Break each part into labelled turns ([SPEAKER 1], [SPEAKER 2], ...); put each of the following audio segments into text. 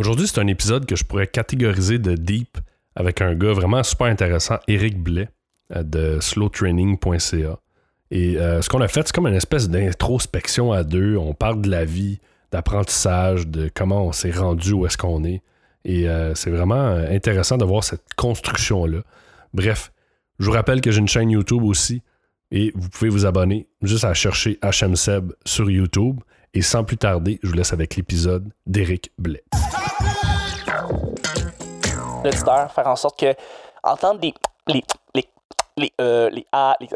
[SPEAKER 1] Aujourd'hui, c'est un épisode que je pourrais catégoriser de deep avec un gars vraiment super intéressant, Eric Blais, euh, de slowtraining.ca. Et euh, ce qu'on a fait, c'est comme une espèce d'introspection à deux. On parle de la vie, d'apprentissage, de comment on s'est rendu où est-ce qu'on est. Et euh, c'est vraiment intéressant de voir cette construction-là. Bref, je vous rappelle que j'ai une chaîne YouTube aussi. Et vous pouvez vous abonner juste à chercher HMSeb sur YouTube. Et sans plus tarder, je vous laisse avec l'épisode d'Éric Blais.
[SPEAKER 2] L'auditeur, faire en sorte que entendre des les les les euh, les les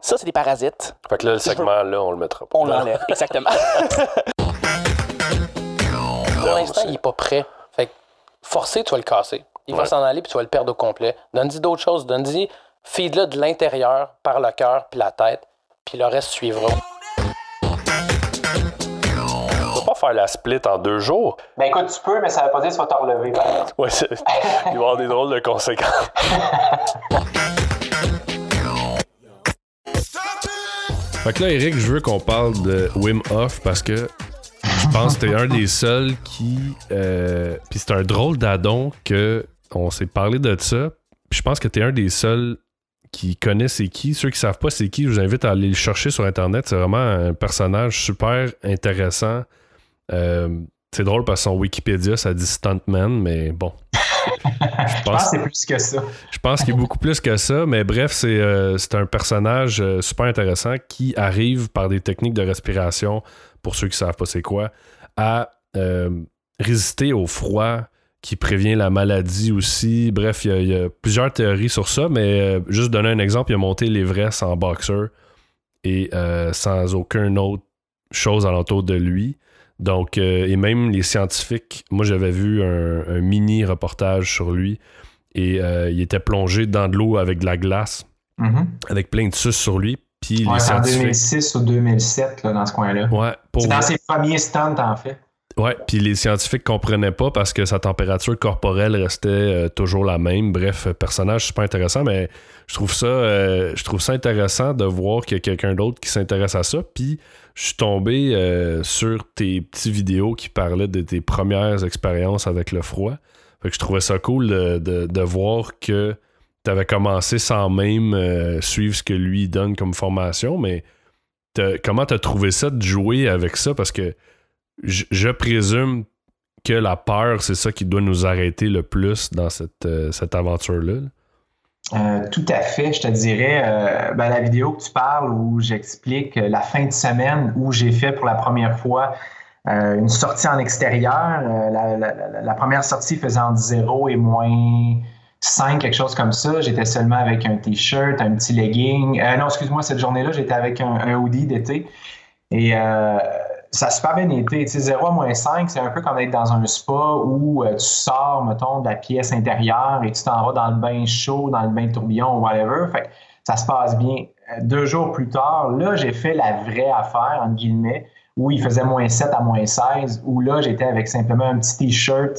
[SPEAKER 2] ça c'est des parasites.
[SPEAKER 1] Fait que là le segment là on le mettra pas.
[SPEAKER 2] On l'enlève exactement.
[SPEAKER 3] Pour l'instant, il est pas prêt. Fait que forcé, tu vas le casser. Il va s'en aller puis tu vas le perdre au complet. Donne-y d'autres choses. Donne-y, feed-le de l'intérieur par le cœur puis la tête, puis le reste suivra.
[SPEAKER 1] Faire la split en deux jours.
[SPEAKER 3] Ben écoute, tu peux, mais ça veut pas dire que tu vas te relever.
[SPEAKER 1] Ouais, c'est- il va y avoir des drôles de conséquences. Fait que là, Eric, je veux qu'on parle de Wim Hof parce que je pense que t'es un des seuls qui. euh, Puis c'est un drôle d'adon que on s'est parlé de ça. Puis je pense que t'es un des seuls qui connaît c'est qui. Ceux qui savent pas c'est qui, je vous invite à aller le chercher sur Internet. C'est vraiment un personnage super intéressant. Euh, c'est drôle parce que son Wikipédia, ça dit stuntman, mais bon. Je
[SPEAKER 4] pense que c'est plus que ça.
[SPEAKER 1] je pense qu'il est beaucoup plus que ça, mais bref, c'est euh, un personnage euh, super intéressant qui arrive par des techniques de respiration, pour ceux qui savent pas c'est quoi, à euh, résister au froid qui prévient la maladie aussi. Bref, il y y, a plusieurs théories sur ça, mais juste donner un exemple, il a monté l'Everest en boxeur et sans aucune autre chose alentour de lui. Donc, euh, et même les scientifiques, moi j'avais vu un, un mini reportage sur lui et euh, il était plongé dans de l'eau avec de la glace,
[SPEAKER 4] Mhm.
[SPEAKER 1] avec plein de suces sur lui. Puis
[SPEAKER 4] Ouais,
[SPEAKER 1] les
[SPEAKER 4] c'est en
[SPEAKER 1] scientifiques.
[SPEAKER 4] 2006 ou 2007, là, dans ce coin-là.
[SPEAKER 1] Ouais,
[SPEAKER 4] C'est dans ses premiers stunts, en fait.
[SPEAKER 1] Ouais, puis les scientifiques comprenaient pas parce que sa température corporelle restait euh, toujours la même. Bref, personnage super intéressant, mais je trouve ça, euh, je trouve ça intéressant de voir qu'il y a quelqu'un d'autre qui s'intéresse à ça. Puis je suis tombé euh, sur tes petites vidéos qui parlaient de tes premières expériences avec le froid. Fait que je trouvais ça cool de, de- voir que tu avais commencé sans même euh, suivre ce que lui donne comme formation, mais comment tu as trouvé ça de jouer avec ça? Parce que je, je présume que la peur, c'est ça qui doit nous arrêter le plus dans cette, euh, cette aventure-là.
[SPEAKER 4] Euh, tout à fait, je te dirais, euh, ben, la vidéo que tu parles où j'explique euh, la fin de semaine où j'ai fait pour la première fois euh, une sortie en extérieur. Euh, la, la- la- première sortie faisait entre 0 et moins 5, quelque chose comme ça. J'étais seulement avec un t-shirt, un petit legging. Euh, non, excuse-moi, cette journée-là, j'étais avec un, un hoodie d'été. Et ça a super bien été. Tu sais, 0 à moins 5, c'est un peu comme être dans un spa où euh, tu sors, mettons, de la pièce intérieure et tu t'en vas dans le bain chaud, dans le bain tourbillon ou whatever. Fait que ça se passe bien. Euh, Deux jours plus tard, là, j'ai fait la vraie affaire, entre guillemets, où il faisait moins 7 à moins 16, où là, j'étais avec simplement un petit t-shirt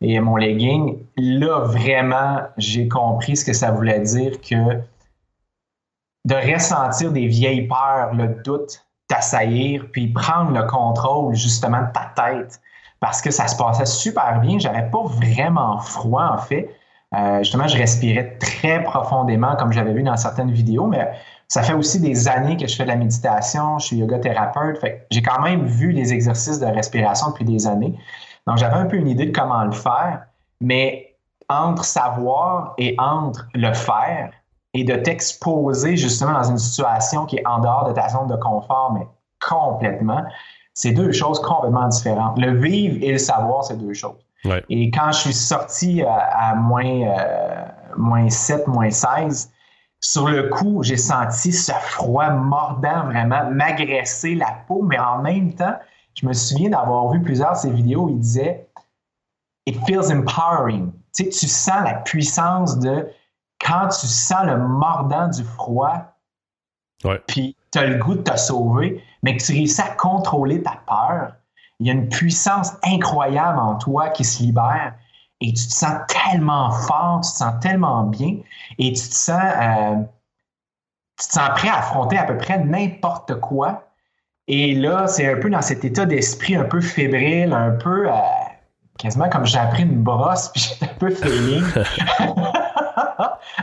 [SPEAKER 4] et mon legging. Là, vraiment, j'ai compris ce que ça voulait dire que de ressentir des vieilles peurs, le doute puis prendre le contrôle justement de ta tête. Parce que ça se passait super bien. J'avais pas vraiment froid, en fait. Euh, justement, je respirais très profondément, comme j'avais vu dans certaines vidéos, mais ça fait aussi des années que je fais de la méditation, je suis yoga thérapeute. J'ai quand même vu des exercices de respiration depuis des années. Donc, j'avais un peu une idée de comment le faire, mais entre savoir et entre le faire, et de t'exposer justement dans une situation qui est en dehors de ta zone de confort, mais complètement, c'est deux choses complètement différentes. Le vivre et le savoir, c'est deux choses.
[SPEAKER 1] Ouais.
[SPEAKER 4] Et quand je suis sorti à, à moins, euh, moins 7, moins 16, sur le coup, j'ai senti ce froid mordant vraiment m'agresser la peau, mais en même temps, je me souviens d'avoir vu plusieurs de ces vidéos où il disait It feels empowering. Tu sais, tu sens la puissance de quand tu sens le mordant du froid, puis tu as le goût de te sauver, mais que tu réussis à contrôler ta peur, il y a une puissance incroyable en toi qui se libère et tu te sens tellement fort, tu te sens tellement bien et tu te sens, euh, tu te sens prêt à affronter à peu près n'importe quoi. Et là, c'est un peu dans cet état d'esprit un peu fébrile, un peu euh, quasiment comme j'ai appris une brosse, puis j'étais un peu feeling.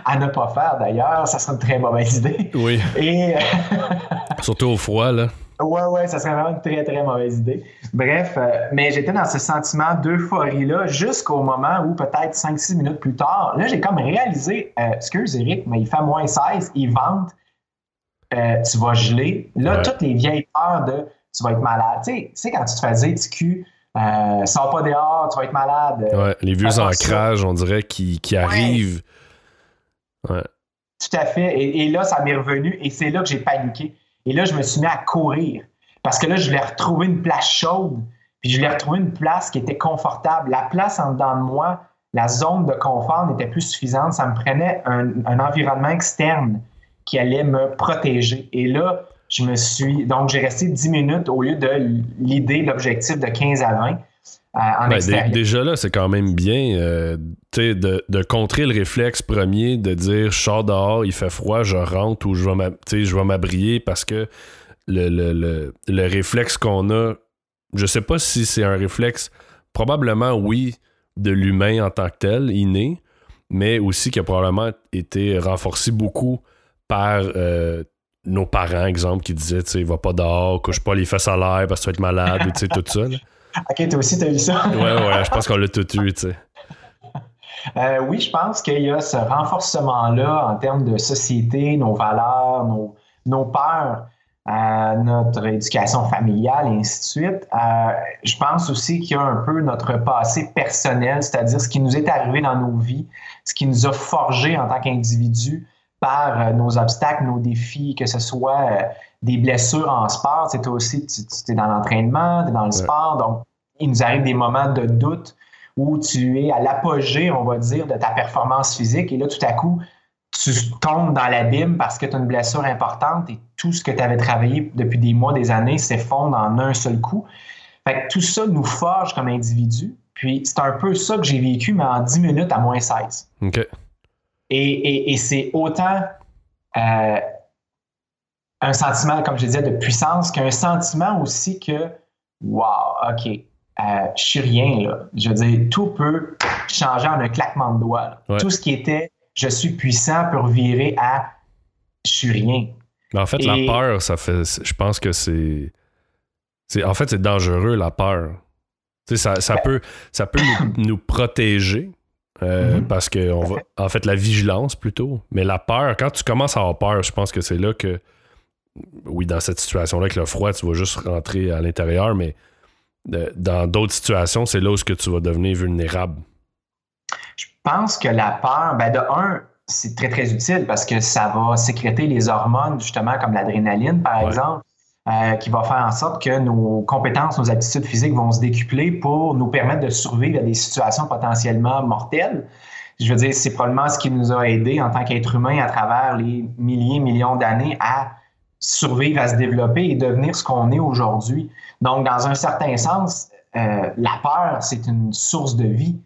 [SPEAKER 4] à ne pas faire d'ailleurs, ça serait une très mauvaise idée.
[SPEAKER 1] Oui.
[SPEAKER 4] Et
[SPEAKER 1] Surtout au froid, là.
[SPEAKER 4] Ouais, ouais, ça serait vraiment une très, très mauvaise idée. Bref, euh, mais j'étais dans ce sentiment d'euphorie-là jusqu'au moment où, peut-être 5-6 minutes plus tard, là, j'ai comme réalisé, euh, excuse Eric, mais il fait moins 16, il vente, euh, tu vas geler. Là,
[SPEAKER 1] Ouais.
[SPEAKER 4] toutes les vieilles peurs de tu vas être malade. Tu sais, quand tu te fais dire, TQ, euh, sors pas dehors, tu vas être malade.
[SPEAKER 1] Ouais, les vieux ancrages, on dirait, qui, qui arrivent.
[SPEAKER 4] Tout à fait. Et, là, ça m'est revenu et c'est là que j'ai paniqué. Et là, je me suis mis à courir parce que là, je voulais retrouver une place chaude, puis je voulais retrouver une place qui était confortable. La place en dedans de moi, la zone de confort n'était plus suffisante. Ça me prenait un, environnement externe qui allait me protéger. Et là, je me suis. Donc, j'ai resté 10 minutes au lieu de l'idée, l'objectif de 15 à 20 euh, en
[SPEAKER 1] Ben,
[SPEAKER 4] extérieur.
[SPEAKER 1] déjà là, c'est quand même bien euh, de, de contrer le réflexe premier de dire je sors dehors, il fait froid, je rentre ou je vais m'abrier parce que le, le, le, le réflexe qu'on a, je sais pas si c'est un réflexe, probablement oui, de l'humain en tant que tel, inné, mais aussi qui a probablement été renforcé beaucoup par euh, nos parents, exemple, qui disaient, tu sais, va pas dehors, couche pas les fesses à l'air parce que tu vas être malade, tu sais, tout ça. là.
[SPEAKER 4] Ok, toi aussi, tu as vu ça?
[SPEAKER 1] Ouais, ouais, je pense qu'on l'a tout eu, tu sais.
[SPEAKER 4] Euh, oui, je pense qu'il y a ce renforcement-là en termes de société, nos valeurs, nos, nos peurs, euh, notre éducation familiale et ainsi de suite. Euh, je pense aussi qu'il y a un peu notre passé personnel, c'est-à-dire ce qui nous est arrivé dans nos vies, ce qui nous a forgé en tant qu'individus par nos obstacles, nos défis, que ce soit des blessures en sport. C'est toi aussi, tu, tu es dans l'entraînement, tu es dans le
[SPEAKER 1] Ouais.
[SPEAKER 4] sport, donc il nous arrive des moments de doute où tu es à l'apogée, on va dire, de ta performance physique. Et là, tout à coup, tu tombes dans l'abîme parce que tu as une blessure importante et tout ce que tu avais travaillé depuis des mois, des années s'effondre en un seul coup. Fait que tout ça nous forge comme individus. Puis c'est un peu ça que j'ai vécu, mais en 10 minutes à moins 16.
[SPEAKER 1] OK.
[SPEAKER 4] Et, et- et c'est autant euh, un sentiment, comme je disais, de puissance qu'un sentiment aussi que, wow, OK, euh, je suis rien, là. Je veux dire, tout peut changer en un claquement de doigts.
[SPEAKER 1] Ouais.
[SPEAKER 4] Tout ce qui était je suis puissant peut revirer à je suis rien.
[SPEAKER 1] Mais en fait,
[SPEAKER 4] Et-
[SPEAKER 1] la peur, ça fait. Je pense que c'est. c'est- En fait, c'est dangereux, la peur. Tu sais, ça, ça
[SPEAKER 4] Ben-
[SPEAKER 1] peut, ça peut nous, nous protéger. euh,
[SPEAKER 4] Mhm.
[SPEAKER 1] Parce que on va. En fait, la vigilance plutôt. Mais la peur, quand tu commences à avoir peur, je pense que c'est là que. Oui, dans cette situation-là, avec le froid, tu vas juste rentrer à l'intérieur, mais dans d'autres situations, c'est là où ce que tu vas devenir vulnérable.
[SPEAKER 4] Je pense que la peur, ben de un, c'est très, très utile parce que ça va sécréter les hormones, justement, comme l'adrénaline, par
[SPEAKER 1] Ouais.
[SPEAKER 4] exemple, euh, qui va faire en sorte que nos compétences, nos aptitudes physiques vont se décupler pour nous permettre de survivre à des situations potentiellement mortelles. Je veux dire, c'est probablement ce qui nous a aidé en tant qu'être humain à travers les milliers, millions d'années à survivre, à se développer et devenir ce qu'on est aujourd'hui. Donc, dans un certain sens, euh, la peur, c'est une source de vie.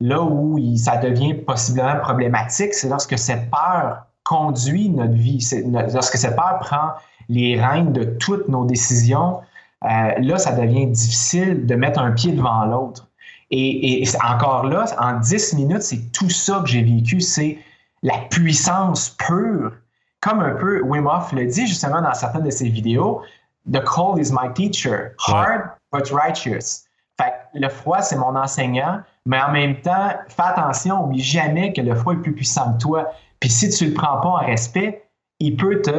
[SPEAKER 4] Là où ça devient possiblement problématique, c'est lorsque cette peur conduit notre vie, lorsque cette peur prend les rênes de toutes nos décisions, euh, là, ça devient difficile de mettre un pied devant l'autre. Et, encore là, en 10 minutes, c'est tout ça que j'ai vécu, c'est la puissance pure. Comme un peu Wim Hof le dit justement dans certaines de ses vidéos, The cold is my teacher, hard but righteous. Fait que le froid, c'est mon enseignant, mais en même temps, fais attention, oublie jamais que le froid est plus puissant que toi. Puis si tu le prends pas en respect, il peut te,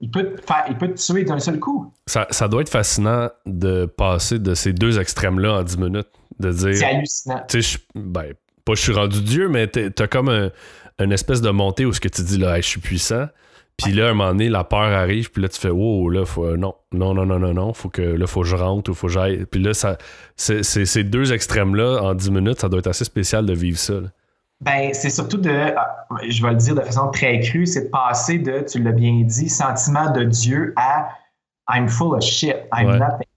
[SPEAKER 4] il peut te, faire, il peut te tuer d'un seul coup.
[SPEAKER 1] Ça, ça doit être fascinant de passer de ces deux extrêmes-là en 10 minutes. De dire.
[SPEAKER 4] C'est hallucinant.
[SPEAKER 1] tu sais, je- ben, pas je suis rendu Dieu, mais t'as comme un, une espèce de montée où ce que tu dis là, Hey, je suis puissant. Puis là, à un moment donné, la peur arrive, puis là, tu fais, wow, là, faut, non, non, non, non, non, non, faut que, là, faut que je rentre ou faut que j'aille. Puis là, ça, c'est, c'est- ces deux extrêmes-là, en 10 minutes, ça doit être assez spécial de vivre ça. là.
[SPEAKER 4] Ben, c'est surtout de, ah, je vais le dire de façon très crue, c'est de passer de, tu l'as bien dit, sentiment de Dieu à I'm full of shit, I'm
[SPEAKER 1] Ouais.
[SPEAKER 4] nothing,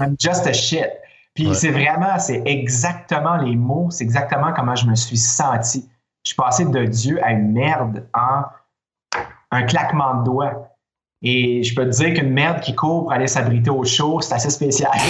[SPEAKER 4] I'm just a shit. Puis
[SPEAKER 1] Ouais.
[SPEAKER 4] c'est vraiment, c'est exactement les mots, c'est exactement comment je me suis senti. Je suis passé de Dieu à une merde en un claquement de doigts. Et je peux te dire qu'une merde qui court pour aller s'abriter au chaud, c'est assez spécial.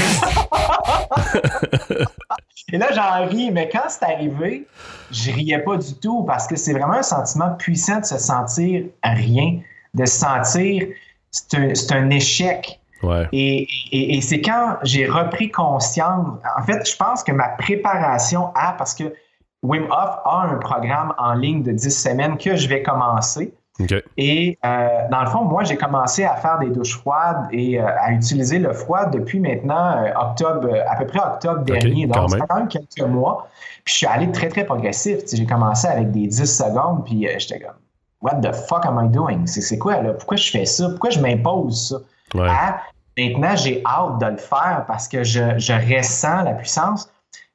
[SPEAKER 4] Et là, j'en ris, mais quand c'est arrivé, je riais pas du tout parce que c'est vraiment un sentiment puissant de se sentir rien, de se sentir c'est un, un, échec.
[SPEAKER 1] Ouais.
[SPEAKER 4] Et, et, et c'est quand j'ai repris conscience, en fait, je pense que ma préparation à, parce que Wim Hof a un programme en ligne de 10 semaines que je vais commencer.
[SPEAKER 1] Okay.
[SPEAKER 4] Et euh, dans le fond, moi, j'ai commencé à faire des douches froides et euh, à utiliser le froid depuis maintenant euh, octobre, à peu près octobre
[SPEAKER 1] okay,
[SPEAKER 4] dernier. Donc, ça fait quand même quelques mois. Puis, je suis allé très, très progressif. J'ai commencé avec des 10 secondes, puis j'étais comme, What the fuck am I doing? C'est quoi, là? Pourquoi je fais ça? Pourquoi je m'impose ça?
[SPEAKER 1] Ouais.
[SPEAKER 4] À, maintenant, j'ai hâte de le faire parce que je, je ressens la puissance.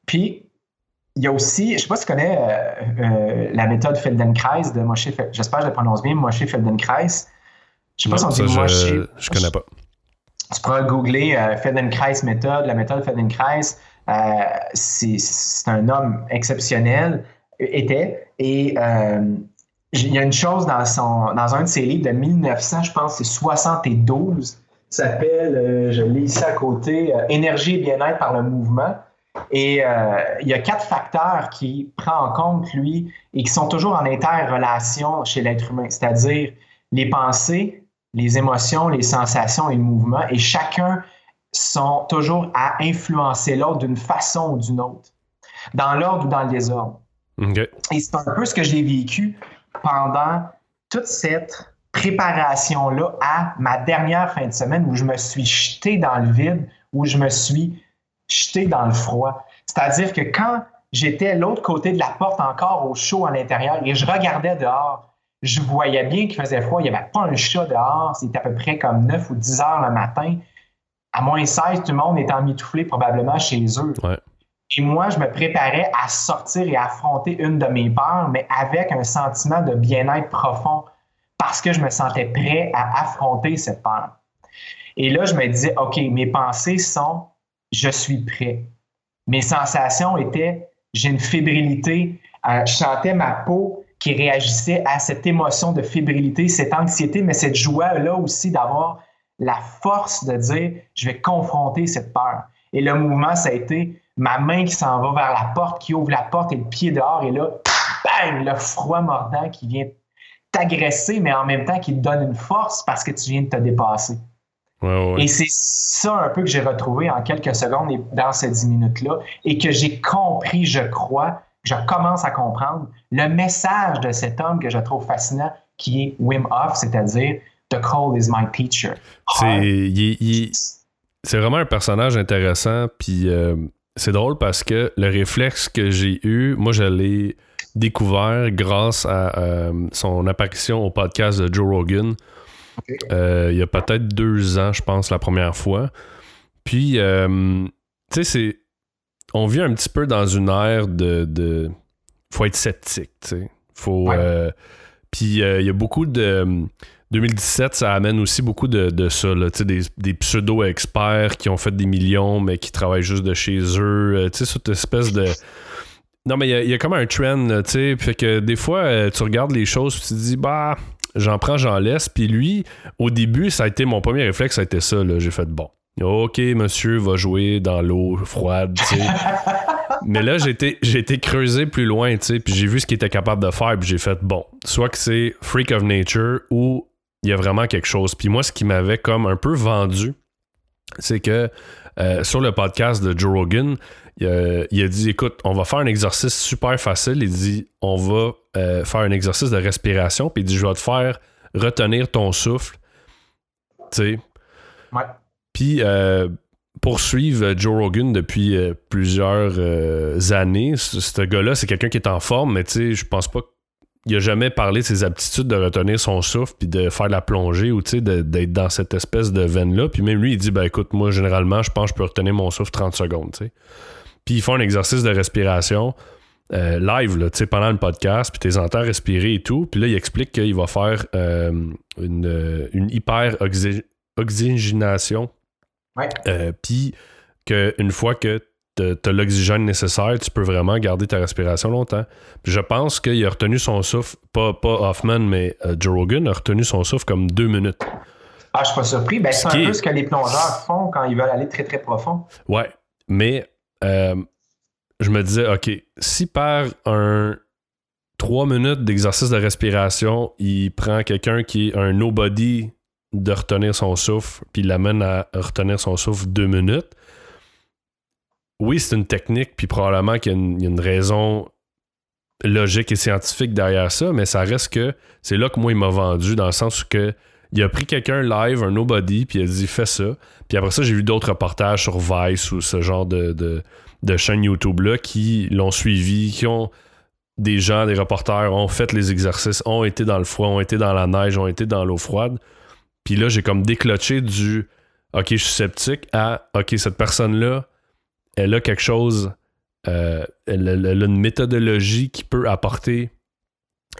[SPEAKER 4] Puis, il y a aussi, je ne sais pas si tu connais euh, euh, la méthode Feldenkrais de Moshe, j'espère que je le prononce bien, Moshe Feldenkrais. Je ne sais pas
[SPEAKER 1] non,
[SPEAKER 4] si on dit
[SPEAKER 1] ça,
[SPEAKER 4] Moshe.
[SPEAKER 1] Je, je connais pas.
[SPEAKER 4] Tu pourras googler euh, Feldenkrais méthode, la méthode Feldenkrais. C'est un homme exceptionnel, était, et il y a une chose dans, son, dans un de ses livres de 1900, je pense, c'est 72, s'appelle, je lis ici à côté, Énergie et bien-être par le mouvement. Et euh, il y a quatre facteurs qui prend en compte, lui, et qui sont toujours en interrelation chez l'être humain, c'est-à-dire les pensées, les émotions, les sensations et le mouvement, et chacun sont toujours à influencer l'autre d'une façon ou d'une autre, dans l'ordre ou dans le désordre.
[SPEAKER 1] Okay.
[SPEAKER 4] Et c'est un peu ce que j'ai vécu pendant toute cette préparation-là à ma dernière fin de semaine où je me suis jeté dans le vide, où je me suis jeté dans le froid. C'est-à-dire que quand j'étais l'autre côté de la porte encore au chaud à l'intérieur et je regardais dehors, je voyais bien qu'il faisait froid. Il n'y avait pas un chat dehors. C'était à peu près comme 9 ou 10 heures le matin. À moins 16, tout le monde est emmitouflé probablement chez eux.
[SPEAKER 1] Ouais.
[SPEAKER 4] Et moi, je me préparais à sortir et à affronter une de mes peurs, mais avec un sentiment de bien-être profond parce que je me sentais prêt à affronter cette peur. Et là, je me disais, OK, mes pensées sont je suis prêt. Mes sensations étaient j'ai une fébrilité. Euh, je sentais ma peau qui réagissait à cette émotion de fébrilité, cette anxiété, mais cette joie-là aussi d'avoir la force de dire je vais confronter cette peur. Et le mouvement, ça a été ma main qui s'en va vers la porte, qui ouvre la porte et le pied dehors, et là, bang, le froid mordant qui vient t'agresser, mais en même temps qui te donne une force parce que tu viens de te dépasser.
[SPEAKER 1] Ouais, ouais.
[SPEAKER 4] Et c'est ça un peu que j'ai retrouvé en quelques secondes et dans ces dix minutes-là et que j'ai compris, je crois, je commence à comprendre le message de cet homme que je trouve fascinant qui est Wim Hof, c'est-à-dire The cold is my teacher.
[SPEAKER 1] C'est vraiment un personnage intéressant, puis euh, c'est drôle parce que le réflexe que j'ai eu, moi je l'ai découvert grâce à euh, son apparition au podcast de Joe Rogan.
[SPEAKER 4] Okay.
[SPEAKER 1] Euh, il y a peut-être deux ans, je pense, la première fois. Puis, euh, tu sais, c'est. On vit un petit peu dans une ère de. de... Faut être sceptique, tu sais. Faut.
[SPEAKER 4] Ouais.
[SPEAKER 1] euh, Puis, il y a beaucoup de. 2017, ça amène aussi beaucoup de, de ça, là, des, des pseudo-experts qui ont fait des millions, mais qui travaillent juste de chez eux. Tu sais, cette espèce de. Non, mais il y, y, a comme un trend, tu sais. Fait que des fois, tu regardes les choses, tu te dis, bah, j'en prends, j'en laisse. Puis lui, au début, ça a été mon premier réflexe, ça a été ça. là. J'ai fait bon. OK, monsieur va jouer dans l'eau froide, tu sais. Mais là, j'ai été, creusé plus loin, tu sais, puis j'ai vu ce qu'il était capable de faire, puis j'ai fait bon. Soit que c'est Freak of Nature ou il y a vraiment quelque chose. Puis moi, ce qui m'avait comme un peu vendu, c'est que euh, sur le podcast de Joe Rogan, il a, il a, dit écoute, on va faire un exercice super facile. Il dit on va euh, faire un exercice de respiration. Puis il dit je vais te faire retenir ton souffle. Tu sais.
[SPEAKER 4] Ouais.
[SPEAKER 1] Puis euh, poursuivre Joe Rogan depuis euh, plusieurs années. Ce gars-là, c'est quelqu'un qui est en forme, mais tu sais, je pense pas qu'il a jamais parlé de ses aptitudes de retenir son souffle puis de faire la plongée ou tu sais, d'être dans cette espèce de veine-là. Puis même lui, il dit ben écoute, moi, généralement, je pense que je peux retenir mon souffle 30 secondes, tu sais. Puis il fait un exercice de respiration euh, live, là, pendant le podcast, puis tu entends respirer et tout. Puis là, il explique qu'il va faire euh, une, une hyper oxygénation.
[SPEAKER 4] Ouais.
[SPEAKER 1] Euh, puis qu'une fois que tu as l'oxygène nécessaire, tu peux vraiment garder ta respiration longtemps. Puis je pense qu'il a retenu son souffle, pas, pas Hoffman, mais euh, Joe Rogan a retenu son souffle comme deux minutes.
[SPEAKER 4] Ah, je suis pas surpris. Ben, c'est un
[SPEAKER 1] est...
[SPEAKER 4] peu ce que les plongeurs font quand ils veulent aller très, très profond.
[SPEAKER 1] Ouais, mais euh, je me disais, OK, si par un 3 minutes d'exercice de respiration, il prend quelqu'un qui est un nobody de retenir son souffle, puis il l'amène à retenir son souffle deux minutes. Oui, c'est une technique, puis probablement qu'il y, a une raison logique et scientifique derrière ça, mais ça reste que c'est là que moi, il m'a vendu, dans le sens où que, il a pris quelqu'un live, un nobody, puis il a dit fais ça. Puis après ça, j'ai vu d'autres reportages sur Vice ou ce genre de, de, de chaînes YouTube-là qui l'ont suivi, qui ont des gens, des reporters, ont fait les exercices, ont été dans le froid, ont été dans la neige, ont été dans l'eau froide. Puis là, j'ai comme décloché du OK, je suis sceptique à OK, cette personne-là, elle a quelque chose, euh, elle, a une méthodologie qui peut apporter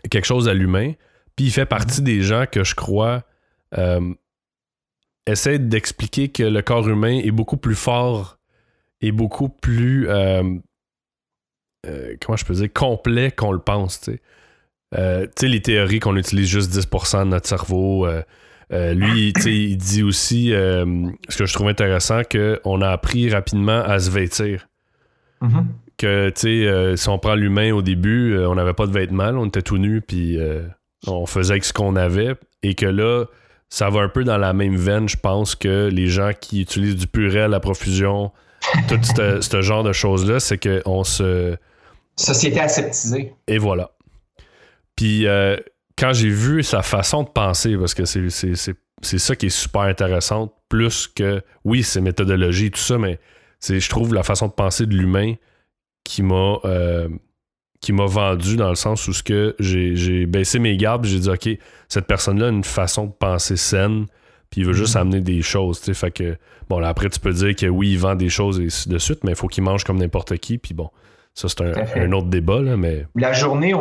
[SPEAKER 1] quelque chose à l'humain. Puis il fait partie des gens que je crois euh, essaient d'expliquer que le corps humain est beaucoup plus fort et beaucoup plus, euh, comment je peux dire, complet qu'on le pense. Tu sais, les théories qu'on utilise juste 10% de notre cerveau. Euh, lui, il dit aussi, euh, ce que je trouve intéressant, qu'on a appris rapidement à se vêtir. Mm-hmm. Que, tu sais, euh, si on prend l'humain au début, on n'avait pas de vêtements, on était tout nus, puis on faisait avec ce qu'on avait. Et que là, ça va un peu dans la même veine, je pense, que les gens qui utilisent du purel à profusion, tout ce genre de choses-là, c'est qu'on se.
[SPEAKER 4] Société aseptisée.
[SPEAKER 1] Et voilà. Puis quand j'ai vu sa façon de penser, parce que c'est ça qui est super intéressant, plus que, oui, c'est méthodologie, tout ça, mais je trouve la façon de penser de l'humain qui m'a euh, qui m'a vendu dans le sens où ce que j'ai baissé mes gardes, j'ai dit, OK, cette personne-là a une façon de penser saine, puis il veut juste mm-hmm. amener des choses, tu sais, fait que, bon, là, après, tu peux dire que oui, il vend des choses et de suite, mais il faut qu'il mange comme n'importe qui, puis bon, ça, c'est un, autre débat, là, mais...
[SPEAKER 4] La journée où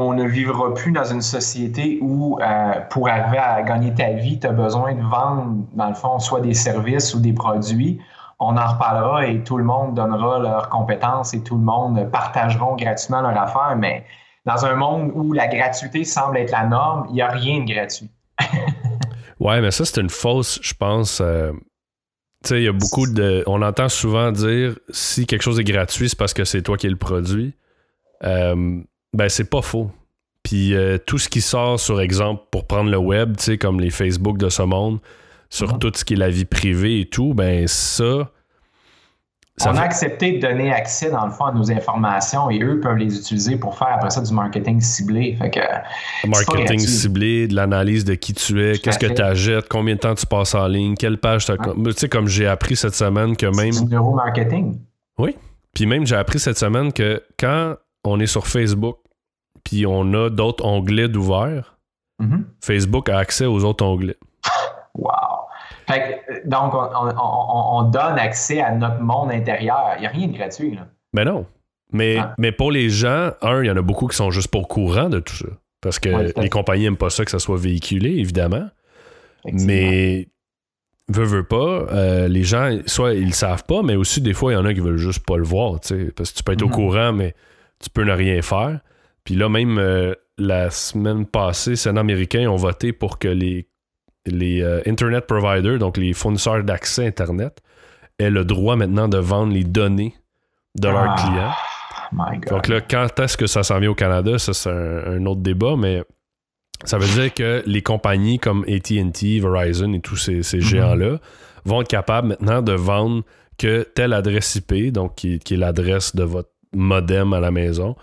[SPEAKER 4] on, ne vivra plus dans une société où, euh, pour arriver à gagner ta vie, tu as besoin de vendre, dans le fond, soit des services ou des produits, on en reparlera et tout le monde donnera leurs compétences et tout le monde partageront gratuitement leur affaire, mais dans un monde où la gratuité semble être la norme, il n'y a rien de gratuit.
[SPEAKER 1] ouais, mais ça, c'est une fausse, je pense... Euh, il y a beaucoup de. On entend souvent dire si quelque chose est gratuit, c'est parce que c'est toi qui le produit. Euh, ben, c'est pas faux. Puis euh, tout ce qui sort, sur exemple, pour prendre le web, comme les Facebook de ce monde, sur tout ce qui est la vie privée et tout, ben ça,
[SPEAKER 4] on a accepté de donner accès, dans le fond, à nos informations et eux peuvent les utiliser pour faire après ça du marketing ciblé. Fait que,
[SPEAKER 1] marketing ciblé, de l'analyse de qui tu es, qu'est-ce que tu achètes, combien de temps tu passes en ligne, quelle page tu as. Tu sais, comme j'ai appris cette semaine que même.
[SPEAKER 4] C'est neuromarketing.
[SPEAKER 1] Oui. Puis même, j'ai appris cette semaine que quand on est sur Facebook, puis on a d'autres onglets d'ouvert, mm-hmm. Facebook a accès aux autres onglets.
[SPEAKER 4] Fait donc, on, donne accès à notre monde intérieur. Il n'y a rien de gratuit. Là.
[SPEAKER 1] Mais non. Mais, ah. mais pour les gens, un, il y en a beaucoup qui sont juste pas au courant de tout ça. Parce que les compagnies n'aiment pas ça que ça soit véhiculé, évidemment. Mais veut, veut pas, euh, les gens, soit ils le savent pas, mais aussi des fois, il y en a qui veulent juste pas le voir. Parce que tu peux être au mm-hmm. courant, mais tu peux ne rien faire. Puis là, même euh, la semaine passée, Sénat américain ont voté pour que les les euh, Internet providers, donc les fournisseurs d'accès Internet, aient le droit maintenant de vendre les données de leurs ah, clients. Donc là, quand est-ce que ça s'en vient au Canada, ça c'est un, autre débat, mais ça veut dire que les compagnies comme ATT, Verizon et tous ces, mhm. géants-là vont être capables maintenant de vendre que telle adresse IP, donc qui est l'adresse de votre modem à la maison,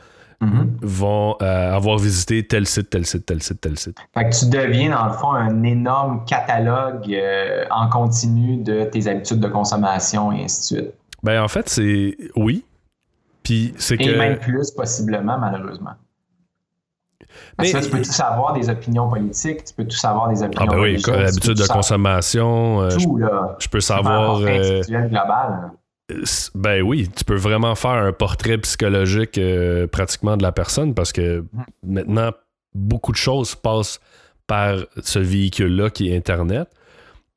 [SPEAKER 1] Mhm. vont euh, avoir visité tel site, tel site, tel site, tel site.
[SPEAKER 4] Fait que tu deviens, dans le fond, un énorme catalogue euh, en continu de tes habitudes de consommation et ainsi de suite.
[SPEAKER 1] Ben, en fait, c'est oui. Puis c'est
[SPEAKER 4] que. Et même plus, possiblement, malheureusement. Parce que tu peux tout savoir des opinions politiques, tu peux tout savoir des opinions
[SPEAKER 1] Ah ben oui, l'habitude de consommation. Euh, tout, là. Je, peux savoir.
[SPEAKER 4] global.
[SPEAKER 1] Ben oui, tu peux vraiment faire un portrait psychologique euh, pratiquement de la personne parce que maintenant, beaucoup de choses passent par ce véhicule-là qui est Internet.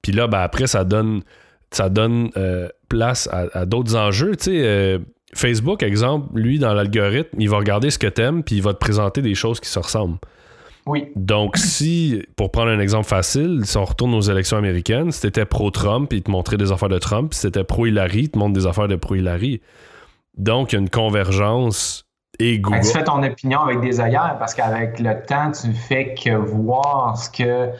[SPEAKER 1] Puis là, ben après, ça donne, ça donne euh, place à, d'autres enjeux. Tu euh, Facebook, exemple, lui, dans l'algorithme, il va regarder ce que tu aimes, puis il va te présenter des choses qui se ressemblent.
[SPEAKER 4] Oui.
[SPEAKER 1] Donc, si, pour prendre un exemple facile, si on retourne aux élections américaines, si t'étais pro-Trump, il te montrait des affaires de Trump, si t'étais pro-Hillary, il te montre des affaires de pro-Hillary. Donc, il y a une convergence et Google.
[SPEAKER 4] que tu fais ton opinion avec des œillères parce qu'avec le temps, tu ne fais que voir ce que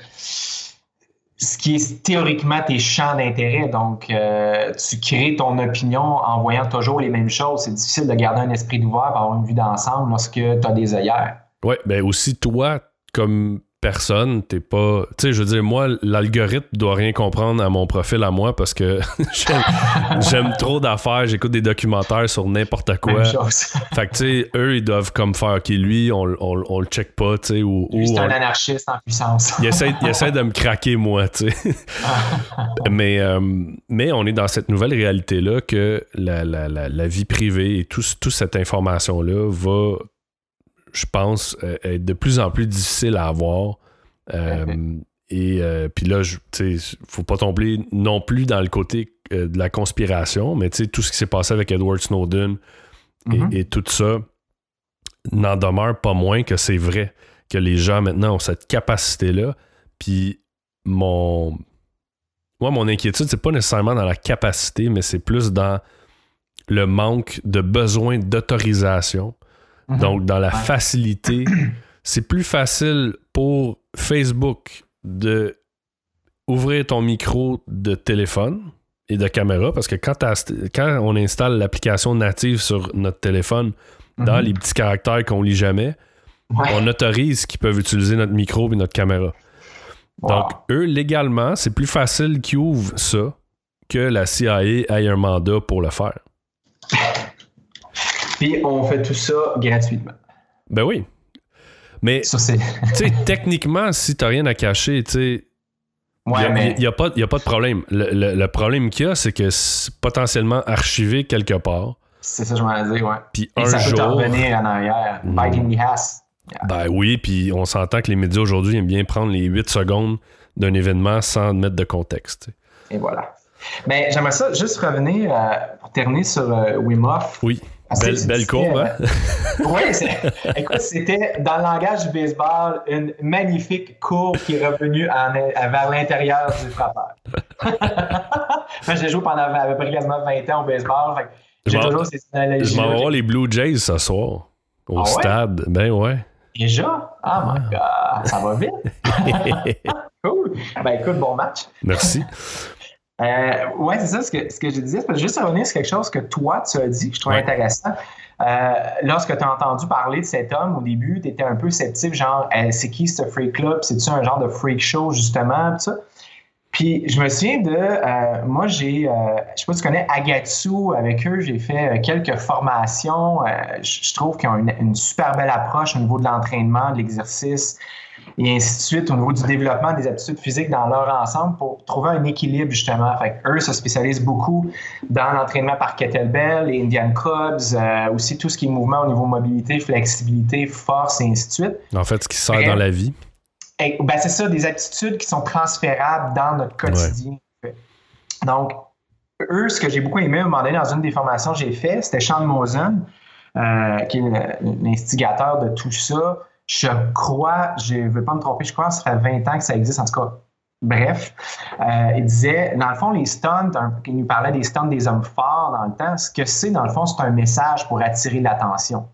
[SPEAKER 4] ce qui est théoriquement tes champs d'intérêt. Donc, euh, tu crées ton opinion en voyant toujours les mêmes choses. C'est difficile de garder un esprit ouvert pour avoir une vue d'ensemble lorsque tu as des œillères.
[SPEAKER 1] Ouais, ben aussi, toi, comme personne, t'es pas. Tu sais, je veux dire, moi, l'algorithme doit rien comprendre à mon profil à moi parce que j'aime trop d'affaires, j'écoute des documentaires sur n'importe quoi. Fait que, tu sais, eux, ils doivent comme faire, OK, lui, on, on, on le check pas, tu sais, ou, ou
[SPEAKER 4] C'est
[SPEAKER 1] on-
[SPEAKER 4] un anarchiste en puissance.
[SPEAKER 1] il, essaie, il essaie de me craquer, moi, tu sais. mais, euh, mais on est dans cette nouvelle réalité-là que la, la, la, la vie privée et tout, toute cette information-là va, je pense, euh, être de plus en plus difficile à avoir. Euh, et euh, puis là, sais, faut pas tomber non plus dans le côté euh, de la conspiration, mais tu sais, tout ce qui s'est passé avec Edward Snowden et,
[SPEAKER 4] Mhm.
[SPEAKER 1] et tout ça n'en demeure pas moins que c'est vrai que les gens maintenant ont cette capacité-là. Puis mon. Moi, mon inquiétude, c'est pas nécessairement dans la capacité, mais c'est plus dans le manque de besoin d'autorisation.
[SPEAKER 4] Mhm.
[SPEAKER 1] Donc, dans la facilité, c'est plus facile pour Facebook de ouvrir ton micro de téléphone et de caméra parce que quand, on installe l'application native sur notre téléphone, dans
[SPEAKER 4] Mhm.
[SPEAKER 1] les petits caractères qu'on lit jamais,
[SPEAKER 4] Ouais.
[SPEAKER 1] on autorise qu'ils peuvent utiliser notre micro et notre caméra.
[SPEAKER 4] Wow.
[SPEAKER 1] Donc, eux, légalement, c'est plus facile qu'ils ouvrent ça que la CIA ait un mandat pour le faire.
[SPEAKER 4] Puis on fait tout ça gratuitement.
[SPEAKER 1] Ben oui. Mais, techniquement, si t'as rien à cacher, tu sais, il
[SPEAKER 4] Ouais, mais.
[SPEAKER 1] n'y a, pas y a pas de problème. Le, le- le problème qu'il y a, c'est que c'est potentiellement archivé quelque part.
[SPEAKER 4] C'est ça, que je m'en ai dit, ouais.
[SPEAKER 1] Puis un
[SPEAKER 4] ça peut
[SPEAKER 1] jour.
[SPEAKER 4] revenir en arrière.
[SPEAKER 1] Mm.
[SPEAKER 4] The ass.
[SPEAKER 1] Ben oui, puis on s'entend que les médias aujourd'hui aiment bien prendre les 8 secondes d'un événement sans mettre de contexte.
[SPEAKER 4] Et voilà. Mais j'aimerais ça juste revenir euh, pour terminer sur euh, Wim Hof.
[SPEAKER 1] Oui. Belle, courbe, hein?
[SPEAKER 4] Oui, écoute, c'était dans le langage du baseball une magnifique courbe qui est revenue en- vers l'intérieur du frappeur. Moi, j'ai joué pendant à peu près quasiment 20 ans au baseball. J'ai toujours ces analogies.
[SPEAKER 1] Je m'en vais voir les Blue Jays ce soir. Au
[SPEAKER 4] Ah ouais?
[SPEAKER 1] stade. Ben ouais.
[SPEAKER 4] Déjà? Oh my God, ça va vite. cool. Ben écoute, bon match.
[SPEAKER 1] Merci.
[SPEAKER 4] Euh, ouais, c'est ça ce que, ce que je disais. C'est juste revenir sur quelque chose que toi, tu as dit, que je trouve
[SPEAKER 1] Ouais.
[SPEAKER 4] intéressant. Euh, lorsque tu as entendu parler de cet homme au début, tu étais un peu sceptique, genre, Eh, c'est qui ce freak club? C'est-tu un genre de freak show, justement? Tout ça? Puis je me souviens de, euh, moi j'ai, euh, je sais pas si tu connais Agatsu, avec eux j'ai fait euh, quelques formations. Euh, je je trouve qu'ils ont une, une super belle approche au niveau de l'entraînement, de l'exercice et ainsi de suite, au niveau du développement des aptitudes physiques dans leur ensemble pour trouver un équilibre justement. Fait eux se spécialisent beaucoup dans l'entraînement par kettlebell, les Indian clubs, euh, aussi tout ce qui est mouvement au niveau mobilité, flexibilité, force et ainsi de suite.
[SPEAKER 1] En fait, ce qui sert
[SPEAKER 4] Ok.
[SPEAKER 1] dans la vie.
[SPEAKER 4] Et, ben, c'est ça, des aptitudes qui sont transférables dans notre quotidien. Donc, eux, ce que j'ai beaucoup aimé à un moment donné dans une des formations que j'ai fait, c'était Sean Mosen, euh, qui est l'instigateur de tout ça. Je crois, je ne veux pas me tromper, je crois que ça fait 20 ans que ça existe, en tout cas. Bref, euh, il disait, dans le fond, les stunts, un- il nous parlait des stunts des hommes forts dans le temps. Ce que c'est, dans le fond, c'est un message pour attirer l'attention.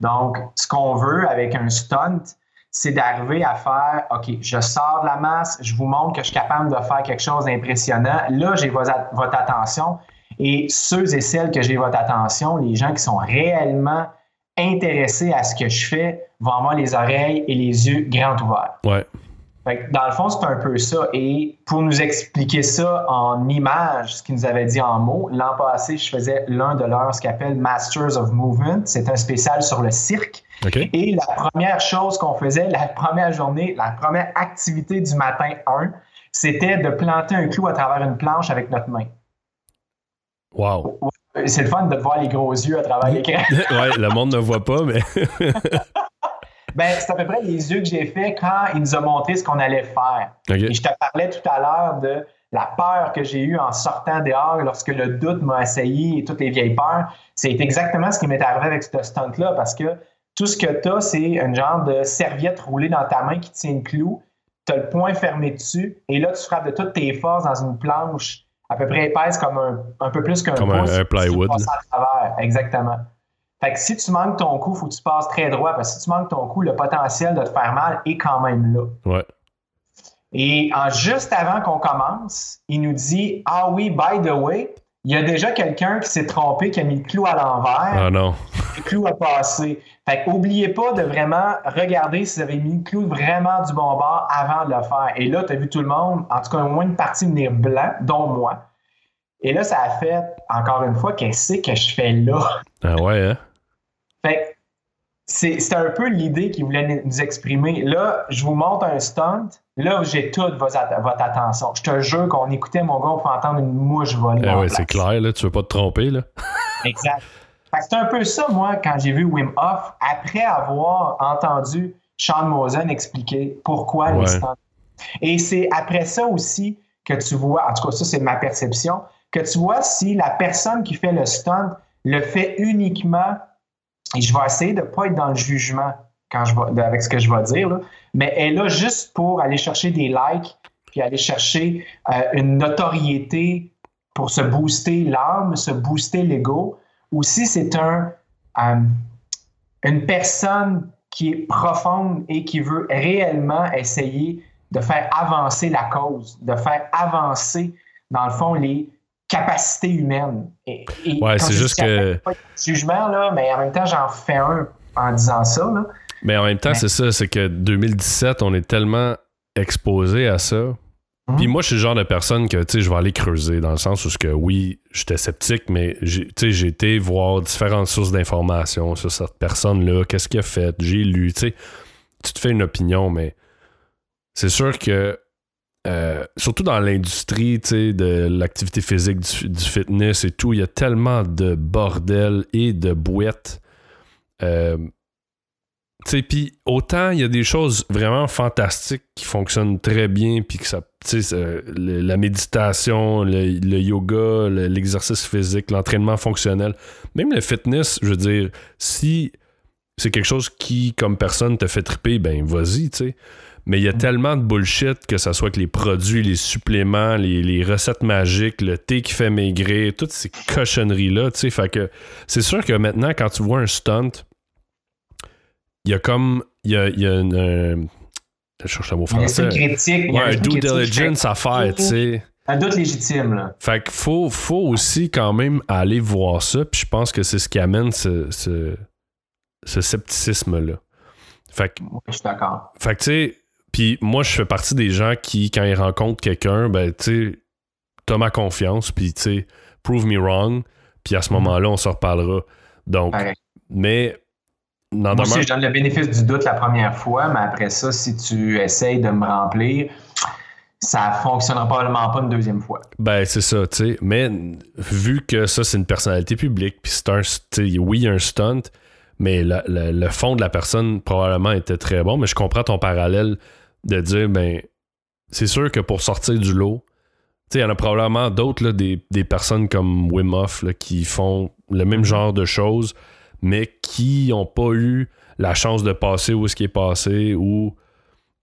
[SPEAKER 4] Donc, ce qu'on veut avec un stunt, c'est d'arriver à faire, OK, je sors de la masse, je vous montre que je suis capable de faire quelque chose d'impressionnant. Là, j'ai votre attention. Et ceux et celles que j'ai votre attention, les gens qui sont réellement intéressés à ce que je fais, vont avoir les oreilles et les yeux grands ouverts.
[SPEAKER 1] Ouais.
[SPEAKER 4] Fait que dans le fond, c'est un peu ça. Et pour nous expliquer ça en images, ce qu'ils nous avaient dit en mots, l'an passé, je faisais l'un de leurs, ce qu'ils appellent Masters of Movement. C'est un spécial sur le cirque. Et la première chose qu'on faisait, la première journée, la première activité du matin 1, c'était de planter un clou à travers une planche avec notre main.
[SPEAKER 1] Wow.
[SPEAKER 4] C'est le fun de voir les gros yeux à travers l'écran.
[SPEAKER 1] ouais, le monde ne voit pas, mais.
[SPEAKER 4] Ben, c'est à peu près les yeux que j'ai fait quand il nous a montré ce qu'on allait faire. Et je te parlais tout à l'heure de la peur que j'ai eue en sortant dehors lorsque le doute m'a assailli et toutes les vieilles peurs. C'est exactement ce qui m'est arrivé avec ce stunt-là parce que tout ce que tu as, c'est un genre de serviette roulée dans ta main qui tient le clou. Tu as le poing fermé dessus et là, tu frappes de toutes tes forces dans une planche à peu près épaisse comme un, un peu plus qu'un
[SPEAKER 1] Comme un-
[SPEAKER 4] pouce.
[SPEAKER 1] un plywood,
[SPEAKER 4] à travers, exactement. Fait que si tu manques ton coup, il faut que tu passes très droit parce que si tu manques ton coup, le potentiel de te faire mal est quand même là.
[SPEAKER 1] Ouais.
[SPEAKER 4] Et en, juste avant qu'on commence, il nous dit Ah oui, by the way, il y a déjà quelqu'un qui s'est trompé, qui a mis le clou à l'envers,
[SPEAKER 1] Ah non.
[SPEAKER 4] le clou a passé. Fait qu'oubliez pas de vraiment regarder si vous avez mis le clou vraiment du bon bord avant de le faire. Et là, tu as vu tout le monde, en tout cas au moins une partie venir blanc, dont moi. Et là, ça a fait, encore une fois, qu'est-ce que je fais là?
[SPEAKER 1] Ah ouais, hein?
[SPEAKER 4] C'est c'est un peu l'idée qu'il voulait nous exprimer. Là, je vous montre un stunt. Là, j'ai toute votre, att- votre attention. Je te jure qu'on écoutait mon gars pour entendre une mouche voler. En
[SPEAKER 1] ouais, c'est clair, là. Tu veux pas te tromper, là?
[SPEAKER 4] Exact. C'est un peu ça, moi, quand j'ai vu Wim Hof, après avoir entendu Sean Mosen expliquer pourquoi
[SPEAKER 1] Ouais.
[SPEAKER 4] les stunts. Et c'est après ça aussi que tu vois, en tout cas, ça, c'est ma perception, que tu vois si la personne qui fait le stunt le fait uniquement, et je vais essayer de ne pas être dans le jugement quand je avec ce que je vais dire, mais elle est là juste pour aller chercher des likes, puis aller chercher euh, une notoriété pour se booster l'âme, se booster l'ego, ou si c'est un, euh, une personne qui est profonde et qui veut réellement essayer de faire avancer la cause, de faire avancer, dans le fond, les Et, et
[SPEAKER 1] Ouais, c'est juste que-
[SPEAKER 4] pas de jugement, là, mais en même temps, j'en fais un en disant ça. Là.
[SPEAKER 1] Mais en même temps, c'est ça, c'est que 2017, on est tellement exposé à ça.
[SPEAKER 4] Mhm.
[SPEAKER 1] Puis moi, je suis le genre de personne que, tu sais, je vais aller creuser dans le sens où, que, oui, j'étais sceptique, mais, tu sais, j'ai été voir différentes sources d'informations sur cette personne-là, qu'est-ce qu'elle a fait, j'ai lu, tu sais, tu te fais une opinion, mais c'est sûr que, euh, surtout dans l'industrie, de l'activité physique, du, fitness et tout, il y a tellement de bordel et de boîtes. Euh, puis autant il y a des choses vraiment fantastiques qui fonctionnent très bien, puis que ça, la méditation, le, yoga, le- l'exercice physique, l'entraînement fonctionnel, même le fitness, je veux dire, si c'est quelque chose qui, comme personne, te fait triper, ben vas-y, tu sais. Mais il y a tellement de bullshit, que ce soit avec les produits, les suppléments, les, les recettes magiques, le thé qui fait maigrir, toutes ces cochonneries-là, tu sais. Fait que c'est sûr que maintenant, quand tu vois un stunt, il y a comme. Il y a, y a une. un- je cherche le mot
[SPEAKER 4] Il y a
[SPEAKER 1] français.
[SPEAKER 4] une critique. il y
[SPEAKER 1] Ouais,
[SPEAKER 4] a
[SPEAKER 1] un due diligence à faire, tu sais.
[SPEAKER 4] Un doute légitime. Là.
[SPEAKER 1] Fait qu'il faut, faut aussi quand même aller voir ça, puis je pense que c'est ce qui amène ce, ce, ce scepticisme-là. Fait que,
[SPEAKER 4] je suis d'accord.
[SPEAKER 1] fait que tu sais, puis moi, je fais partie des gens qui, quand ils rencontrent quelqu'un, ben, tu sais, t'as ma confiance, puis tu sais, prove me wrong, puis à ce moment-là, on se reparlera. Donc,
[SPEAKER 4] Pareil.
[SPEAKER 1] mais,
[SPEAKER 4] Moi aussi, je donne le bénéfice du doute la première fois, mais après ça, si tu essayes de me remplir, ça fonctionnera probablement pas une deuxième fois.
[SPEAKER 1] Ben, c'est ça, tu sais. Mais vu que ça, c'est une personnalité publique, puis c'est un. tu sais, Oui, il y a un stunt, mais le, le- le fond de la personne probablement était très bon. Mais je comprends ton parallèle de dire, ben, c'est sûr que pour sortir du lot, tu sais, il y en a probablement d'autres, des, des personnes comme Wim Hof, là, qui font le même genre de choses, mais qui n'ont pas eu la chance de passer où est-ce qui est passé ou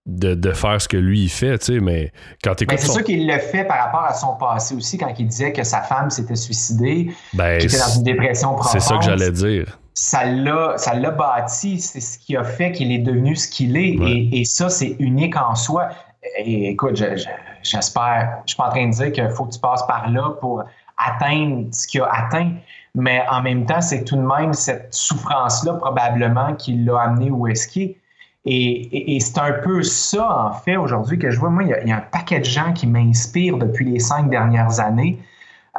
[SPEAKER 1] de, de faire ce que lui il fait, tu sais. Mais quand tu
[SPEAKER 4] Ben, c'est sûr qu'il le fait par rapport à son passé aussi, quand il disait que sa femme s'était suicidée,
[SPEAKER 1] ben,
[SPEAKER 4] qu'il était dans une dépression profonde.
[SPEAKER 1] c'est ça que j'allais dire.
[SPEAKER 4] Ça l'a, ça l'a bâti, c'est ce qui a fait qu'il est devenu ce qu'il est.
[SPEAKER 1] Ouais.
[SPEAKER 4] Et, et ça, c'est unique en soi. Et écoute, je- je- j'espère, je suis pas en train de dire qu'il faut que tu passes par là pour atteindre ce qu'il a atteint, mais en même temps, c'est tout de même cette souffrance-là probablement qui l'a amené où est-ce qu'il est. Et, et- et c'est un peu ça, en fait, aujourd'hui, que je vois. Moi, il y, a, il y a un paquet de gens qui m'inspirent depuis les cinq dernières années.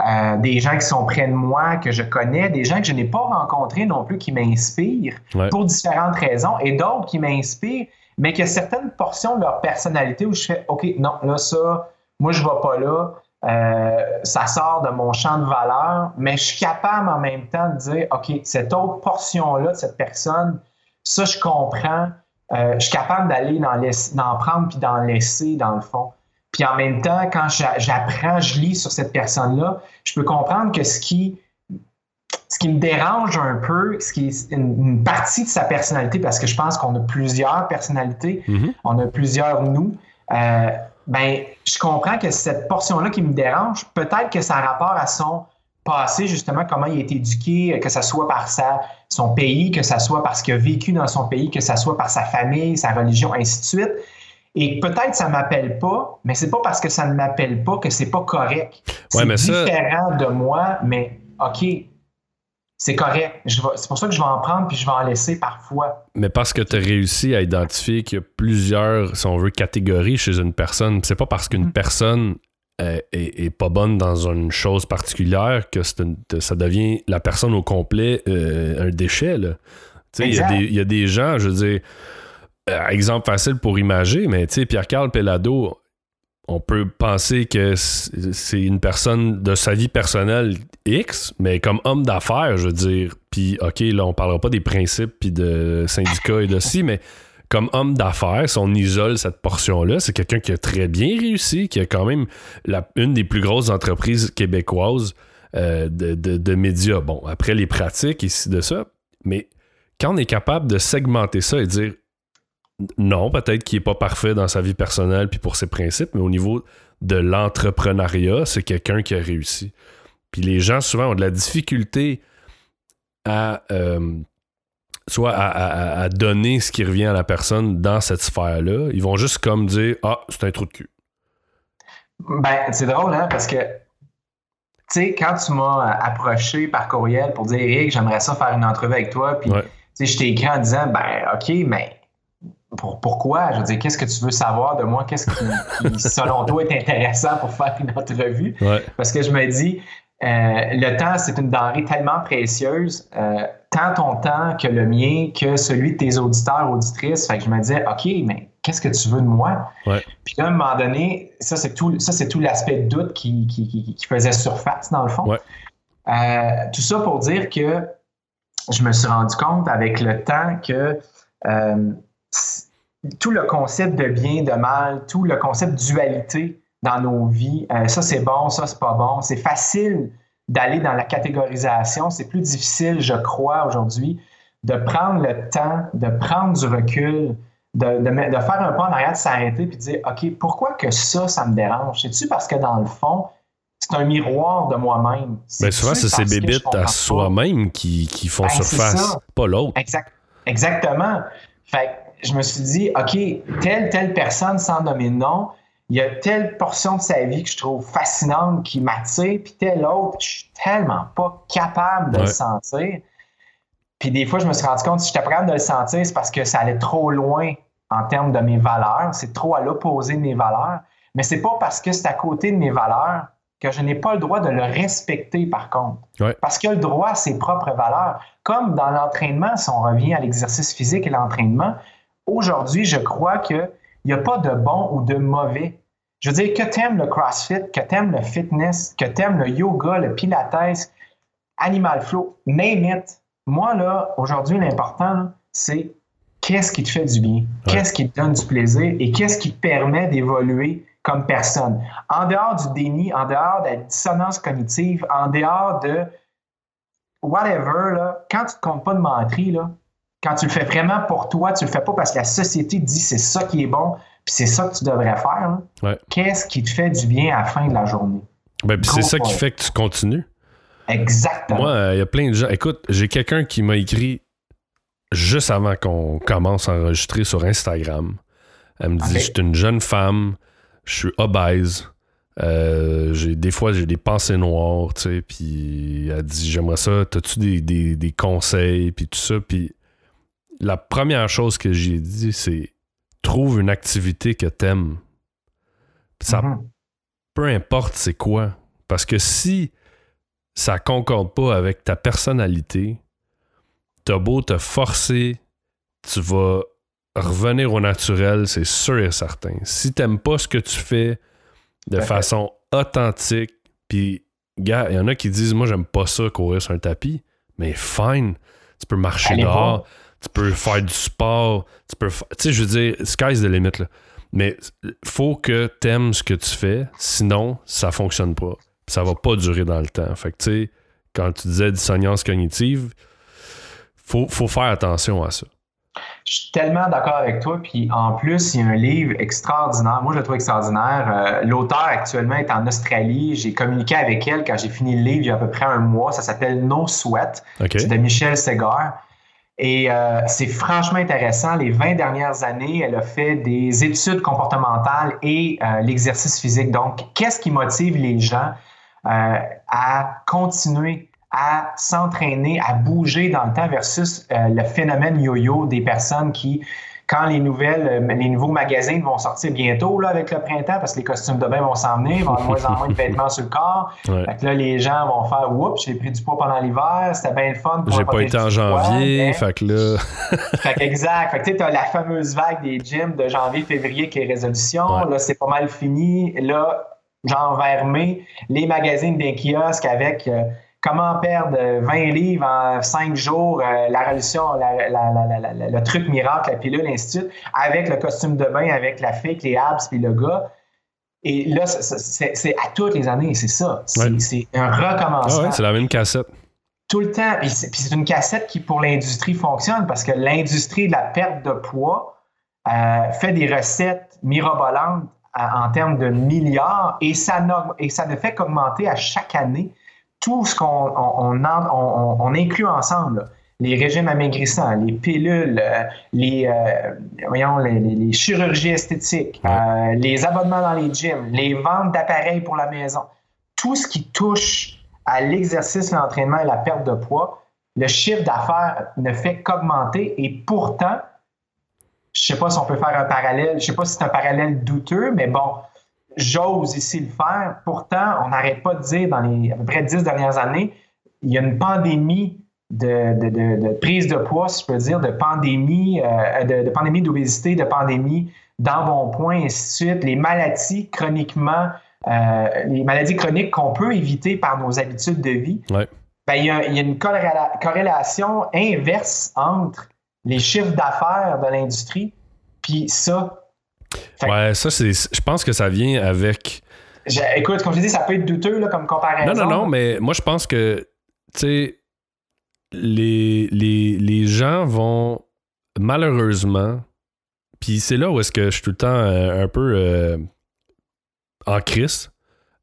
[SPEAKER 4] Euh, des gens qui sont près de moi, que je connais, des gens que je n'ai pas rencontrés non plus qui m'inspirent
[SPEAKER 1] Ouais.
[SPEAKER 4] pour différentes raisons, et d'autres qui m'inspirent, mais a certaines portions de leur personnalité où je fais OK, non, là, ça, moi, je ne vais pas là. Euh, ça sort de mon champ de valeur, mais je suis capable en même temps de dire OK, cette autre portion-là de cette personne, ça, je comprends. Euh, je suis capable d'aller laisser- d'en prendre puis d'en laisser dans le fond. Puis en même temps, quand j'a- j'apprends, je lis sur cette personne-là, je peux comprendre que ce qui, ce qui me dérange un peu, ce qui est une, partie de sa personnalité, parce que je pense qu'on a plusieurs personnalités,
[SPEAKER 1] Mhm.
[SPEAKER 4] on a plusieurs nous. euh, ben, je comprends que cette portion-là qui me dérange, peut-être que ça a rapport à son passé, justement, comment il a été éduqué, que ce soit par sa, son pays, que ce soit parce qu'il a vécu dans son pays, que ce soit par sa famille, sa religion, ainsi de suite. Et peut-être ça m'appelle pas, mais c'est pas parce que ça ne m'appelle pas que c'est pas correct.
[SPEAKER 1] Ouais,
[SPEAKER 4] c'est
[SPEAKER 1] ça-
[SPEAKER 4] différent de moi, mais OK, c'est correct. C'est pour ça que je vais en prendre puis je vais en laisser parfois.
[SPEAKER 1] Mais parce que tu as réussi à identifier qu'il y a plusieurs, si on veut, catégories chez une personne. C'est pas parce qu'une
[SPEAKER 4] Mhm.
[SPEAKER 1] personne euh, est, est pas bonne dans une chose particulière que une- ça devient la personne au complet euh, un déchet. Il y, y a des gens, je veux dire, exemple facile pour imager, mais tu sais, Pierre-Carl Pellado, on peut penser que c'est une personne de sa vie personnelle X, mais comme homme d'affaires, je veux dire, puis OK, là, on parlera pas des principes puis de syndicats et de ci, mais comme homme d'affaires, si on isole cette portion-là, c'est quelqu'un qui a très bien réussi, qui a quand même la- une des plus grosses entreprises québécoises euh, de, de- de médias. Bon, après les pratiques ici de ça, mais quand on est capable de segmenter ça et dire non, peut-être qu'il n'est pas parfait dans sa vie personnelle puis pour ses principes, mais au niveau de l'entrepreneuriat, c'est quelqu'un qui a réussi. Puis les gens, souvent, ont de la difficulté à euh, soit à, à- à donner ce qui revient à la personne dans cette sphère-là. Ils vont juste comme dire Ah, c'est un trou de cul.
[SPEAKER 4] Ben, c'est drôle, hein, parce que, tu sais, quand tu m'as euh, approché par courriel pour dire, Eric, j'aimerais ça faire une entrevue avec toi, puis,
[SPEAKER 1] Ouais.
[SPEAKER 4] tu sais, je t'ai écrit en disant, ben, OK, mais pour, pourquoi? Je veux dire, qu'est-ce que tu veux savoir de moi? Qu'est-ce qui, qui, selon toi, est intéressant pour faire une entrevue?
[SPEAKER 1] Ouais.
[SPEAKER 4] Parce que je me dis, euh, le temps, c'est une denrée tellement précieuse, euh, tant ton temps que le mien, que celui de tes auditeurs, auditrices. Fait que je me disais, OK, mais qu'est-ce que tu veux de moi?
[SPEAKER 1] Ouais.
[SPEAKER 4] Puis là, à un moment donné, ça, c'est tout, ça, c'est tout l'aspect de doute qui, qui, faisait surface, dans le fond.
[SPEAKER 1] Ouais.
[SPEAKER 4] Euh, tout ça pour dire que je me suis rendu compte avec le temps que tout le concept de bien, de mal, tout le concept de dualité dans nos vies, euh, ça c'est bon, ça c'est pas bon. C'est facile d'aller dans la catégorisation. C'est plus difficile, je crois, aujourd'hui, de prendre le temps, de prendre du recul, de, de, faire un pas en arrière, de s'arrêter puis de dire OK, pourquoi que ça, ça me dérange? C'est-tu parce que dans le fond, c'est un miroir de moi-même?
[SPEAKER 1] Mais souvent, c'est ces bébites à soi-même qui, qui font
[SPEAKER 4] Ben,
[SPEAKER 1] surface, pas l'autre.
[SPEAKER 4] Exact, exactement. Fait que je me suis dit, OK, telle, telle personne, sans nommer de nom, il y a telle portion de sa vie que je trouve fascinante, qui m'attire, puis telle autre, je suis tellement pas capable de
[SPEAKER 1] Ouais.
[SPEAKER 4] le sentir. Puis des fois, je me suis rendu compte, si j'étais pas capable de le sentir, c'est parce que ça allait trop loin en termes de mes valeurs, c'est trop à l'opposé de mes valeurs. Mais c'est pas parce que c'est à côté de mes valeurs que je n'ai pas le droit de le respecter, par contre.
[SPEAKER 1] Ouais.
[SPEAKER 4] Parce qu'il a le droit à ses propres valeurs. Comme dans l'entraînement, si on revient à l'exercice physique et l'entraînement, aujourd'hui, je crois qu'il n'y a pas de bon ou de mauvais. Je veux dire, que tu aimes le CrossFit, que tu aimes le fitness, que tu aimes le yoga, le pilates, animal flow, name it. Moi, là, aujourd'hui, l'important, c'est qu'est-ce qui te fait du bien, qu'est-ce qui te donne du plaisir et qu'est-ce qui te permet d'évoluer comme personne. En dehors du déni, en dehors de la dissonance cognitive, en dehors de whatever, là, quand tu ne te comptes pas de menterie, là, quand tu le fais vraiment pour toi, tu le fais pas parce que la société dit c'est ça qui est bon, puis c'est ça que tu devrais faire.
[SPEAKER 1] Ouais.
[SPEAKER 4] Qu'est-ce qui te fait du bien à la fin de la journée?
[SPEAKER 1] Ben, puis c'est ça qui fait que tu continues.
[SPEAKER 4] Exactement.
[SPEAKER 1] Moi, euh, il y a plein de gens. Écoute, j'ai quelqu'un qui m'a écrit juste avant qu'on commence à enregistrer sur Instagram. Elle me dit. Je suis une jeune femme, je suis obèse. euh, j'ai des fois j'ai des pensées noires, tu sais, puis elle dit j'aimerais ça, t'as-tu des, des, des conseils, puis tout ça, puis la première chose que j'ai dit c'est trouve une activité que t'aimes. Ça
[SPEAKER 4] Mhm.
[SPEAKER 1] peu importe c'est quoi. Parce que si ça concorde pas avec ta personnalité, t'as beau te forcer, tu vas revenir au naturel, c'est sûr et certain. Si t'aimes pas ce que tu fais de façon authentique, puis, gars, il y en a qui disent, moi, j'aime pas ça, courir sur un tapis, mais fine, tu peux marcher
[SPEAKER 4] Allez
[SPEAKER 1] dehors. Tu peux faire du sport, tu peux. Tu sais, je veux dire, sky's the limit, là. Mais faut que t'aimes ce que tu fais, sinon, ça fonctionne pas. Ça va pas durer dans le temps. Fait que, tu sais, quand tu disais dissonance cognitive, faut, faut faire attention à ça.
[SPEAKER 4] Je Je suis tellement d'accord avec toi. Puis en plus, il y a un livre extraordinaire. Moi, je le trouve extraordinaire. Euh, l'auteur actuellement est en Australie. J'ai communiqué avec elle quand j'ai fini le livre il y a à peu près un mois. Ça s'appelle No Sweat. C'est de Michel Segar. Et euh, c'est franchement intéressant. Les 20 dernières années, elle a fait des études comportementales et euh, l'exercice physique. Donc, qu'est-ce qui motive les gens à continuer à s'entraîner, à bouger dans le temps versus euh, le phénomène yo-yo des personnes qui, quand les nouvelles, euh, les nouveaux magazines vont sortir bientôt là, avec le printemps, parce que les costumes de bain vont s'en venir, vont avoir de moins en moins de vêtements sur le corps. Fait que là, les gens vont faire Oups, j'ai pris du poids pendant l'hiver, c'était bien le fun.
[SPEAKER 1] J'ai pas été en janvier, fait que là.
[SPEAKER 4] fait que exact. Fait que tu as la fameuse vague des gyms de janvier-février qui est résolution. Là, c'est pas mal fini. Là, genre vers mai, les magazines d'un kiosque avec. Euh, comment perdre 20 livres en 5 jours, euh, la résolution, le truc miracle, la pilule, ainsi de suite, avec le costume de bain, avec la fake, les abs, puis le gars. Et là, c'est à toutes les années, c'est ça. C'est un recommencement.
[SPEAKER 1] Ah c'est la même cassette.
[SPEAKER 4] Tout le temps. Puis c'est une cassette qui, pour l'industrie, fonctionne parce que l'industrie de la perte de poids euh, fait des recettes mirobolantes euh, en termes de milliards et ça, et ça ne fait qu'augmenter à chaque année tout ce qu'on on, inclut ensemble, les régimes amaigrissants, les pilules, euh, les, euh, voyons, les, chirurgies esthétiques, euh, les abonnements dans les gyms, les ventes d'appareils pour la maison, tout ce qui touche à l'exercice, l'entraînement et la perte de poids, le chiffre d'affaires ne fait qu'augmenter et pourtant, je ne sais pas si on peut faire un parallèle, je ne sais pas si c'est un parallèle douteux, mais bon, j'ose ici le faire. Pourtant, on n'arrête pas de dire dans les à peu près dix dernières années, il y a une pandémie de, prise de poids, si je peux dire, de pandémie, euh, de, pandémie d'obésité, de pandémie d'embonpoint, et ainsi de suite. Les maladies chroniquement, euh, les maladies chroniques qu'on peut éviter par nos habitudes de vie. Ben, il, y a, il y a une corrélation inverse entre les chiffres d'affaires de l'industrie puis ça,
[SPEAKER 1] Ouais, ça, c'est. Je pense que ça vient avec.
[SPEAKER 4] écoute, comme je dis, ça peut être douteux là, comme comparaison.
[SPEAKER 1] Non, non, non, mais moi, je pense que, tu sais, les, les, les, gens vont malheureusement. Puis c'est là où est-ce que je suis tout le temps euh, un peu euh, en crise.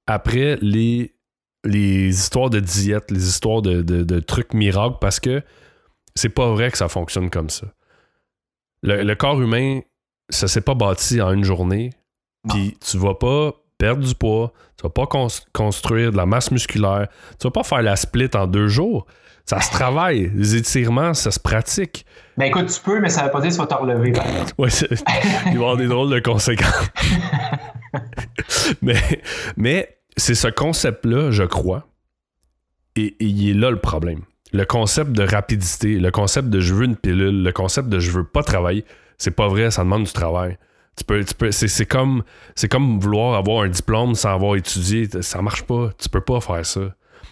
[SPEAKER 1] Après les, les histoires de diète, les histoires de, de, trucs miracles, parce que c'est pas vrai que ça fonctionne comme ça. le corps humain ça s'est pas bâti en une journée. Puis tu vas pas perdre du poids, tu vas pas construire de la masse musculaire, tu vas pas faire la split en deux jours. Ça se travaille. Les étirements, ça se pratique.
[SPEAKER 4] Ben écoute, tu peux, mais ça veut pas dire que tu vas te relever.
[SPEAKER 1] oui, il va y avoir des drôles de conséquences. mais mais c'est ce concept-là, je crois. Et, et il est là le problème. Le concept de rapidité, le concept de je veux une pilule, le concept de je veux pas travailler. C'est pas vrai, ça demande du travail. Tu peux, tu peux, c'est, comme, c'est comme vouloir avoir un diplôme sans avoir étudié. Ça marche pas. Tu peux pas faire ça.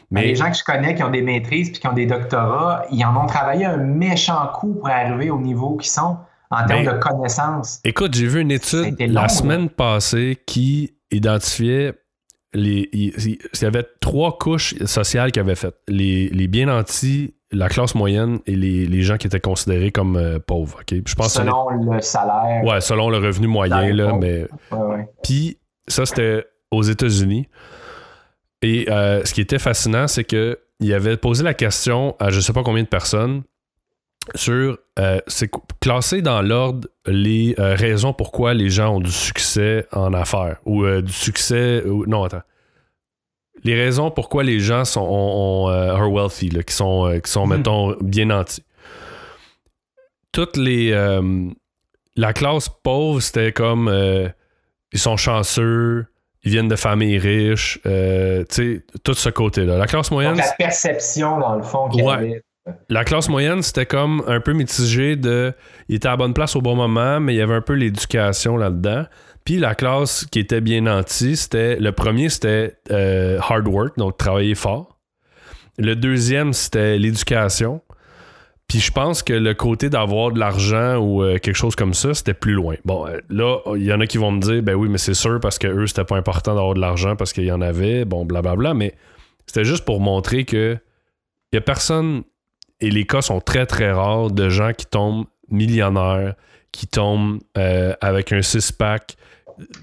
[SPEAKER 4] Mais les gens que je connais qui ont des maîtrises puis qui ont des doctorats, ils en ont travaillé un méchant coup pour arriver au niveau qu'ils sont en termes ben, de connaissances.
[SPEAKER 1] Écoute, j'ai vu une étude la semaine passée qui identifiait les. Il y avait trois couches sociales qui avaient fait. Les, les bien nantis, la classe moyenne et les, gens qui étaient considérés comme euh, pauvres. Je pense
[SPEAKER 4] selon le salaire.
[SPEAKER 1] Ouais, selon le revenu moyen. Là, mais... Puis ça, c'était aux États-Unis. Et euh, ce qui était fascinant, c'est qu'il avait posé la question à je ne sais pas combien de personnes sur euh, c'est classer dans l'ordre les raisons pourquoi les gens ont du succès en affaires ou du succès non attends les raisons pourquoi les gens sont ont, euh, are wealthy, qui sont, euh, qui sont hmm. mettons, bien nantis. Toutes les. Euh, la classe pauvre, c'était comme. ils sont chanceux, ils viennent de familles riches, tu sais, tout ce côté-là. La classe moyenne.
[SPEAKER 4] la perception, dans le fond,
[SPEAKER 1] La classe moyenne, c'était comme un peu mitigé de. Il était à la bonne place au bon moment, mais il y avait un peu l'éducation là-dedans. Puis la classe qui était bien nantie, c'était. Le premier, c'était euh, hard work, donc travailler fort. Le deuxième, c'était l'éducation. Puis je pense que le côté d'avoir de l'argent ou euh, quelque chose comme ça, c'était plus loin. Bon, euh, là, il y en a qui vont me dire, ben oui, mais c'est sûr parce que eux, c'était pas important d'avoir de l'argent parce qu'il y en avait, bon, blablabla. Mais c'était juste pour montrer que il y a personne, et les cas sont très très rares, de gens qui tombent millionnaires qui tombent avec un six-pack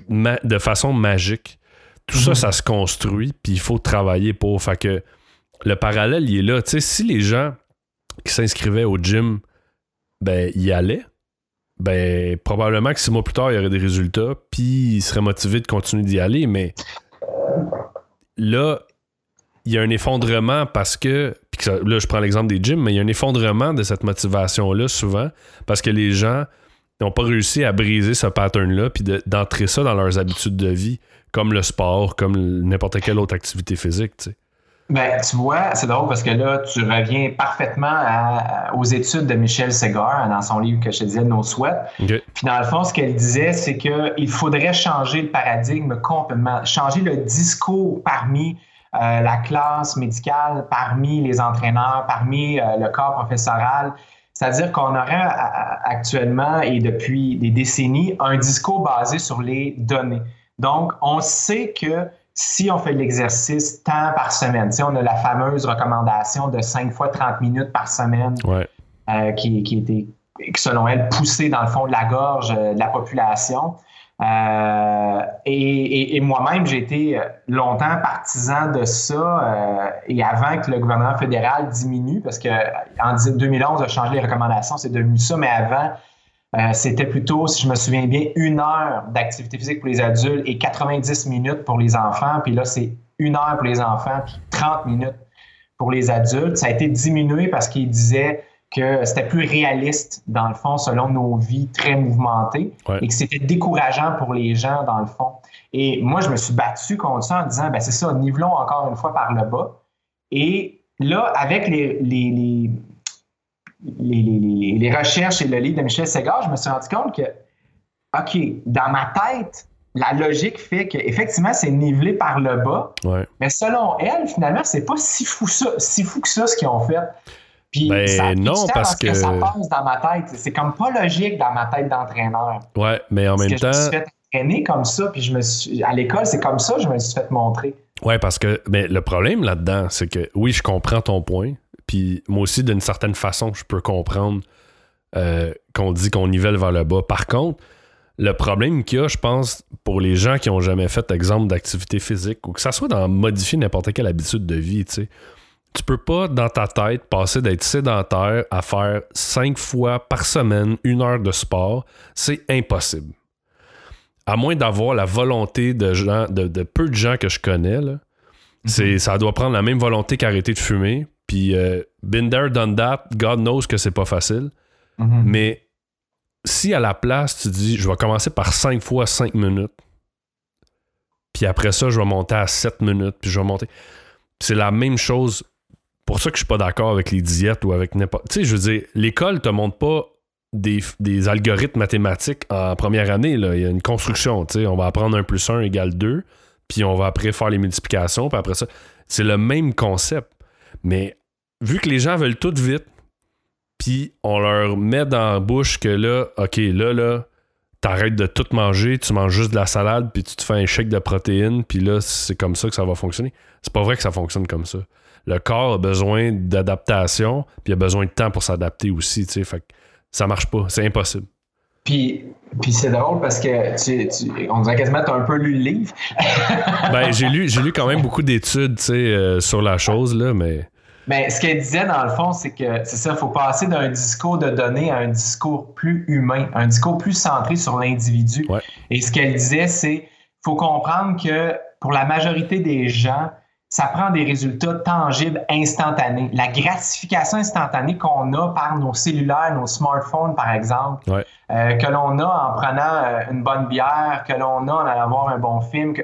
[SPEAKER 1] de façon magique. Tout ça,
[SPEAKER 4] Mhm.
[SPEAKER 1] ça se construit, puis il faut travailler pour. Fait que le parallèle, il est là. Tu sais, si les gens qui s'inscrivaient au gym, ben, y allaient, ben, probablement que six mois plus tard, il y aurait des résultats, puis ils seraient motivés de continuer d'y aller, mais là, il y a un effondrement parce que, puis là, je prends l'exemple des gyms, mais il y a un effondrement de cette motivation-là souvent parce que les gens n'ont pas réussi à briser ce pattern-là, puis de- d'entrer ça dans leurs habitudes de vie, comme le sport, comme n'importe quelle autre activité physique, tu sais.
[SPEAKER 4] Ben, tu vois, c'est drôle parce que là, tu reviens parfaitement à- aux études de Michel Segar dans son livre que je te disais, Nos souhaits. Puis dans le fond, ce qu'elle disait, c'est qu'il faudrait changer le paradigme complètement, changer le discours parmi euh, la classe médicale, parmi les entraîneurs, parmi euh, le corps professoral. C'est-à-dire qu'on aurait à- à- actuellement et depuis des décennies un discours basé sur les données. Donc, on sait que si on fait l'exercice tant par semaine, sais, on a la fameuse recommandation de 5 fois 30 minutes par semaine
[SPEAKER 1] Ouais.
[SPEAKER 4] euh, qui, qui était, selon elle, poussée dans le fond de la gorge euh, de la population. Euh, et moi-même, j'ai été euh, longtemps partisan de ça euh, et avant que le gouvernement fédéral diminue, parce que en 2011, a changé les recommandations, c'est devenu ça, mais avant, c'était plutôt, si je me souviens bien, une heure d'activité physique pour les adultes et 90 minutes pour les enfants. Puis là, c'est une heure pour les enfants, puis 30 minutes pour les adultes. Ça a été diminué parce qu'il disait que c'était plus réaliste, dans le fond, selon nos vies très mouvementées,
[SPEAKER 1] Ouais.
[SPEAKER 4] et que c'était décourageant pour les gens, dans le fond. Et moi, je me suis battu contre ça en disant, ben c'est ça, nivelons encore une fois par le bas. Et là, avec les, les, les, les, recherches et le livre de Michel Segar, je me suis rendu compte que, OK, dans ma tête, la logique fait qu'effectivement, c'est nivelé par le bas,
[SPEAKER 1] Ouais.
[SPEAKER 4] mais selon elle, finalement, c'est pas si fou, ça, si fou que ça ce qu'ils ont fait. Puis
[SPEAKER 1] Ben,
[SPEAKER 4] ça
[SPEAKER 1] non,
[SPEAKER 4] temps
[SPEAKER 1] parce que-
[SPEAKER 4] ça passe dans ma tête. C'est comme pas logique dans ma tête d'entraîneur.
[SPEAKER 1] Ouais, mais en
[SPEAKER 4] Parce
[SPEAKER 1] même
[SPEAKER 4] que je me suis
[SPEAKER 1] temps.
[SPEAKER 4] fait entraîner comme ça, puis je me suis, à l'école, c'est comme ça, je me suis fait montrer.
[SPEAKER 1] Ouais, parce que mais le problème là-dedans, c'est que oui, je comprends ton point. Puis moi aussi, d'une certaine façon, je peux comprendre euh, qu'on dit qu'on nivelle vers le bas. Par contre, le problème qu'il y a, je pense, pour les gens qui ont jamais fait, exemple, d'activité physique, ou que ça soit dans modifier n'importe quelle habitude de vie, tu sais, tu peux pas, dans ta tête, passer d'être sédentaire à faire cinq fois par semaine une heure de sport. C'est impossible. À moins d'avoir la volonté de, gens, de, de peu de gens que je connais, là, c'est, ça doit prendre la même volonté qu'arrêter de fumer. Puis, euh, been there, done that, God knows que c'est pas facile.
[SPEAKER 4] Mhm.
[SPEAKER 1] Mais si à la place, tu dis, je vais commencer par 5 fois 5 minutes, puis après ça, je vais monter à 7 minutes, puis je vais monter. C'est la même chose. Pour ça que je suis pas d'accord avec les diètes ou avec n'importe. Tu sais, je veux dire, l'école te montre pas des, algorithmes mathématiques en première année. Il y a une construction. Tu sais, on va apprendre 1 plus 1 égale 2, puis on va après faire les multiplications, puis après ça. C'est le même concept. Mais vu que les gens veulent tout vite, puis on leur met dans la bouche que là, OK, là, là, t'arrêtes de tout manger, tu manges juste de la salade, puis tu te fais un chèque de protéines, puis là, c'est comme ça que ça va fonctionner. C'est pas vrai que ça fonctionne comme ça. Le corps a besoin d'adaptation, puis il a besoin de temps pour s'adapter aussi, tu sais. Fait que ça marche pas, c'est impossible.
[SPEAKER 4] Puis, puis c'est drôle parce que tu, tu- on dirait quasiment que tu as un peu lu le livre.
[SPEAKER 1] Ben, j'ai lu, j'ai lu quand même beaucoup d'études, tu sais, euh, sur la chose, là, mais.
[SPEAKER 4] Mais ce qu'elle disait dans le fond, c'est que c'est ça, il faut passer d'un discours de données à un discours plus humain, un discours plus centré sur l'individu.
[SPEAKER 1] Ouais.
[SPEAKER 4] Et ce qu'elle disait, c'est faut comprendre que pour la majorité des gens, ça prend des résultats tangibles, instantanés. La gratification instantanée qu'on a par nos cellulaires, nos smartphones, par exemple,
[SPEAKER 1] Ouais.
[SPEAKER 4] euh, que l'on a en prenant euh, une bonne bière, que l'on a en allant voir un bon film, que-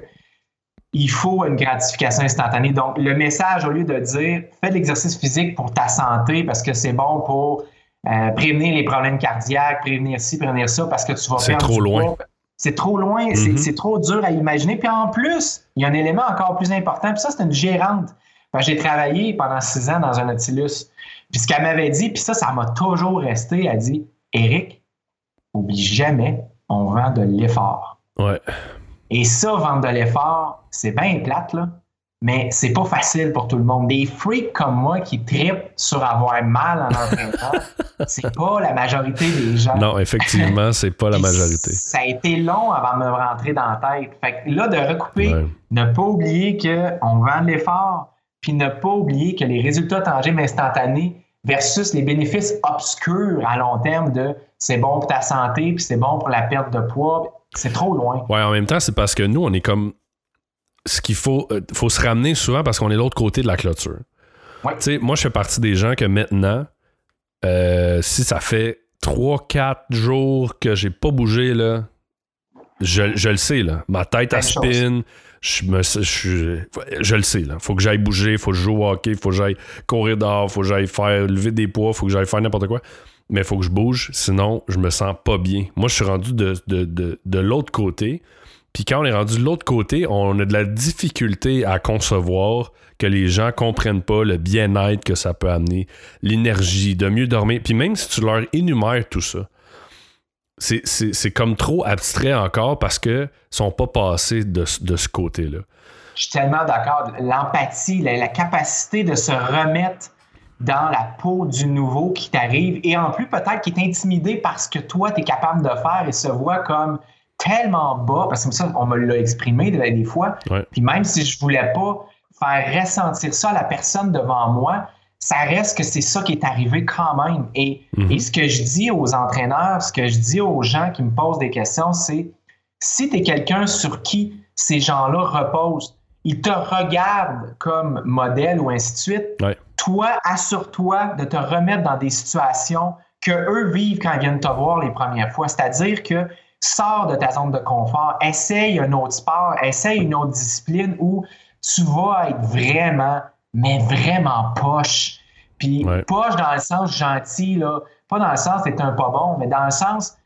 [SPEAKER 4] il faut une gratification instantanée. Donc, le message, au lieu de dire fais de l'exercice physique pour ta santé parce que c'est bon pour euh, prévenir les problèmes cardiaques, prévenir ci, prévenir ça, parce que tu vas perdre
[SPEAKER 1] trop loin.
[SPEAKER 4] C'est trop loin, c'est-
[SPEAKER 1] Mhm.
[SPEAKER 4] c'est trop dur à imaginer. Puis en plus, il y a un élément encore plus important, puis ça, c'est une gérante. J'ai travaillé pendant six ans dans un Nautilus. Puis ce qu'elle m'avait dit, puis ça, ça m'a toujours resté, elle dit Eric, oublie jamais, on vend de l'effort.
[SPEAKER 1] Ouais.
[SPEAKER 4] Et ça, vendre de l'effort, c'est bien plate, là. Mais c'est pas facile pour tout le monde. Des freaks comme moi qui tripent sur avoir mal en entraînement, c'est pas la majorité des gens.
[SPEAKER 1] Non, effectivement, c'est pas la majorité.
[SPEAKER 4] Ça a été long avant de me rentrer dans la tête. Fait que là, de recouper, ne pas oublier qu'on vend de l'effort, puis ne pas oublier que les résultats tangibles instantanés versus les bénéfices obscurs à long terme de c'est bon pour ta santé, puis c'est bon pour la perte de poids, c'est trop loin.
[SPEAKER 1] Ouais, en même temps, c'est parce que nous, on est comme ce qu'il faut, euh, faut se ramener souvent parce qu'on est de l'autre côté de la clôture.
[SPEAKER 4] Ouais.
[SPEAKER 1] Tu sais, moi, je fais partie des gens que maintenant, euh, si ça fait 3-4 jours que j'ai pas bougé, là, je, je, le sais, là. Ma tête à spin. Je, me, je, je, le sais, là. Faut que j'aille bouger, faut que je joue au hockey, faut que j'aille courir dehors, faut que j'aille faire lever des poids, faut que j'aille faire n'importe quoi. Mais il faut que je bouge, sinon je me sens pas bien. Moi, je suis rendu de, de, de, de l'autre côté. Puis quand on est rendu de l'autre côté, on a de la difficulté à concevoir que les gens comprennent pas le bien-être que ça peut amener, l'énergie, de mieux dormir. Puis même si tu leur énumères tout ça, c'est comme trop abstrait encore parce que sont pas passés de, ce côté-là.
[SPEAKER 4] Je suis tellement d'accord. L'empathie, la, capacité de se remettre dans la peau du nouveau qui t'arrive et en plus peut-être qui est intimidé parce que toi, tu es capable de faire et se voit comme tellement bas, parce que ça, on me l'a exprimé des fois.
[SPEAKER 1] Ouais.
[SPEAKER 4] Puis même si je voulais pas faire ressentir ça à la personne devant moi, ça reste que c'est ça qui est arrivé quand même. Et,
[SPEAKER 1] Mhm.
[SPEAKER 4] et ce que je dis aux entraîneurs, ce que je dis aux gens qui me posent des questions, c'est si tu es quelqu'un sur qui ces gens-là reposent, ils te regardent comme modèle ou ainsi de suite,
[SPEAKER 1] ouais.
[SPEAKER 4] toi, assure-toi de te remettre dans des situations que eux vivent quand ils viennent te voir les premières fois. C'est-à-dire que sors de ta zone de confort, essaye un autre sport, essaye une autre discipline où tu vas être vraiment, mais vraiment poche. Puis
[SPEAKER 1] ouais.
[SPEAKER 4] poche dans le sens gentil, là, pas dans le sens t'es un pas bon, mais dans le sens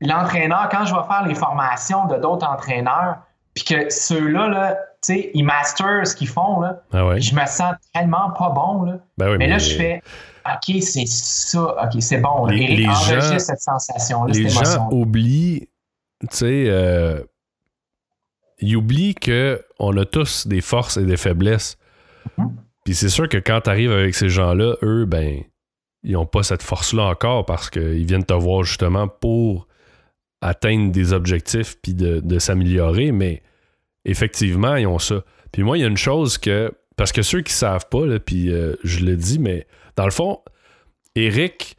[SPEAKER 4] l'entraîneur, quand je vais faire les formations de d'autres entraîneurs, puis que ceux-là, là, tu sais, ils masterent ce qu'ils font, là,
[SPEAKER 1] ah ouais.
[SPEAKER 4] je me sens tellement pas bon, là.
[SPEAKER 1] Ben oui,
[SPEAKER 4] mais,
[SPEAKER 1] mais,
[SPEAKER 4] là, je fais, OK, c'est ça, OK, c'est bon.
[SPEAKER 1] Les,
[SPEAKER 4] Eric
[SPEAKER 1] les
[SPEAKER 4] enregistre
[SPEAKER 1] gens,
[SPEAKER 4] cette sensation-là,
[SPEAKER 1] Les
[SPEAKER 4] cette
[SPEAKER 1] gens oublient, tu sais, euh, ils oublient qu'on a tous des forces et des faiblesses.
[SPEAKER 4] Mm-hmm.
[SPEAKER 1] Puis c'est sûr que quand tu arrives avec ces gens-là, eux, ben, ils n'ont pas cette force-là encore parce qu'ils viennent te voir justement pour atteindre des objectifs puis de, de s'améliorer, mais effectivement, ils ont ça. Puis moi, il y a une chose que. Parce que ceux qui savent pas, là, puis euh, je le dis, mais dans le fond, Eric,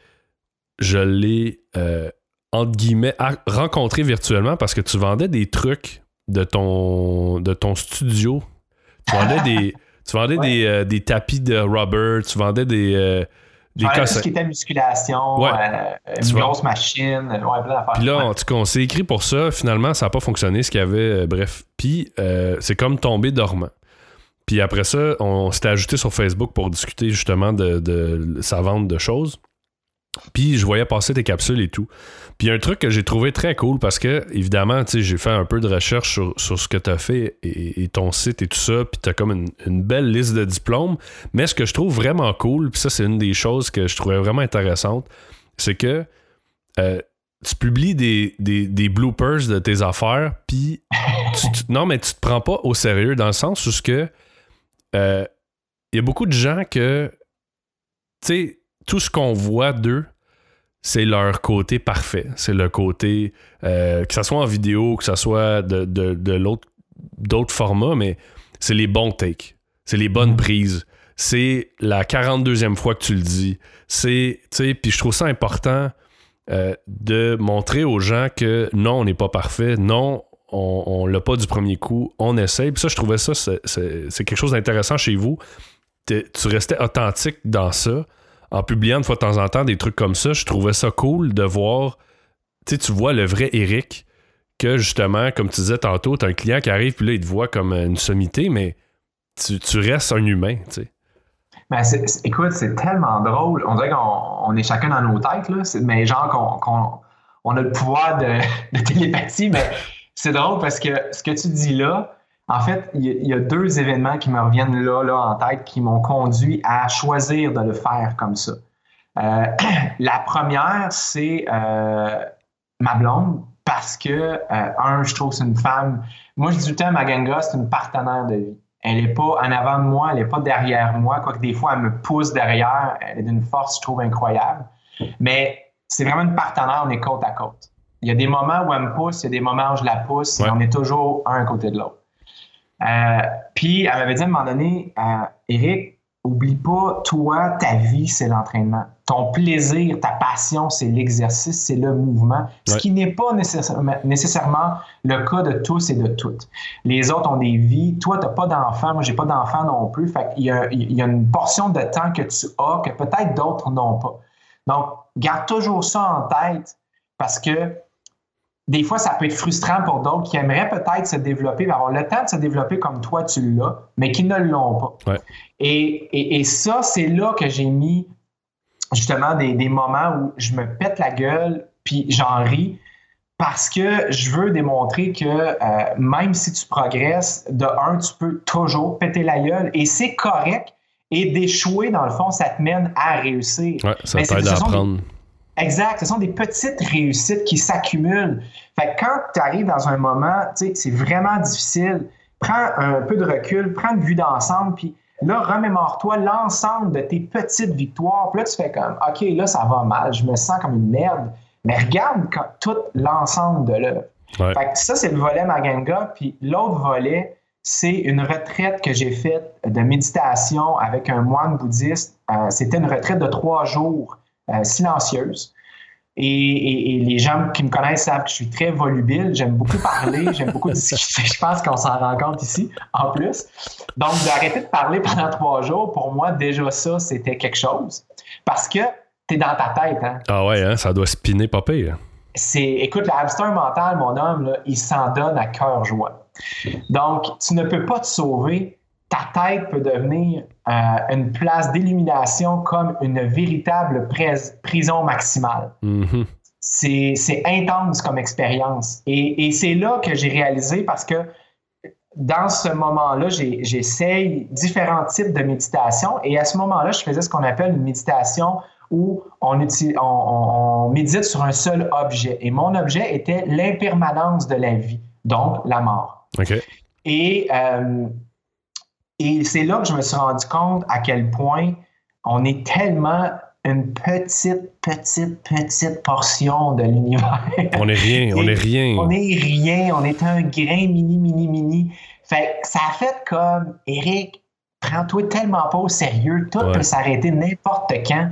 [SPEAKER 1] je l'ai, euh, entre guillemets, rencontré virtuellement parce que tu vendais des trucs de ton, de ton studio. Tu vendais des. Tu vendais
[SPEAKER 4] Ouais.
[SPEAKER 1] des, euh, des tapis de rubber, tu vendais des. euh, des
[SPEAKER 4] Ouais, tout ce qui était musculation,
[SPEAKER 1] Ouais.
[SPEAKER 4] euh, une grosse machine, ouais, plein d'affaires.
[SPEAKER 1] Puis là, en tout cas, on s'est écrit pour ça. Finalement, ça n'a pas fonctionné, ce qu'il y avait. euh, bref. Puis, euh, c'est comme tomber dormant. Puis après ça, on s'était ajouté sur Facebook pour discuter justement de, de sa vente de choses. Puis je voyais passer tes capsules et tout. Puis un truc que j'ai trouvé très cool parce que, évidemment, tu sais, j'ai fait un peu de recherche sur, sur ce que tu as fait et, ton site et tout ça. Puis tu as comme une, une belle liste de diplômes. Mais ce que je trouve vraiment cool, puis ça, c'est une des choses que je trouvais vraiment intéressante, c'est que euh, tu publies des, des, des bloopers de tes affaires, puis non, mais tu te prends pas au sérieux dans le sens où ce que euh, il y a beaucoup de gens que tu sais, tout ce qu'on voit d'eux, c'est leur côté parfait. C'est le côté, euh, que ce soit en vidéo, que ce soit de, de, de l'autre, d'autres formats, mais c'est les bons takes. C'est les bonnes prises. C'est la 42e fois que tu le dis. C'est, tu sais, puis je trouve ça important euh, de montrer aux gens que non, on n'est pas parfait. Non, on, on l'a pas du premier coup. On essaye. Puis ça, je trouvais ça, c'est, quelque chose d'intéressant chez vous. Tu restais authentique dans ça en publiant de fois de temps en temps des trucs comme ça, je trouvais ça cool de voir, tu tu vois le vrai Eric, que justement, comme tu disais tantôt, t'as un client qui arrive, puis là, il te voit comme une sommité, mais tu, tu restes un humain, tu sais.
[SPEAKER 4] Ben, écoute, c'est tellement drôle. On dirait qu'on on est chacun dans nos têtes, là. Mais genre qu'on qu'on- on a le pouvoir de, de télépathie, mais c'est drôle parce que ce que tu dis là, en fait, il y, a- deux événements qui me reviennent là, là en tête qui m'ont conduit à choisir de le faire comme ça. Euh, la première, c'est euh, ma blonde, parce que, euh, un, je trouve que c'est une femme. Moi, je dis tout le temps, Maganga, c'est une partenaire de vie. Elle n'est pas en avant de moi, elle n'est pas derrière moi, quoique des fois, elle me pousse derrière. Elle est d'une force, je trouve, incroyable. Mais c'est vraiment une partenaire, on est côte à côte. Il y a des moments où elle me pousse, il y a des moments où je la pousse,
[SPEAKER 1] Ouais.
[SPEAKER 4] et on est toujours un à côté de l'autre. Euh, puis, elle m'avait dit à un moment donné, euh, Eric, oublie pas, toi, ta vie, c'est l'entraînement. Ton plaisir, ta passion, c'est l'exercice, c'est le mouvement. Ce
[SPEAKER 1] Ouais.
[SPEAKER 4] qui n'est pas nécessairement, nécessairement le cas de tous et de toutes. Les autres ont des vies. Toi, tu n'as pas d'enfant. Moi, j'ai pas d'enfant non plus. Fait il, y a, il y a une portion de temps que tu as que peut-être d'autres n'ont pas. Donc, garde toujours ça en tête parce que des fois, ça peut être frustrant pour d'autres qui aimeraient peut-être se développer, avoir le temps de se développer comme toi, tu l'as, mais qui ne l'ont pas.
[SPEAKER 1] Ouais.
[SPEAKER 4] Et, et- et ça, c'est là que j'ai mis justement des, des moments où je me pète la gueule, puis j'en ris, parce que je veux démontrer que euh, même si tu progresses, de un, tu peux toujours péter la gueule, et c'est correct. Et d'échouer, dans le fond, ça te mène à réussir.
[SPEAKER 1] Ouais, ça t'aide à
[SPEAKER 4] des-
[SPEAKER 1] apprendre.
[SPEAKER 4] Exact. Ce sont des petites réussites qui s'accumulent. Fait que quand tu arrives dans un moment, tu sais, c'est vraiment difficile. Prends un peu de recul, prends une vue d'ensemble, puis là, remémore-toi l'ensemble de tes petites victoires. Puis là, tu fais comme, OK, là, ça va mal, je me sens comme une merde. Mais regarde quand- tout l'ensemble de l'œuvre.
[SPEAKER 1] Ouais.
[SPEAKER 4] Fait que ça, c'est le volet Maganga. Puis l'autre volet, c'est une retraite que j'ai faite de méditation avec un moine bouddhiste. Euh, C'était une retraite de trois jours silencieuse. Et, et- et les gens qui me connaissent savent que je suis très volubile. J'aime beaucoup parler, j'aime beaucoup discuter. Je pense qu'on s'en rend compte ici, en plus. Donc, d'arrêter de parler pendant trois jours, pour moi, déjà ça, c'était quelque chose. Parce que tu es dans ta tête. Hein?
[SPEAKER 1] Ah ouais, hein, ça doit spinner pas pire.
[SPEAKER 4] c'est, écoute, le hamster mental, mon homme, là, il s'en donne à cœur joie. Donc, tu ne peux pas te sauver. Ta tête peut devenir euh, une place d'illumination comme une véritable prison maximale.
[SPEAKER 1] Mhm.
[SPEAKER 4] C'est, c'est intense comme expérience. Et, et c'est là que j'ai réalisé parce que dans ce moment-là, j'ai- j'essaye différents types de méditation. Et à ce moment-là, je faisais ce qu'on appelle une méditation où on, utilise, on, on- on médite sur un seul objet. Et mon objet était l'impermanence de la vie, donc la mort. Et, euh, et c'est là que je me suis rendu compte à quel point on est tellement une petite, petite, petite portion de l'univers.
[SPEAKER 1] On est rien, on est rien.
[SPEAKER 4] On est rien, on est un grain mini, mini, mini. Fait que ça a fait comme, Eric, prends-toi tellement pas au sérieux, tout
[SPEAKER 1] Ouais.
[SPEAKER 4] peut s'arrêter n'importe quand.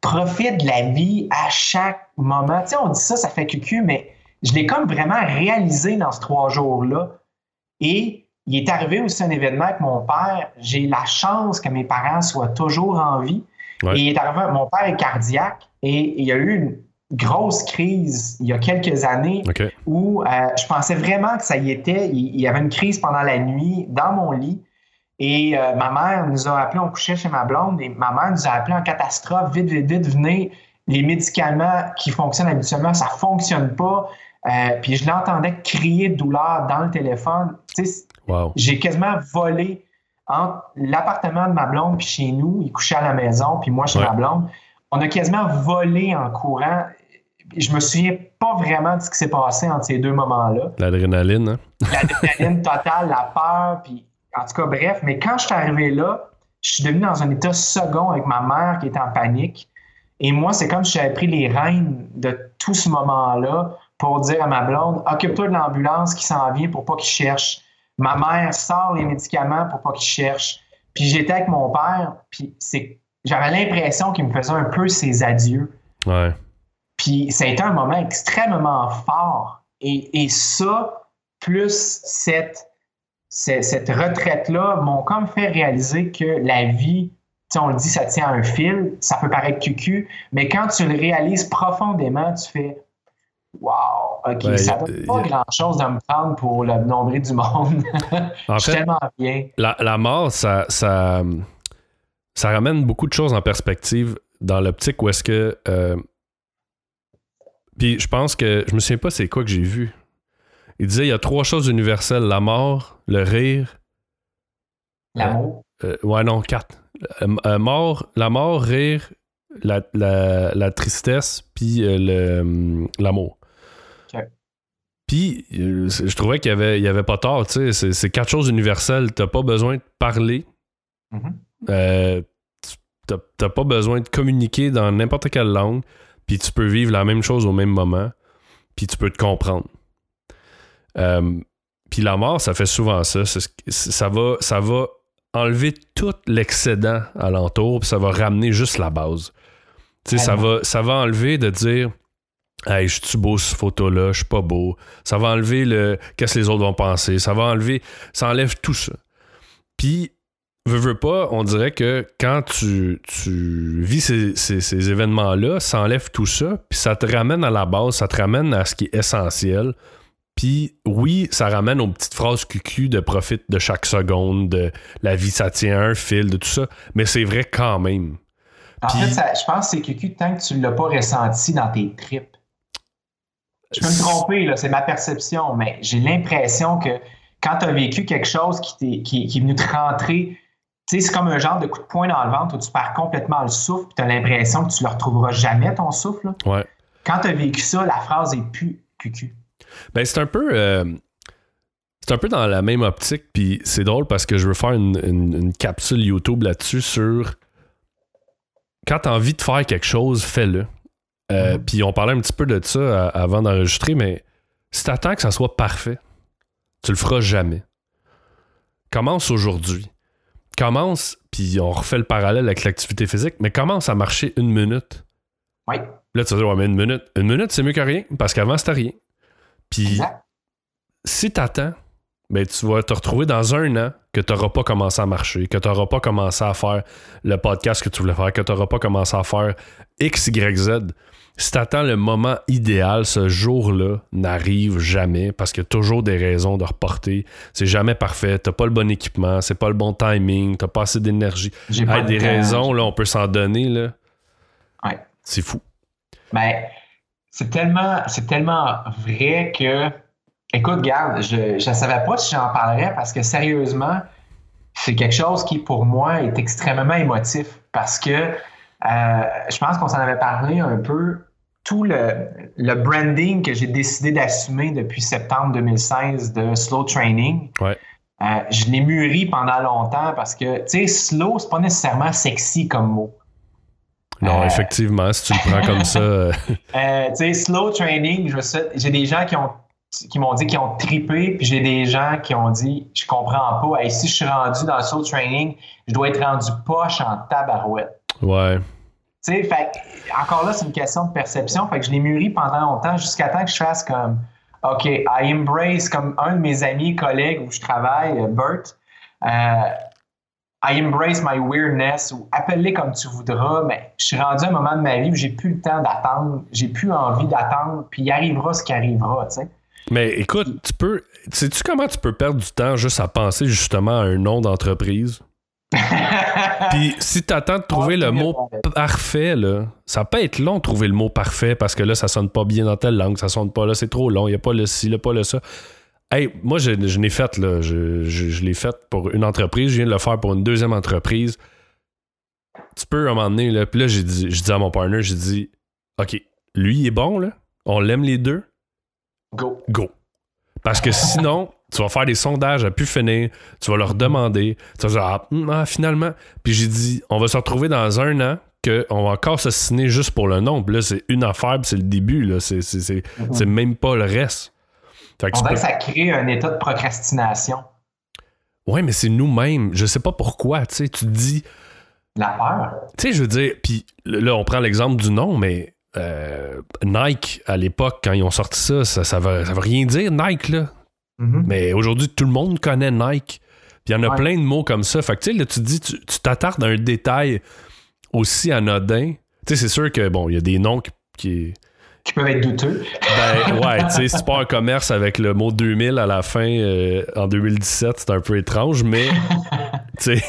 [SPEAKER 4] Profite de la vie à chaque moment. Tu sais, on dit ça, ça fait cucu, mais je l'ai comme vraiment réalisé dans ces trois jours-là. Et il est arrivé aussi un événement avec mon père. J'ai la chance que mes parents soient toujours en vie.
[SPEAKER 1] Ouais.
[SPEAKER 4] Et il est arrivé, mon père est cardiaque et il y a eu une grosse crise il y a quelques années où euh, je pensais vraiment que ça y était. Il, il y avait une crise pendant la nuit dans mon lit. Et euh, ma mère nous a appelé, on couchait chez ma blonde, et ma mère nous a appelé en catastrophe, vite, vite, vite, venez. Les médicaments qui fonctionnent habituellement, ça ne fonctionne pas. Euh, puis je l'entendais crier de douleur dans le téléphone.
[SPEAKER 1] Wow.
[SPEAKER 4] j'ai quasiment volé entre l'appartement de ma blonde puis chez nous. Il couchait à la maison, puis moi chez
[SPEAKER 1] Ouais.
[SPEAKER 4] ma blonde. On a quasiment volé en courant. Je me souviens pas vraiment de ce qui s'est passé entre ces deux moments-là.
[SPEAKER 1] L'adrénaline, hein?
[SPEAKER 4] L'adrénaline totale, la peur, puis en tout cas, bref. Mais quand je suis arrivé là, je suis devenu dans un état second avec ma mère qui était en panique. Et moi, c'est comme si j'avais pris les rênes de tout ce moment-là pour dire à ma blonde, occupe-toi de l'ambulance qui s'en vient pour pas qu'il cherche. Ma mère sort les médicaments pour pas qu'il cherche. Puis j'étais avec mon père, puis c'est, j'avais l'impression qu'il me faisait un peu ses adieux.
[SPEAKER 1] Ouais.
[SPEAKER 4] Puis ça a été un moment extrêmement fort. Et, et ça, plus cette, cette, cette retraite-là, m'ont comme fait réaliser que la vie, on le dit, ça tient à un fil, ça peut paraître cucu, mais quand tu le réalises profondément, tu fais Wow, OK,
[SPEAKER 1] Ouais,
[SPEAKER 4] ça donne pas grand-chose de me prendre pour le nombril du monde.
[SPEAKER 1] En
[SPEAKER 4] Je suis
[SPEAKER 1] fait,
[SPEAKER 4] tellement bien.
[SPEAKER 1] la, la mort, ça, ça, ça ramène beaucoup de choses en perspective dans l'optique où est-ce que. euh, Puis je pense que. Je me souviens pas c'est quoi que j'ai vu. Il disait il y a trois choses universelles la mort, le rire.
[SPEAKER 4] L'amour.
[SPEAKER 1] euh, ouais, non, quatre. Euh, euh, mort, la mort, rire, la, la, la tristesse, puis euh, le, hum, l'amour. Puis, euh, je trouvais qu'il y avait, il y avait pas tort, tu sais. C'est, quatre choses universelles. T'as pas besoin de parler. Euh, tu- t'as, t'as pas besoin de communiquer dans n'importe quelle langue. Puis tu peux vivre la même chose au même moment. Puis tu peux te comprendre. Euh, puis la mort, ça fait souvent ça. Ça, va, ça va enlever tout l'excédent alentour. Puis ça va ramener juste la base. Tu sais, ça
[SPEAKER 4] Tellement.
[SPEAKER 1] va, ça va enlever de dire Hey, je suis beau cette photo-là, je suis pas beau. Ça va enlever le qu'est-ce que les autres vont penser? Ça va enlever. Ça enlève tout ça. Puis, veux, veux pas, on dirait que quand tu, tu vis ces, ces- ces événements-là, ça enlève tout ça, puis ça te ramène à la base, ça te ramène à ce qui est essentiel. Puis oui, ça ramène aux petites phrases cucu de profite de chaque seconde, de la vie, ça tient un fil, de tout ça. Mais c'est vrai quand même.
[SPEAKER 4] En fait, ça- je pense que c'est cucu tant que tu ne l'as pas ressenti dans tes tripes. Je peux me tromper, là, c'est ma perception, mais j'ai l'impression que quand tu as vécu quelque chose qui, t'est- qui, qui est venu te rentrer, c'est comme un genre de coup de poing dans le ventre où tu perds complètement le souffle, puis tu as l'impression que tu ne le retrouveras jamais, ton souffle.
[SPEAKER 1] Ouais.
[SPEAKER 4] Quand tu as vécu ça, la phrase est plus cucu.
[SPEAKER 1] Ben, c'est un peu. euh, c'est un peu dans la même optique, puis c'est drôle parce que je veux faire une, une- une capsule YouTube là-dessus sur. Quand tu as envie de faire quelque chose, fais-le. Euh,
[SPEAKER 4] Mhm.
[SPEAKER 1] Puis on parlait un petit peu de ça euh, avant d'enregistrer, mais si t'attends que ça soit parfait, tu le feras jamais. Commence aujourd'hui. Commence, puis on refait le parallèle avec l'activité physique, mais commence à marcher une minute.
[SPEAKER 4] Oui,
[SPEAKER 1] Là, tu vas dire, ouais, mais une minute. Une minute, c'est mieux que rien, parce qu'avant, c'était rien. Puis si t'attends, ben, tu vas te retrouver dans un an que tu n'auras pas commencé à marcher, que tu n'auras pas commencé à faire le podcast que tu voulais faire, que tu n'auras pas commencé à faire X, Y, Z. Si t'attends le moment idéal, ce jour-là n'arrive jamais parce qu'il y a toujours des raisons de reporter. C'est jamais parfait. T'as pas le bon équipement, c'est pas le bon timing, t'as pas assez d'énergie.
[SPEAKER 4] J'ai pas
[SPEAKER 1] Hey,
[SPEAKER 4] de
[SPEAKER 1] des raisons, là, on peut s'en donner. Là.
[SPEAKER 4] Ouais.
[SPEAKER 1] C'est fou.
[SPEAKER 4] Mais c'est tellement, c'est tellement vrai que, écoute, garde, je ne savais pas si j'en parlerais parce que sérieusement, c'est quelque chose qui, pour moi, est extrêmement émotif parce que je pense qu'on s'en avait parlé un peu. Tout le, le branding que j'ai décidé d'assumer depuis septembre 2016 de Slow Training,
[SPEAKER 1] Ouais.
[SPEAKER 4] euh, je l'ai mûri pendant longtemps parce que, tu sais, slow, c'est pas nécessairement sexy comme mot.
[SPEAKER 1] Non,
[SPEAKER 4] Euh.
[SPEAKER 1] effectivement, si tu le prends comme ça. euh,
[SPEAKER 4] Euh, tu sais, slow training, j'ai des gens qui ont qui m'ont dit qu'ils ont trippé, puis j'ai des gens qui ont dit je comprends pas. Hey, si je suis rendu dans le slow training, je dois être rendu poche en tabarouette.
[SPEAKER 1] ouais.
[SPEAKER 4] Tu sais, fait encore là, c'est une question de perception. Fait que je l'ai mûri pendant longtemps jusqu'à temps que je fasse comme OK, I embrace comme un de mes amis, collègues où je travaille, Bert. euh, I embrace my weirdness ou appelle-les comme tu voudras, mais je suis rendu à un moment de ma vie où j'ai plus le temps d'attendre, j'ai plus envie d'attendre, puis il arrivera ce qui arrivera, tu sais.
[SPEAKER 1] Mais écoute, tu peux. Sais-tu comment tu peux perdre du temps juste à penser justement à un nom d'entreprise? Puis si t'attends de trouver le mot parfait, là, ça peut être long de trouver le mot parfait parce que là, ça sonne pas bien dans telle langue, ça sonne pas là, c'est trop long, il y a pas le ci, il pas le ça. Hey, moi, je, je l'ai fait, là. Je, je- je l'ai fait pour une entreprise, je viens de le faire pour une deuxième entreprise. Tu peux, à un moment donné, là, puis là, j'ai dit, j'ai dit à mon partner, j'ai dit, OK, lui, il est bon, là. On l'aime les deux?
[SPEAKER 4] Go.
[SPEAKER 1] go. Parce que sinon, tu vas faire des sondages à pu finir, tu vas leur demander, tu vas dire, ah, hum, ah, finalement. Puis j'ai dit, on va se retrouver dans un an qu'on va encore se signer juste pour le nom. Puis là, c'est une affaire, puis c'est le début, là. C'est, c'est, c'est, c'est même pas le reste. Fait que
[SPEAKER 4] On
[SPEAKER 1] tu
[SPEAKER 4] dirait
[SPEAKER 1] peux-
[SPEAKER 4] que ça crée un état de procrastination.
[SPEAKER 1] Ouais, mais c'est nous-mêmes. Je sais pas pourquoi, tu sais. Tu te dis,
[SPEAKER 4] La peur.
[SPEAKER 1] tu sais, je veux dire, puis là, on prend l'exemple du nom, mais euh, Nike, à l'époque, quand ils ont sorti ça, ça, ça, veut, ça veut rien dire, Nike, là.
[SPEAKER 4] Mhm.
[SPEAKER 1] Mais aujourd'hui, tout le monde connaît Nike. Puis il y en a
[SPEAKER 4] Ouais.
[SPEAKER 1] plein de mots comme ça. Fait que tu sais, là, tu te dis, tu t'attardes à un détail aussi anodin. Tu sais, c'est sûr que, bon, il y a des noms qui. qui-
[SPEAKER 4] Qui peuvent être douteux.
[SPEAKER 1] ben, ouais, tu sais, si tu pas un commerce avec le mot 2000 à la fin euh, en 2017, c'est un peu étrange, mais, tu sais,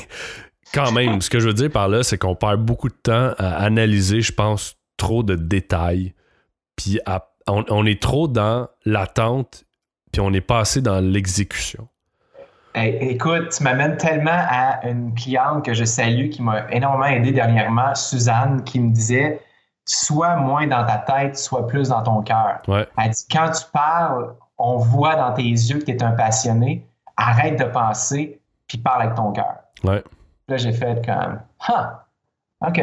[SPEAKER 1] quand même, ce que je veux dire par là, c'est qu'on perd beaucoup de temps à analyser, je pense, trop de détails. Puis à- on, on est trop dans l'attente, puis on n'est pas assez dans l'exécution.
[SPEAKER 4] Hey, écoute, tu m'amènes tellement à une cliente que je salue qui m'a énormément aidé dernièrement, Suzanne, qui me disait Sois moins dans ta tête, sois plus dans ton cœur.
[SPEAKER 1] Ouais.
[SPEAKER 4] Elle dit Quand tu parles, on voit dans tes yeux que tu es un passionné. Arrête de penser, puis parle avec ton cœur.
[SPEAKER 1] Ouais.
[SPEAKER 4] Là, j'ai fait comme, ah, OK.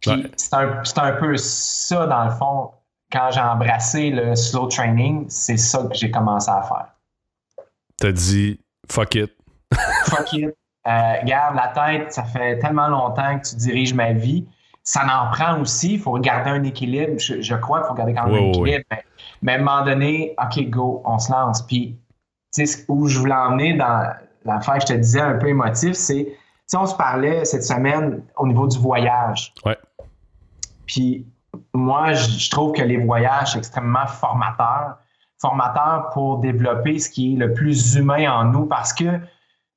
[SPEAKER 4] Puis
[SPEAKER 1] Ouais.
[SPEAKER 4] c'est un, c'est un peu ça, dans le fond, quand j'ai embrassé le slow training, c'est ça que j'ai commencé à faire.
[SPEAKER 1] T'as dit fuck it.
[SPEAKER 4] Fuck it. Euh, garde la tête, ça fait tellement longtemps que tu diriges ma vie. Ça en prend aussi. Il faut regarder un équilibre. Je, je crois qu'il faut garder quand même un équilibre. Mais, mais à un moment donné, OK, go, on se lance. Puis, tu sais, où je voulais emmener dans l'affaire que je te disais un peu émotif, c'est, tu sais, on se parlait cette semaine au niveau du voyage.
[SPEAKER 1] Ouais.
[SPEAKER 4] Puis, moi, je, trouve que les voyages, c'est extrêmement formateurs. Formateurs pour développer ce qui est le plus humain en nous parce que,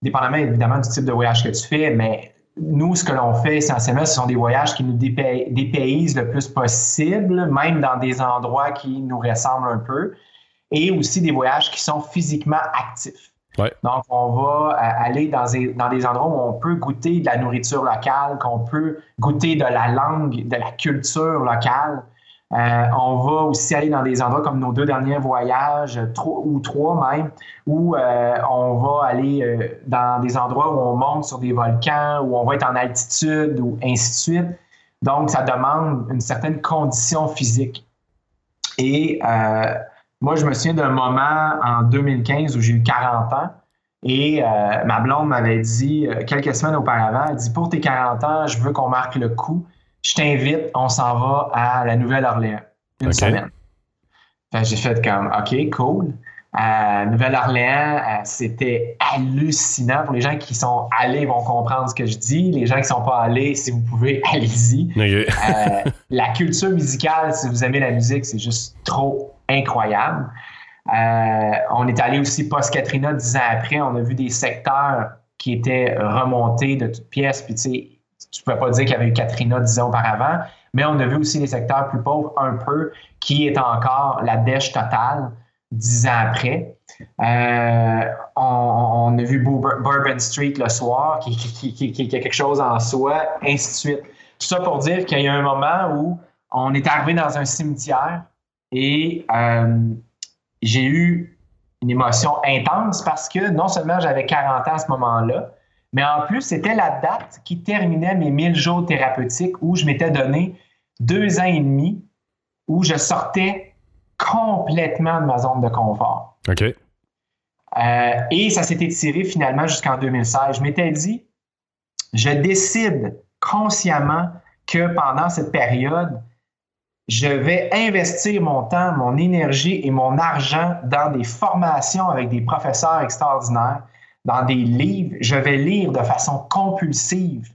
[SPEAKER 4] dépendamment évidemment du type de voyage que tu fais, mais nous, ce que l'on fait essentiellement, ce sont des voyages qui nous dépa- dépaysent le plus possible, même dans des endroits qui nous ressemblent un peu, et aussi des voyages qui sont physiquement actifs. Donc, on va euh, aller dans des, dans des endroits où on peut goûter de la nourriture locale, qu'on peut goûter de la langue, de la culture locale. Euh, on va aussi aller dans des endroits comme nos deux derniers voyages, ou trois même, où euh, on va aller dans des endroits où on monte sur des volcans, où on va être en altitude, ou ainsi de suite. Donc, ça demande une certaine condition physique. Et moi, je me souviens d'un moment en 2015 où j'ai eu 40 ans. Et euh, ma blonde m'avait dit euh, quelques semaines auparavant, elle dit pour tes 40 ans, je veux qu'on marque le coup. Je t'invite, on s'en va à la Nouvelle-Orléans une semaine. J'ai fait comme OK, cool. À Nouvelle-Orléans, euh, c'était hallucinant. Pour les gens qui sont allés, ils vont comprendre ce que je dis. Les gens qui ne sont pas allés, si vous pouvez, allez-y. Euh, la culture musicale, si vous aimez la musique, c'est juste trop incroyable. Euh, on est allé aussi post-Katrina dix ans après. On a vu des secteurs qui étaient remontés de toutes pièces. Puis, tu sais, tu ne pouvais pas dire qu'il y avait eu Katrina dix ans auparavant, mais on a vu aussi les secteurs plus pauvres un peu, qui est encore la dèche totale dix ans après. Euh, on, a vu Bourbon Street le soir, qui, qui, a quelque chose en soi, ainsi de suite. Tout ça pour dire qu'il y a un moment où on est arrivé dans un cimetière et euh, j'ai eu une émotion intense parce que non seulement j'avais 40 ans à ce moment-là, mais en plus, c'était la date qui terminait mes 1000 jours thérapeutiques où je m'étais donné deux ans et demi où je sortais complètement de ma zone de confort.
[SPEAKER 1] Ok.
[SPEAKER 4] Euh, et ça s'est étiré finalement jusqu'en 2016. Je m'étais dit, je décide consciemment que pendant cette période, je vais investir mon temps, mon énergie et mon argent dans des formations avec des professeurs extraordinaires, dans des livres. Je vais lire de façon compulsive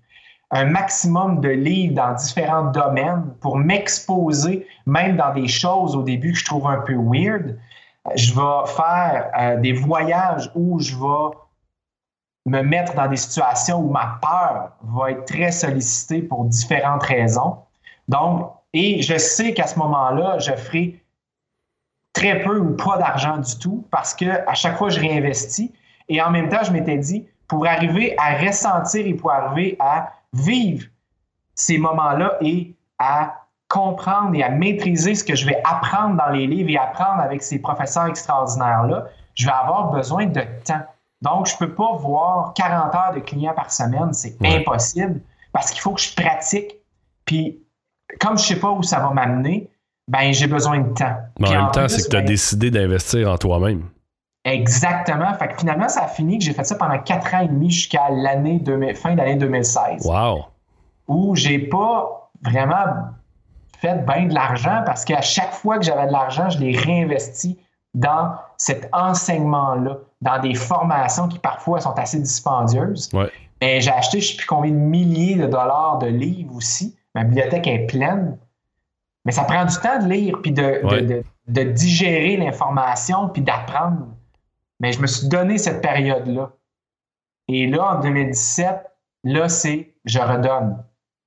[SPEAKER 4] un maximum de livres dans différents domaines pour m'exposer, même dans des choses au début que je trouve un peu weird. Je vais faire euh, des voyages où je vais me mettre dans des situations où ma peur va être très sollicitée pour différentes raisons. Donc, et je sais qu'à ce moment-là, je ferai très peu ou pas d'argent du tout parce que à chaque fois, je réinvestis. Et en même temps, je m'étais dit, pour arriver à ressentir et pour arriver à vivre ces moments-là et à comprendre et à maîtriser ce que je vais apprendre dans les livres et apprendre avec ces professeurs extraordinaires-là, je vais avoir besoin de temps. Donc, je ne peux pas voir 40 heures de clients par semaine, c'est impossible parce qu'il faut que je pratique. Puis, comme je ne sais pas où ça va m'amener, ben j'ai besoin de temps.
[SPEAKER 1] Mais en même temps, c'est que tu as
[SPEAKER 4] ben,
[SPEAKER 1] décidé d'investir en toi-même.
[SPEAKER 4] Exactement. Fait que finalement, ça a fini que j'ai fait ça pendant quatre ans et demi jusqu'à l'année 2000 fin d'année 2016,
[SPEAKER 1] Wow.
[SPEAKER 4] où j'ai pas vraiment fait bien de l'argent parce qu'à chaque fois que j'avais de l'argent, je l'ai réinvesti dans cet enseignement-là, dans des formations qui parfois sont assez dispendieuses.
[SPEAKER 1] Ouais.
[SPEAKER 4] Et j'ai acheté je ne sais plus combien de milliers de dollars de livres aussi. Ma bibliothèque est pleine. Mais ça prend du temps de lire, puis de, de-
[SPEAKER 1] Ouais.
[SPEAKER 4] de- de digérer l'information, puis d'apprendre. Mais je me suis donné cette période-là. Et là, en 2017, là, c'est je redonne.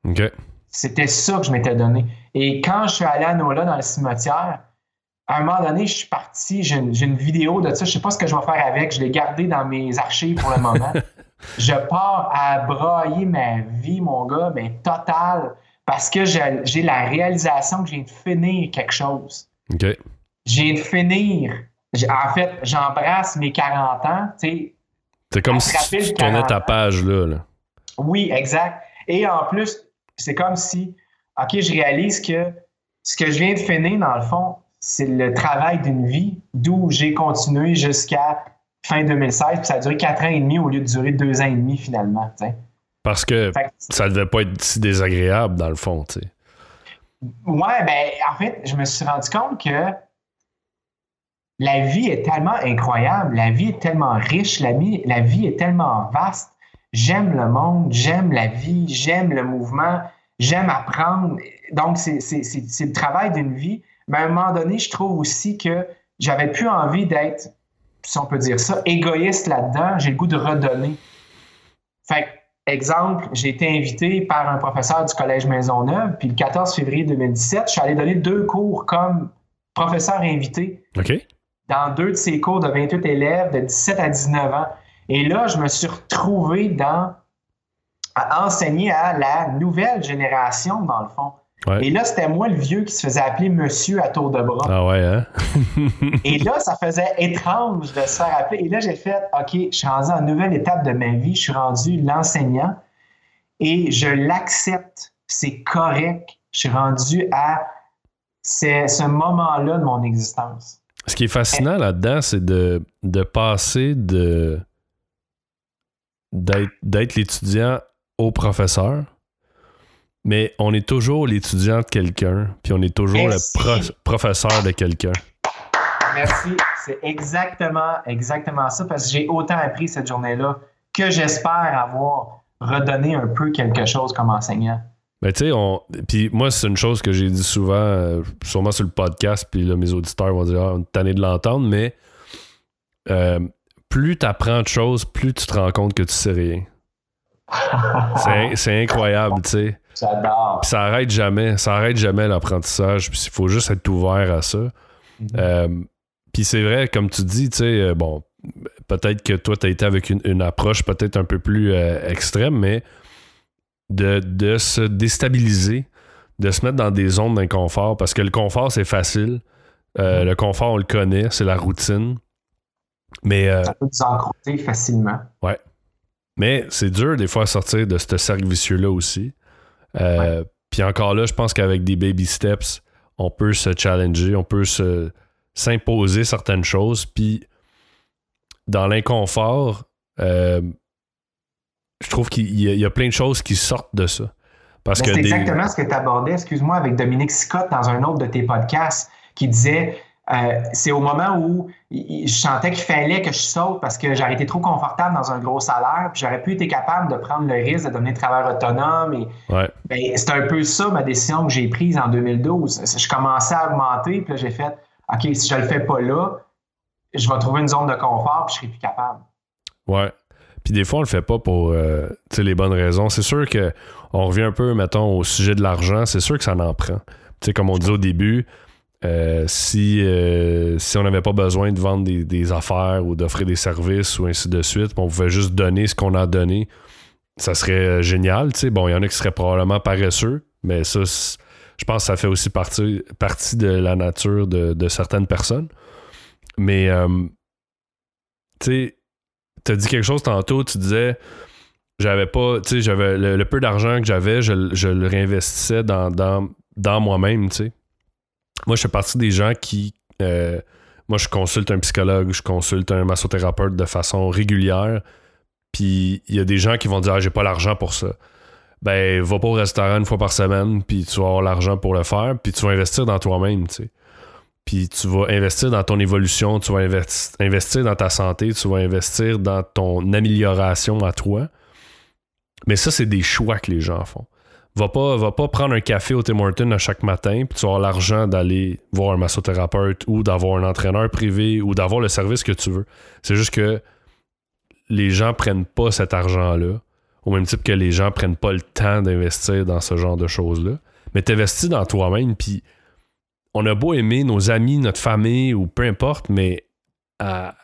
[SPEAKER 1] OK.
[SPEAKER 4] C'était ça que je m'étais donné. Et quand je suis allé à Nola dans le cimetière, à un moment donné, je suis parti, j'ai une, vidéo de ça, je sais pas ce que je vais faire avec, je l'ai gardé dans mes archives pour le moment. je pars à brailler ma vie, mon gars, mais total, parce que j'ai la réalisation que j'ai de finir quelque chose.
[SPEAKER 1] OK.
[SPEAKER 4] J'ai de finir en fait, j'embrasse mes 40 ans, tu sais.
[SPEAKER 1] C'est comme si tu connais ta page là,
[SPEAKER 4] Oui, exact. Et en plus, c'est comme si, OK, je réalise que ce que je viens de finir, dans le fond, c'est le travail d'une vie, d'où j'ai continué jusqu'à fin 2016, puis ça a duré 4 ans et demi au lieu de durer 2 ans et demi finalement.
[SPEAKER 1] Parce que, ça devait pas être si désagréable dans le fond, tu sais.
[SPEAKER 4] Ouais, ben en fait, je me suis rendu compte que la vie est tellement incroyable, la vie est tellement riche, la vie, la vie est tellement vaste. J'aime le monde, j'aime la vie, j'aime le mouvement, j'aime apprendre. Donc, c'est le travail d'une vie. Mais à un moment donné, je trouve aussi que j'avais plus envie d'être, si on peut dire ça, égoïste là-dedans. J'ai le goût de redonner. Fait exemple, j'ai été invité par un professeur du Collège Maisonneuve, puis le 14 février 2017, je suis allé donner deux cours comme professeur invité.
[SPEAKER 1] OK
[SPEAKER 4] dans deux de ces cours de 28 élèves de 17 à 19 ans. Et là, je me suis retrouvé dans à enseigner à la nouvelle génération, dans le fond. Et là, c'était moi le vieux qui se faisait appeler monsieur à tour de bras.
[SPEAKER 1] Ah ouais, hein?
[SPEAKER 4] et là, ça faisait étrange de se faire appeler. Et là, j'ai fait, OK, je suis rendu à une nouvelle étape de ma vie. Je suis rendu l'enseignant et je l'accepte. C'est correct. Je suis rendu à ce moment-là de mon existence.
[SPEAKER 1] Ce qui est fascinant là-dedans, c'est de, de passer de d'être l'étudiant au professeur, mais on est toujours l'étudiant de quelqu'un, puis on est toujours le professeur de quelqu'un.
[SPEAKER 4] Merci. C'est exactement, exactement ça, parce que j'ai autant appris cette journée-là que j'espère avoir redonné un peu quelque chose comme enseignant.
[SPEAKER 1] Ben, tu sais, on... puis moi, c'est une chose que j'ai dit souvent, euh, sûrement sur le podcast, puis là, mes auditeurs vont dire, ah, on est tanné de l'entendre, mais euh, plus tu apprends de choses, plus tu te rends compte que tu sais rien. c'est incroyable, tu sais.
[SPEAKER 4] J'adore.
[SPEAKER 1] ça arrête jamais, ça arrête jamais l'apprentissage, puis il faut juste être ouvert à ça. Mm-hmm. Euh, puis c'est vrai, comme tu dis, tu sais, bon, peut-être que toi, tu as été avec une, une approche peut-être un peu plus extrême, mais de, se déstabiliser, de se mettre dans des zones d'inconfort, parce que le confort, c'est facile. Euh, le confort, on le connaît, c'est la routine. Mais, euh,
[SPEAKER 4] ça peut nous facilement.
[SPEAKER 1] Ouais. Mais c'est dur des fois à sortir de ce cercle vicieux-là aussi. Euh, puis encore là, je pense qu'avec des baby steps, on peut se challenger, on peut se, s'imposer certaines choses. Puis dans l'inconfort, je trouve qu'il y, a plein de choses qui sortent de ça.
[SPEAKER 4] Parce que c'est exactement ce que tu abordais, excuse-moi, avec Dominique Scott dans un autre de tes podcasts, qui disait euh, c'est au moment où je sentais qu'il fallait que je saute parce que j'aurais été trop confortable dans un gros salaire, puis j'aurais pu être capable de prendre le risque de devenir travailleur autonome. Et,
[SPEAKER 1] ouais.
[SPEAKER 4] ben, c'est un peu ça ma décision que j'ai prise en 2012. Je commençais à augmenter, puis j'ai fait OK, si je le fais pas là, je vais trouver une zone de confort, puis je serai plus capable.
[SPEAKER 1] Ouais. Puis des fois, on le fait pas pour euh, les bonnes raisons. C'est sûr que on revient un peu, mettons, au sujet de l'argent. C'est sûr que ça en prend. sais comme on dit au début, euh, si, euh, si on n'avait pas besoin de vendre des, affaires ou d'offrir des services ou ainsi de suite, on pouvait juste donner ce qu'on a donné, ça serait génial. Bon, il y en a qui seraient probablement paresseux, mais ça, je pense que ça fait aussi partie, partie de la nature de, de certaines personnes. Mais, tu sais, tu as dit quelque chose tantôt, tu disais j'avais pas, tu sais, j'avais le, peu d'argent que j'avais, je, le réinvestissais dans, dans, moi-même, tu sais. Moi, je fais partie des gens qui. Euh, moi, je consulte un psychologue, je consulte un massothérapeute de façon régulière. Puis il y a des gens qui vont dire ah, j'ai pas l'argent pour ça. Ben, va pas au restaurant une fois par semaine, puis tu vas avoir l'argent pour le faire, puis tu vas investir dans toi-même, tu sais puis tu vas investir dans ton évolution, tu vas investir dans ta santé, tu vas investir dans ton amélioration à toi. Mais ça, c'est des choix que les gens font. Va pas, va pas prendre un café au Tim Hortons à chaque matin, puis tu vas avoir l'argent d'aller voir un massothérapeute ou d'avoir un entraîneur privé ou d'avoir le service que tu veux. C'est juste que les gens prennent pas cet argent-là, au même type que les gens prennent pas le temps d'investir dans ce genre de choses-là. Mais t'investis dans toi-même, puis on a beau aimer nos amis, notre famille ou peu importe, mais à,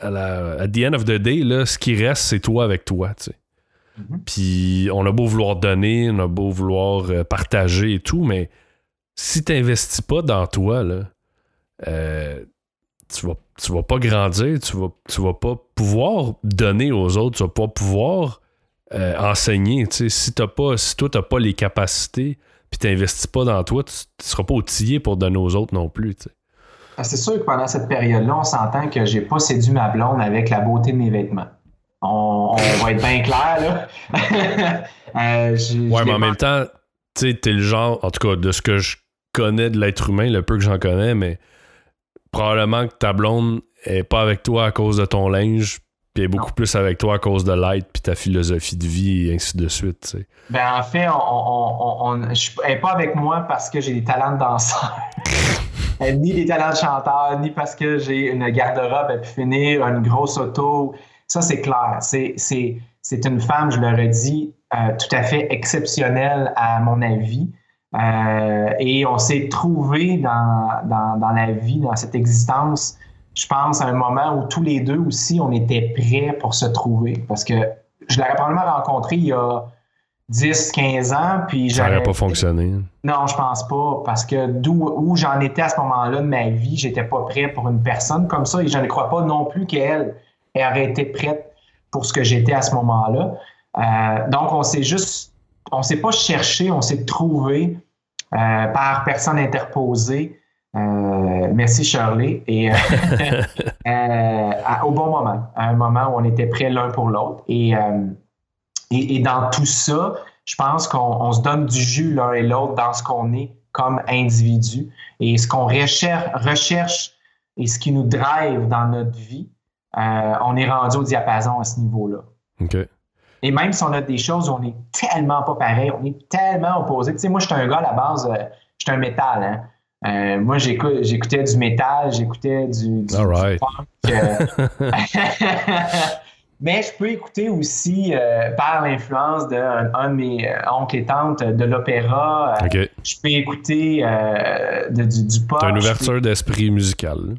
[SPEAKER 1] la, at the end of the day, là, ce qui reste, c'est toi avec toi. Tu mm-hmm. Puis on a beau vouloir donner, on a beau vouloir euh, partager et tout, mais si tu n'investis pas dans toi, là, euh, tu vas, tu vas pas grandir, tu vas, tu vas pas pouvoir donner aux autres, tu vas pas pouvoir euh, enseigner. Si, t'as pas, si toi, tu n'as pas les capacités, puis tu n'investis pas dans toi, tu ne seras pas outillé pour donner aux autres non plus.
[SPEAKER 4] C'est sûr que pendant cette période-là, on s'entend que j'ai pas séduit ma blonde avec la beauté de mes vêtements. On, va être bien clair, là.
[SPEAKER 1] Euh, ouais, mais en même temps, tu sais, es le genre, en tout cas, de ce que je connais de l'être humain, le peu que j'en connais, mais probablement que ta blonde est pas avec toi à cause de ton linge, puis est beaucoup plus avec toi à cause de l'aide, puis ta philosophie de vie, et ainsi de suite.
[SPEAKER 4] Ben, en fait, on, elle n'est pas avec moi parce que j'ai des talents de danseur. ni des talents de chanteur, ni parce que j'ai une garde-robe à pu finir, une grosse auto. Ça, c'est clair. C'est une femme, je leur ai dit, euh, tout à fait exceptionnelle à mon avis. Euh, et on s'est trouvé dans, dans, la vie, dans cette existence, je pense, à un moment où tous les deux aussi, on était prêts pour se trouver. Parce que je l'aurais probablement rencontré il y a 10, 15 ans, puis
[SPEAKER 1] Ça n'aurait pas fonctionné.
[SPEAKER 4] Non, je pense pas, parce que d'où où j'en étais à ce moment-là de ma vie, j'étais pas prêt pour une personne comme ça, et je ne crois pas non plus qu'elle aurait été prête pour ce que j'étais à ce moment-là. Euh, donc, on s'est juste on ne s'est pas cherché, on s'est trouvé euh, par personne interposée. Euh, merci Shirley. Et euh, au bon moment, à un moment où on était prêts l'un pour l'autre. Et, et, dans tout ça, je pense qu'on se donne du jus l'un et l'autre dans ce qu'on est comme individu et ce qu'on recherche, recherche et ce qui nous drive dans notre vie. on est rendu au diapason à ce niveau-là. Et même si on a des choses où on est tellement pas pareil, on est tellement opposés. Tu sais, moi, je suis un gars à la base, euh, je suis un métal. Hein. Euh, moi, j'écoutais du métal, j'écoutais du, du,
[SPEAKER 1] right.
[SPEAKER 4] Euh. Mais je peux écouter aussi, par l'influence d'un un de mes oncles et tantes, de l'opéra. Je peux écouter de, du, du pop.
[SPEAKER 1] une ouverture d'esprit musical.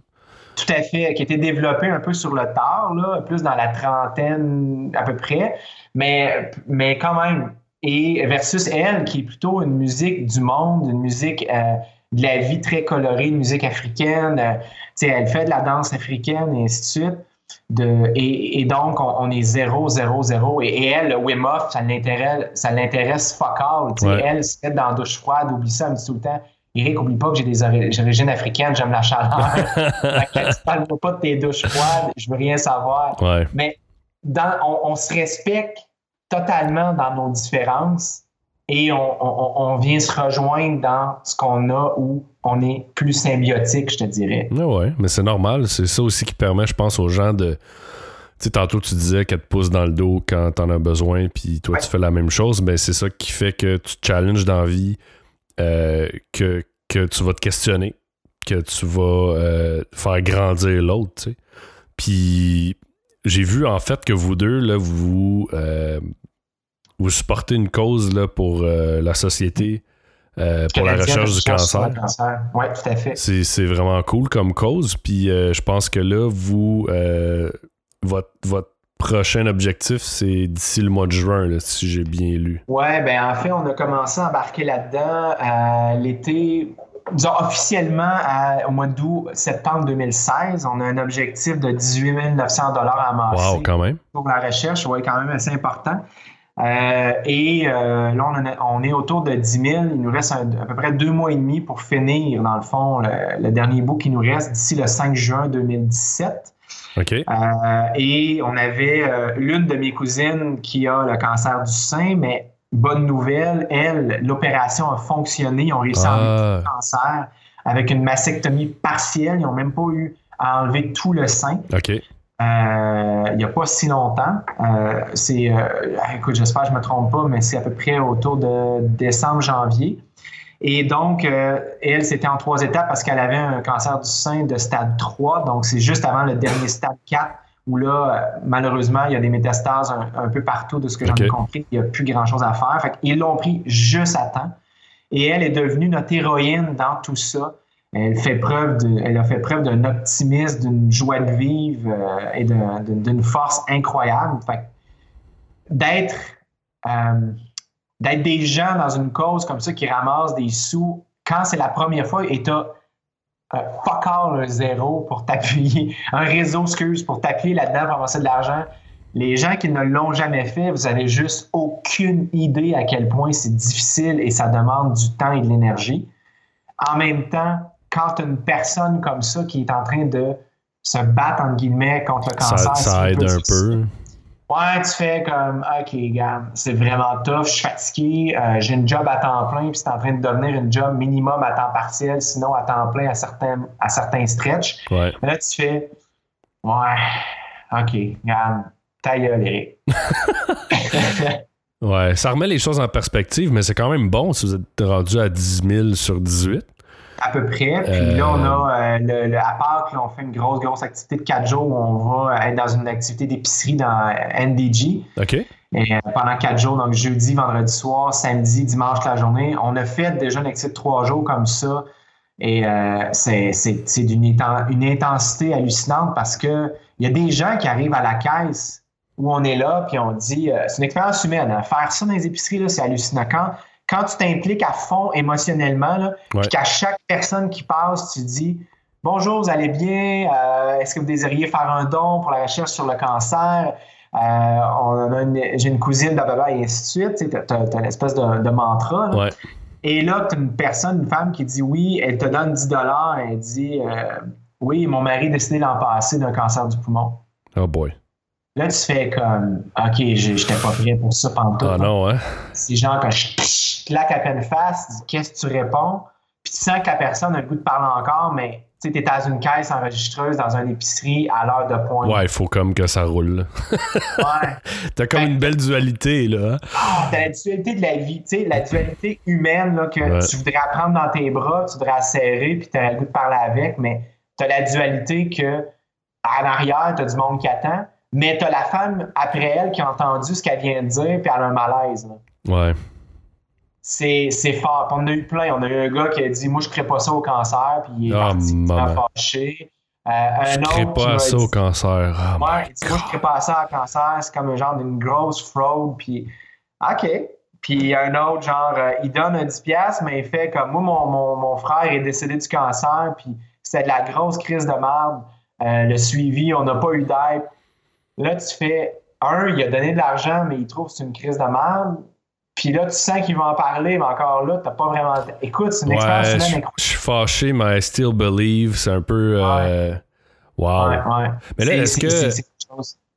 [SPEAKER 4] Tout à fait, qui a été développée un peu sur le tard, là, plus dans la trentaine à peu près. Mais, mais quand même, et versus elle, qui est plutôt une musique du monde, une musique euh, de la vie très colorée, une musique africaine. Euh, elle fait de la danse africaine et ainsi de suite. De, et, donc, on, est zéro, zéro, zéro. Et, elle, le Wim Hof, ça l'intéresse, ça l'intéresse fuck all. Elle se met dans la douche froide, oublie ça, elle me dit tout le temps. Eric, oublie pas que j'ai des origines africaines, j'aime la chaleur. tu parles pas de tes douches froides, je veux rien savoir. Mais dans, on, se respecte totalement dans nos différences et on, vient se rejoindre dans ce qu'on a où on est plus symbiotique, je te dirais.
[SPEAKER 1] Oui, mais c'est normal. C'est ça aussi qui permet, je pense, aux gens de. Tu sais, tantôt, tu disais qu'elle te pousse dans le dos quand t'en as besoin, puis toi, tu fais la même chose. Mais c'est ça qui fait que tu te challenges dans la vie, euh, que, que tu vas te questionner, que tu vas euh, faire grandir l'autre, tu sais. Puis j'ai vu en fait que vous deux, là, vous, euh, vous supportez une cause là, pour euh, la société, euh, pour la recherche du cancer.
[SPEAKER 4] Oui, tout à fait.
[SPEAKER 1] C'est vraiment cool comme cause. Puis je pense que là, vous, votre, votre prochain objectif, c'est d'ici le mois de juin, si j'ai bien lu.
[SPEAKER 4] Oui, ben en fait, on a commencé à embarquer là-dedans à l'été disons, officiellement, au mois d'août, septembre 2016, on a un objectif de 18 900 à amasser.
[SPEAKER 1] Wow, quand même.
[SPEAKER 4] Pour la recherche, oui, quand même assez important. Euh, et euh, là, on, est autour de 10 000. Il nous reste à peu près deux mois et demi pour finir, dans le fond, le, dernier bout qui nous reste d'ici le 5 juin 2017.
[SPEAKER 1] OK.
[SPEAKER 4] Euh, et on avait l'une de mes cousines qui a le cancer du sein, mais bonne nouvelle, elle, l'opération a fonctionné. Ils ont réussi à enlever ah. le cancer avec une mastectomie partielle. Ils n'ont même pas eu à enlever tout le sein.
[SPEAKER 1] OK.
[SPEAKER 4] Euh, il n'y a pas si longtemps. Euh, c'est, euh, écoute, j'espère que je ne me trompe pas, mais c'est à peu près autour de décembre, janvier. Et donc, elle, c'était en trois étapes parce qu'elle avait un cancer du sein de stade 3. Donc, c'est juste avant le dernier stade 4 où là, malheureusement, il y a des métastases un, peu partout de ce que j'en ai compris. Il n'y a plus grand-chose à faire. Fait ils l'ont pris juste à temps. Et elle est devenue notre héroïne dans tout ça. Elle, fait preuve de, elle a fait preuve d'un optimisme, d'une joie de vivre euh, et d'une force incroyable. D'être euh, d'être des gens dans une cause comme ça qui ramassent des sous quand c'est la première fois et tu un fuck all, un zéro pour t'appuyer, un réseau, excuse, pour t'appuyer là-dedans pour avancer de l'argent. Les gens qui ne l'ont jamais fait, vous avez juste aucune idée à quel point c'est difficile et ça demande du temps et de l'énergie. En même temps, quand une personne comme ça qui est en train de se battre, entre guillemets, contre le cancer,
[SPEAKER 1] ça, aide un peu.
[SPEAKER 4] Ouais, tu fais comme, OK, gars, c'est vraiment tough, je suis fatigué, euh, j'ai une job à temps plein, puis c'est en train de devenir une job minimum à temps partiel, sinon à temps plein à certains, à certains stretches.
[SPEAKER 1] Ouais.
[SPEAKER 4] Mais là, tu fais, ouais, OK, regarde, ta gueule, Eric.
[SPEAKER 1] ouais, ça remet les choses en perspective, mais c'est quand même bon si vous êtes rendu à 10 000 sur 18
[SPEAKER 4] à peu près. Puis là, on a euh, le, le, à Pâques, on fait une grosse, grosse activité de quatre jours où on va être dans une activité d'épicerie dans NDG.
[SPEAKER 1] OK.
[SPEAKER 4] Et, euh, pendant quatre jours, donc jeudi, vendredi soir, samedi, dimanche la journée. On a fait déjà une activité de trois jours comme ça. Et euh, c'est d'une une intensité hallucinante parce que il y a des gens qui arrivent à la caisse où on est là, puis on dit, c'est une expérience humaine. Hein. Faire ça dans les épiceries, c'est hallucinant. Quand, quand tu t'impliques à fond émotionnellement, là, puis qu'à chaque personne qui passe, tu dis Bonjour, vous allez bien? Euh, est-ce que vous désiriez faire un don pour la recherche sur le cancer? Euh, j'ai une cousine, blablabla, et ainsi de suite. Tu as, une espèce de, mantra. Et là, tu as une personne, une femme qui dit oui, elle te donne 10 elle dit euh, Oui, mon mari a décidé l'an passé d'un cancer du poumon.
[SPEAKER 1] Oh boy.
[SPEAKER 4] Là, tu fais comme OK, j'étais pas prêt pour ça pendant.
[SPEAKER 1] Ah non, hein?
[SPEAKER 4] C'est genre quand je claque à peine face, qu'est-ce que tu réponds? Puis tu sens que la personne a le goût de parler encore, mais tu es dans une caisse enregistreuse dans une épicerie à l'heure de pointe.
[SPEAKER 1] Ouais, il faut comme que ça roule.
[SPEAKER 4] ouais.
[SPEAKER 1] T'as comme une belle dualité, là. Hein?
[SPEAKER 4] Ah, t'as la dualité de la vie, tu sais, la dualité humaine, là, que tu voudrais prendre dans tes bras, tu voudrais serrer, puis t'aurais le goût de parler avec, mais t'as la dualité que en arrière, t'as du monde qui attend, mais t'as la femme après elle qui a entendu ce qu'elle vient de dire, puis elle a un malaise. Là.
[SPEAKER 1] Ouais
[SPEAKER 4] c'est, fort. on a eu plein. On a eu un gars qui a dit Moi, je ne crée pas ça au cancer, puis il est
[SPEAKER 1] oh,
[SPEAKER 4] fâché.
[SPEAKER 1] Euh, un je ne crée pas ça au cancer. Oh
[SPEAKER 4] Moi, je ne crée pas ça au cancer. C'est comme un genre d'une grosse fraude. Puis, OK. Puis un autre, genre, euh, il donne un 10$, mais il fait comme moi, mon, mon, mon frère est décédé du cancer, puis c'était de la grosse crise de merde. Euh, le suivi, on n'a pas eu d'aide. Là, tu fais, un, il a donné de l'argent, mais il trouve que c'est une crise de merde. Puis là, tu sens qu'ils vont en parler, mais encore là, t'as pas vraiment. Écoute, c'est une expérience
[SPEAKER 1] humaine Je suis fâché, mais I still believe. C'est un peu. Euh... Wow.
[SPEAKER 4] Ouais, ouais.
[SPEAKER 1] Mais là, est-ce que.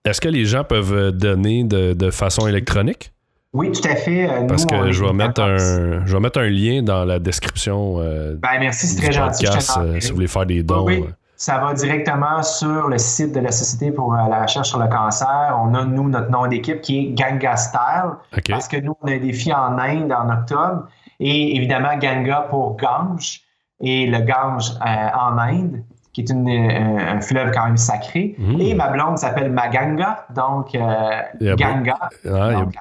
[SPEAKER 1] Est-ce que les gens peuvent donner de, de façon électronique?
[SPEAKER 4] Oui, tout à fait.
[SPEAKER 1] Euh, Parce que je vais, mettre un, je vais mettre un lien dans la description. Euh,
[SPEAKER 4] ben, merci, c'est très gentil.
[SPEAKER 1] Euh, si vous voulez faire des dons.
[SPEAKER 4] Oui, ça va directement sur le site de la Société pour euh, la recherche sur le cancer. On a, nous, notre nom d'équipe qui est Ganga Style. Parce que nous, on a un défi en Inde en octobre. Et évidemment, Ganga pour Gange. Et le Gange euh, en Inde, qui est une, euh, un fleuve quand même sacré. Mmh. Et ma blonde s'appelle Maganga. Donc, Ganga.
[SPEAKER 1] il,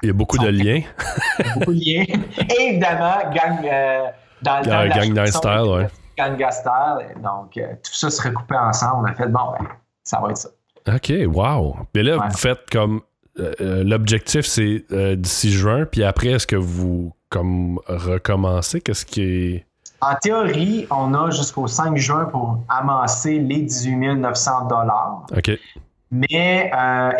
[SPEAKER 1] y a, beaucoup de liens.
[SPEAKER 4] beaucoup de liens. Et évidemment, Gang, dans, dans
[SPEAKER 1] Gangnam Style, ouais.
[SPEAKER 4] Donc, euh, tout ça se recoupait ensemble. On a fait, bon, ben, ça va être ça.
[SPEAKER 1] OK, wow. Mais là, vous faites comme. Euh, euh, l'objectif, c'est d'ici juin, puis après, est-ce que vous comme recommencez? Qu'est-ce qui est.
[SPEAKER 4] En théorie, on a jusqu'au 5 juin pour amasser les 18 900
[SPEAKER 1] OK.
[SPEAKER 4] Mais,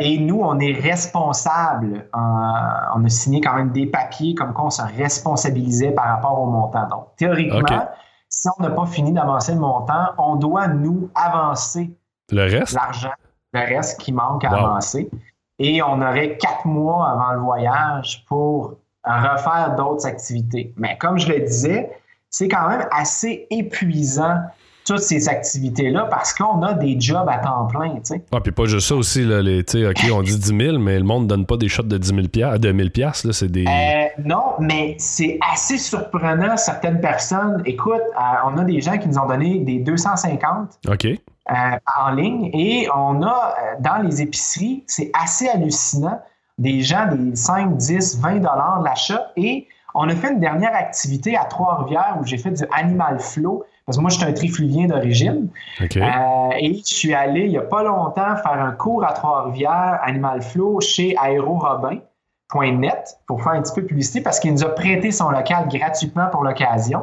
[SPEAKER 4] et nous, on est responsable. on a signé quand même des papiers comme quoi on se responsabilisait par rapport au montant. Donc, théoriquement, si on n'a pas fini d'avancer le montant, on doit nous avancer
[SPEAKER 1] le reste,
[SPEAKER 4] l'argent, le reste qui manque à avancer. Et on aurait quatre mois avant le voyage pour refaire d'autres activités. Mais comme je le disais, c'est quand même assez épuisant toutes ces activités-là parce qu'on a des jobs à temps plein, tu sais.
[SPEAKER 1] Ah, puis pas juste ça aussi, là, les, OK, on dit 10 000, mais le monde ne donne pas des shots de 10 000 de 1000 là, c'est des...
[SPEAKER 4] Euh, non, mais c'est assez surprenant, certaines personnes. Écoute, euh, on a des gens qui nous ont donné des 250
[SPEAKER 1] OK.
[SPEAKER 4] Euh, en ligne et on a, dans les épiceries, c'est assez hallucinant, des gens, des 5, 10, 20 dollars de l'achat et on a fait une dernière activité à Trois-Rivières où j'ai fait du animal flow parce que moi, je suis un trifluvien d'origine. Euh, et je suis allé, il n'y a pas longtemps, faire un cours à Trois-Rivières, Animal Flow, chez Aéro Robin, net pour faire un petit peu de publicité parce qu'il nous a prêté son local gratuitement pour l'occasion.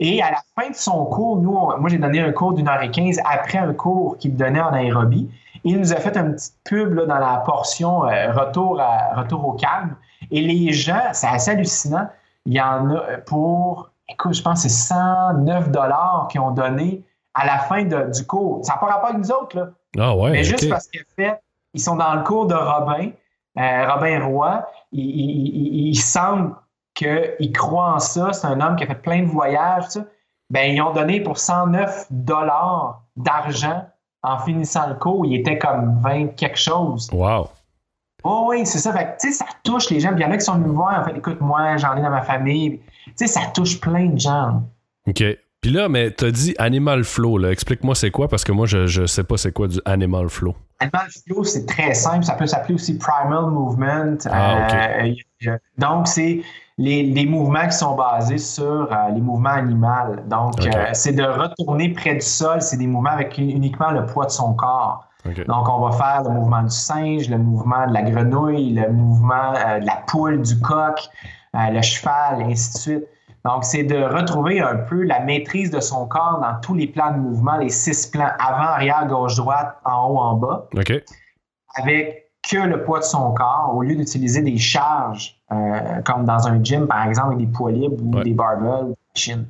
[SPEAKER 4] Et à la fin de son cours, nous, on- moi, j'ai donné un cours d'une heure et quinze après un cours qu'il donnait en aérobie. Il nous a fait une petite pub là, dans la portion euh, retour, à, retour au calme. Et les gens, c'est assez hallucinant. Il y en a euh, pour, écoute, je pense que c'est 109 dollars qu'ils ont donné à la fin de- du cours. Ça n'a pas rapport avec nous autres, là.
[SPEAKER 1] Ah ouais.
[SPEAKER 4] Mais juste parce qu'en fait, ils sont dans le cours de Robin, euh, Robin Roy. Il, il- il- il semble qu'il croit en ça. C'est un homme qui a fait plein de voyages. ça. Ben, ils ont donné pour 109 dollars d'argent en finissant le cours. Il était comme 20 quelque chose.
[SPEAKER 1] Wow.
[SPEAKER 4] Oh oui, c'est ça. Fait que, tu sais, ça touche les gens. Il y en a qui sont venus me voir. En fait, écoute, moi, j'en ai dans ma famille. Sais, ça touche plein de gens.
[SPEAKER 1] OK. Puis là, mais t'as dit Animal Flow, là. Explique-moi c'est quoi, parce que moi, je, je sais pas c'est quoi du Animal Flow.
[SPEAKER 4] Animal Flow, c'est très simple. Ça peut s'appeler aussi Primal Movement.
[SPEAKER 1] Ah, ok.
[SPEAKER 4] Euh, donc, c'est les, les mouvements qui sont basés sur euh, les mouvements animaux. Donc, euh, c'est de retourner près du sol. C'est des mouvements avec uniquement le poids de son corps.
[SPEAKER 1] OK.
[SPEAKER 4] Donc, on va faire le mouvement du singe, le mouvement de la grenouille, le mouvement de la poule, du coq, le cheval, et ainsi de suite. Donc, c'est de retrouver un peu la maîtrise de son corps dans tous les plans de mouvement, les six plans avant, arrière, gauche, droite, en haut, en bas
[SPEAKER 1] OK.
[SPEAKER 4] avec que le poids de son corps, au lieu d'utiliser des charges, euh, comme dans un gym, par exemple, avec des poids libres ou
[SPEAKER 1] Ouais.
[SPEAKER 4] des barbells ou des machines.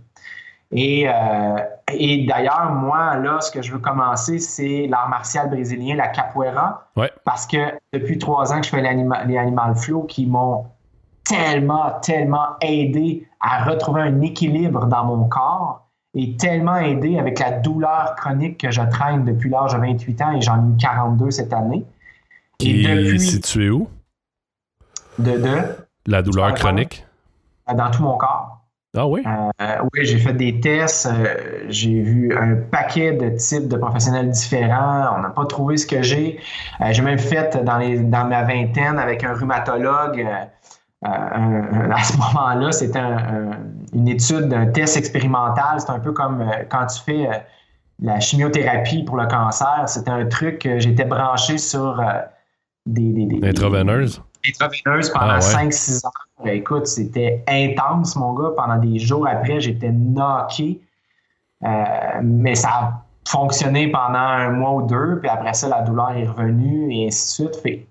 [SPEAKER 4] Et, euh, et d'ailleurs, moi, là, ce que je veux commencer, c'est l'art martial brésilien, la capoeira,
[SPEAKER 1] Ouais.
[SPEAKER 4] parce que depuis trois ans que je fais les Animal Flow qui m'ont tellement, tellement aidé à retrouver un équilibre dans mon corps et tellement aidé avec la douleur chronique que je traîne depuis l'âge de 28 ans et j'en ai eu 42 cette année. Et
[SPEAKER 1] Qui est
[SPEAKER 4] depuis,
[SPEAKER 1] situé où?
[SPEAKER 4] de, de,
[SPEAKER 1] La douleur chronique?
[SPEAKER 4] dans tout mon corps.
[SPEAKER 1] Ah oui?
[SPEAKER 4] Euh, oui, j'ai fait des tests, euh, j'ai vu un paquet de types de professionnels différents. On n'a pas trouvé ce que j'ai. Euh, j'ai même fait dans, les, dans ma vingtaine avec un rhumatologue. Euh, euh, un- un- à ce moment-là, c'était un- un- une étude d'un test expérimental. C'est un peu comme euh, quand tu fais la chimiothérapie pour le cancer. C'était un truc j'étais branché sur des, des, des-
[SPEAKER 1] Intraveineuse?
[SPEAKER 4] intraveineuse pendant
[SPEAKER 1] Ah ouais.
[SPEAKER 4] 5-6 heures. Ben, écoute, c'était intense, mon gars. Pendant des jours après, j'étais knocké. Euh, mais ça a fonctionné pendant un mois ou deux, puis après ça, la douleur est revenue, et ainsi de suite. Fait-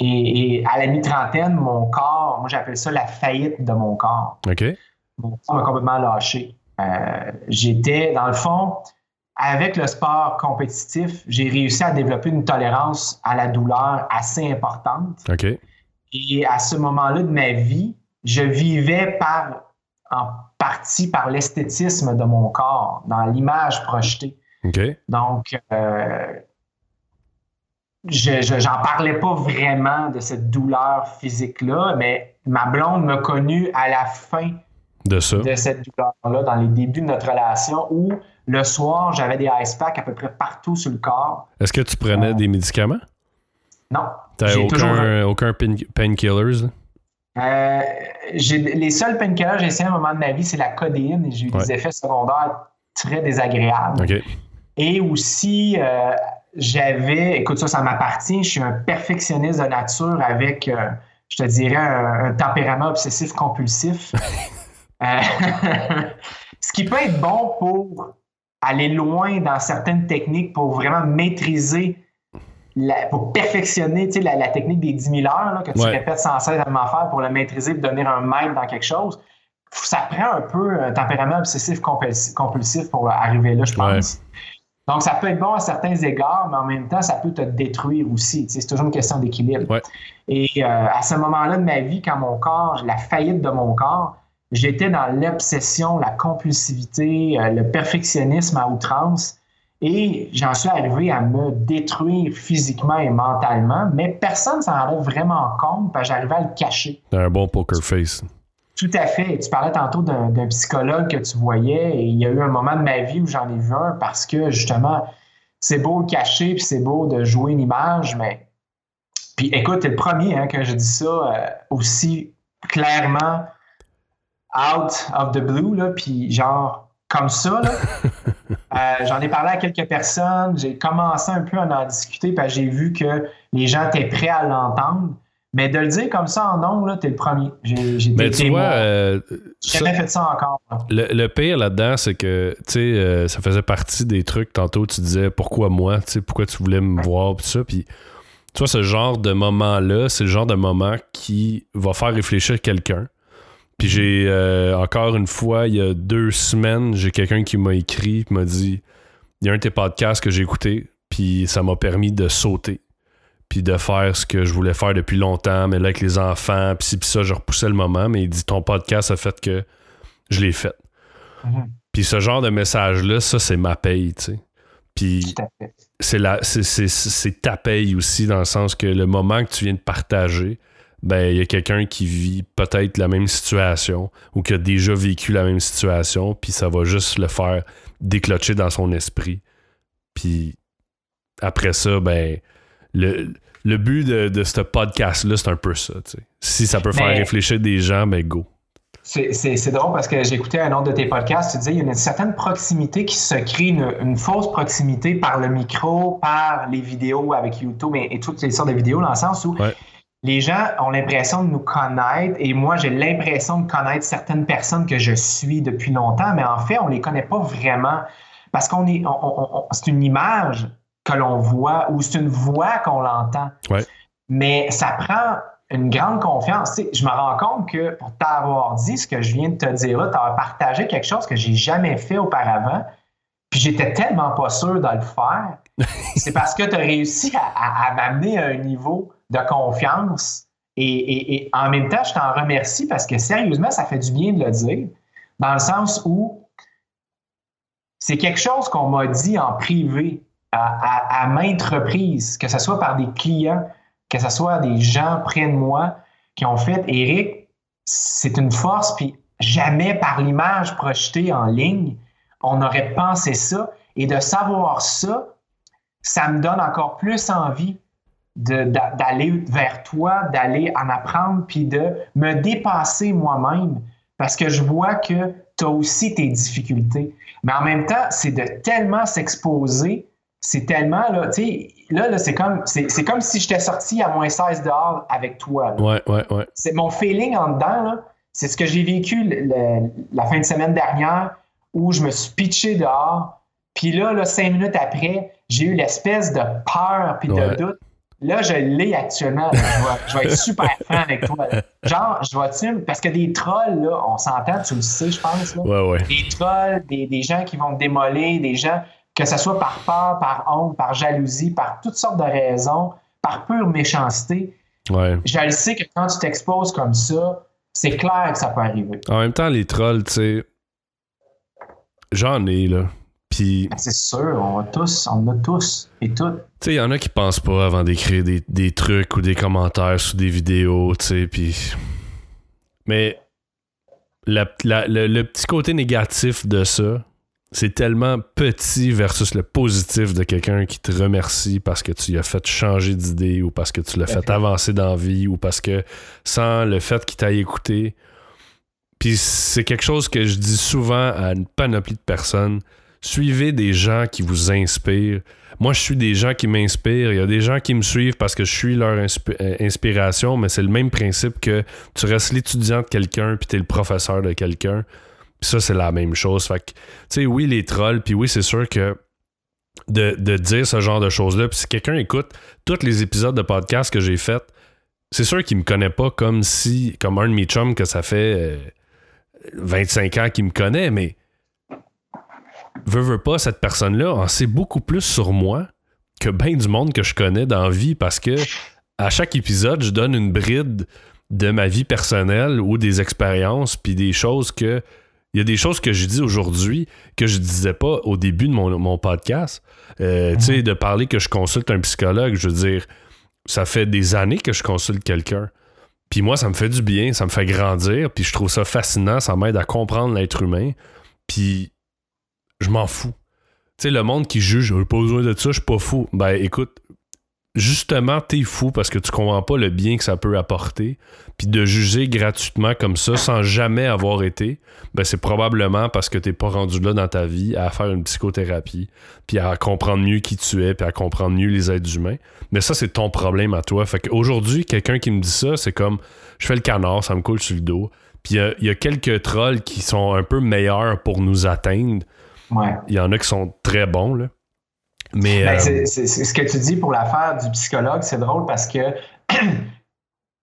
[SPEAKER 4] et, et à la mi-trentaine, mon corps, moi j'appelle ça la faillite de mon corps.
[SPEAKER 1] OK.
[SPEAKER 4] Mon corps m'a complètement lâché. Euh, J'étais, dans le fond, avec le sport compétitif, j'ai réussi à développer une tolérance à la douleur assez importante.
[SPEAKER 1] OK.
[SPEAKER 4] Et à ce moment-là de ma vie, je vivais par, en partie par l'esthétisme de mon corps, dans l'image projetée. Donc, euh, je je- j'en parlais pas vraiment de cette douleur physique-là, mais ma blonde m'a connu à la fin
[SPEAKER 1] De ça.
[SPEAKER 4] de cette douleur-là, dans les débuts de notre relation, où le soir, j'avais des ice packs à peu près partout sur le corps.
[SPEAKER 1] Est-ce que tu prenais
[SPEAKER 4] Ah.
[SPEAKER 1] des médicaments?
[SPEAKER 4] Non. Toujours-
[SPEAKER 1] aucun, aucun pain- painkillers?
[SPEAKER 4] Euh, j'ai- les seuls painkillers que j'ai essayé à un moment de ma vie, c'est la codéine et j'ai eu
[SPEAKER 1] Ouais.
[SPEAKER 4] des effets secondaires très désagréables. Et aussi, euh, j'avais, écoute ça, ça m'appartient, je suis un perfectionniste de nature avec, euh, je te dirais, un, un tempérament obsessif-compulsif. Euh, ce qui peut être bon pour aller loin dans certaines techniques, pour vraiment maîtriser, la- pour perfectionner tu sais, la, la technique des 10 000 heures là, que tu
[SPEAKER 1] Ouais.
[SPEAKER 4] répètes sans cesse la même affaire pour le maîtriser et devenir un maître dans quelque chose. Ça prend un peu un tempérament obsessif-compulsif compulsif pour arriver là, je pense. Donc, ça peut être bon à certains égards, mais en même temps, ça peut te détruire aussi. C'est toujours une question d'équilibre.
[SPEAKER 1] Ouais.
[SPEAKER 4] Et euh, à ce moment-là de ma vie, quand mon corps, la faillite de mon corps, j'étais dans l'obsession, la compulsivité, euh, le perfectionnisme à outrance. Et j'en suis arrivé à me détruire physiquement et mentalement, mais personne ne s'en rendait vraiment compte parce que j'arrivais à le cacher.
[SPEAKER 1] Un bon poker face.
[SPEAKER 4] Tout à fait. Tu parlais tantôt d'un psychologue que tu voyais et il y a eu un moment de ma vie où j'en ai vu un parce que justement, c'est beau le cacher puis c'est beau de jouer une image, mais. Puis écoute, t'es le premier hein, que je dis ça euh, aussi clairement out of the blue, là, puis genre comme ça. Là. Euh, J'en ai parlé à quelques personnes, j'ai commencé un peu à en discuter que j'ai vu que les gens étaient prêts à l'entendre. Mais de le dire comme ça en nom, là, t'es le premier. J'ai,
[SPEAKER 1] Mais tu vois, euh,
[SPEAKER 4] J'ai jamais fait ça encore. là.
[SPEAKER 1] le, le pire là-dedans, c'est que, tu sais, euh, ça faisait partie des trucs. Tantôt, tu disais pourquoi moi, tu sais, pourquoi tu voulais me voir, pis ça. Puis, tu vois, ce genre de moment-là, c'est le genre de moment qui va faire réfléchir quelqu'un. Puis, j'ai, euh, encore une fois, il y a deux semaines, j'ai quelqu'un qui m'a écrit, m'a dit il y a un de tes podcasts que j'ai écouté, puis ça m'a permis de sauter. Puis de faire ce que je voulais faire depuis longtemps, mais là, avec les enfants, puis puis ça, je repoussais le moment, mais il dit ton podcast a fait que je l'ai fait.
[SPEAKER 4] Mhm.
[SPEAKER 1] Puis ce genre de message-là, ça, c'est ma paye, tu sais. Puis c'est ta paye aussi, dans le sens que le moment que tu viens de partager, ben, il y a quelqu'un qui vit peut-être la même situation ou qui a déjà vécu la même situation, puis ça va juste le faire déclocher dans son esprit. Puis après ça, ben, le, le but de, de ce podcast-là, c'est un peu ça. Si ça peut faire
[SPEAKER 4] Mais-
[SPEAKER 1] réfléchir des gens, ben, go.
[SPEAKER 4] C'est, drôle parce que j'écoutais un autre de tes podcasts, tu disais il y a une certaine proximité qui se crée, une, une fausse proximité par le micro, par les vidéos avec YouTube et, et toutes les sortes de vidéos, dans le sens où
[SPEAKER 1] Ouais.
[SPEAKER 4] les gens ont l'impression de nous connaître et moi j'ai l'impression de connaître certaines personnes que je suis depuis longtemps, mais en fait on les connaît pas vraiment parce qu'on est, on- on- on- c'est une image que l'on voit ou c'est une voix qu'on l'entend.
[SPEAKER 1] Ouais.
[SPEAKER 4] Mais ça prend une grande confiance. Je me rends compte que pour t'avoir dit ce que je viens de te dire là, as partagé quelque chose que j'ai jamais fait auparavant, puis j'étais tellement pas sûr de le faire. C'est parce que tu as réussi à, à- à m'amener à un niveau de confiance. Et, et- et en même temps, je t'en remercie parce que sérieusement, ça fait du bien de le dire, dans le sens où c'est quelque chose qu'on m'a dit en privé à, à- à maintes reprises, que ce soit par des clients, que ce soit des gens près de moi qui ont fait Eric, c'est une force, puis jamais par l'image projetée en ligne, on aurait pensé ça. Et de savoir ça, ça me donne encore plus envie d'aller vers toi, d'aller en apprendre, puis de me dépasser moi-même, parce que je vois que tu as aussi tes difficultés. Mais en même temps, c'est de tellement s'exposer, c'est tellement, là, tu sais, là, là c'est comme, c'est comme si j'étais sorti à moins 16 dehors avec toi. là.
[SPEAKER 1] Ouais, ouais, ouais.
[SPEAKER 4] C'est mon feeling en dedans, là, c'est ce que j'ai vécu le- le- la fin de semaine dernière où je me suis pitché dehors. Puis là, là, cinq minutes après, j'ai eu l'espèce de peur puis de
[SPEAKER 1] Ouais.
[SPEAKER 4] doute. Là, je l'ai actuellement. là. Je, vais, je vais être super franc avec toi. là. Genre, je vais-tu. Parce que des trolls, là, on s'entend, tu le sais, je pense. Là.
[SPEAKER 1] Ouais, ouais.
[SPEAKER 4] Des trolls, des, des gens qui vont te démolir, des gens, que ce soit par peur, par honte, par jalousie, par toutes sortes de raisons, par pure méchanceté.
[SPEAKER 1] Ouais.
[SPEAKER 4] Je le sais que quand tu t'exposes comme ça, c'est clair que ça peut arriver.
[SPEAKER 1] En même temps, les trolls, tu sais, j'en ai, là. Puis,
[SPEAKER 4] Ben, C'est sûr, on a tous, on a tous et toutes.
[SPEAKER 1] tu sais, il y en a qui pensent pas avant d'écrire des, des trucs ou des commentaires sous des vidéos, tu sais, puis... Mais la- la- le, le petit côté négatif de ça, c'est tellement petit versus le positif de quelqu'un qui te remercie parce que tu lui as fait changer d'idée ou parce que tu l'as fait avancer dans la vie ou parce que sans le fait qu'il t'aille écouté. Puis c'est quelque chose que je dis souvent à une panoplie de personnes. Suivez des gens qui vous inspirent. Moi, je suis des gens qui m'inspirent. Il y a des gens qui me suivent parce que je suis leur euh, inspiration, mais c'est le même principe que tu restes l'étudiant de quelqu'un puis tu es le professeur de quelqu'un. Ça, c'est la même chose. Fait que, tu sais, oui, les trolls, puis oui, c'est sûr que de, de dire ce genre de choses-là, puis si quelqu'un écoute tous les épisodes de podcast que j'ai fait, c'est sûr qu'il me connaît pas comme si, comme un de mes chums que ça fait euh, 25 ans qu'il me connaît, mais veut, veut pas, cette personne-là en sait beaucoup plus sur moi que bien du monde que je connais dans la vie parce que à chaque épisode, je donne une bride de ma vie personnelle ou des expériences, puis des choses que. Il y a des choses que je dis aujourd'hui que je disais pas au début de mon, mon podcast. Euh, Tu sais, de parler que je consulte un psychologue, je veux dire, ça fait des années que je consulte quelqu'un. Puis moi, ça me fait du bien, ça me fait grandir, puis je trouve ça fascinant, ça m'aide à comprendre l'être humain. Puis je m'en fous. Tu sais, le monde qui juge, j'ai pas besoin de ça, je suis pas fou. Ben écoute, justement, t'es fou parce que tu comprends pas le bien que ça peut apporter. Puis de juger gratuitement comme ça sans jamais avoir été, ben c'est probablement parce que t'es pas rendu là dans ta vie à faire une psychothérapie, puis à comprendre mieux qui tu es, puis à comprendre mieux les êtres humains. Mais ça, c'est ton problème à toi. Fait qu'aujourd'hui, quelqu'un qui me dit ça, c'est comme je fais le canard, ça me coule sur le dos. Puis il y, a quelques trolls qui sont un peu meilleurs pour nous atteindre.
[SPEAKER 4] Ouais.
[SPEAKER 1] Il y en a qui sont très bons, là. Mais.
[SPEAKER 4] Ben,
[SPEAKER 1] euh,
[SPEAKER 4] c'est- ce que tu dis pour l'affaire du psychologue, c'est drôle parce que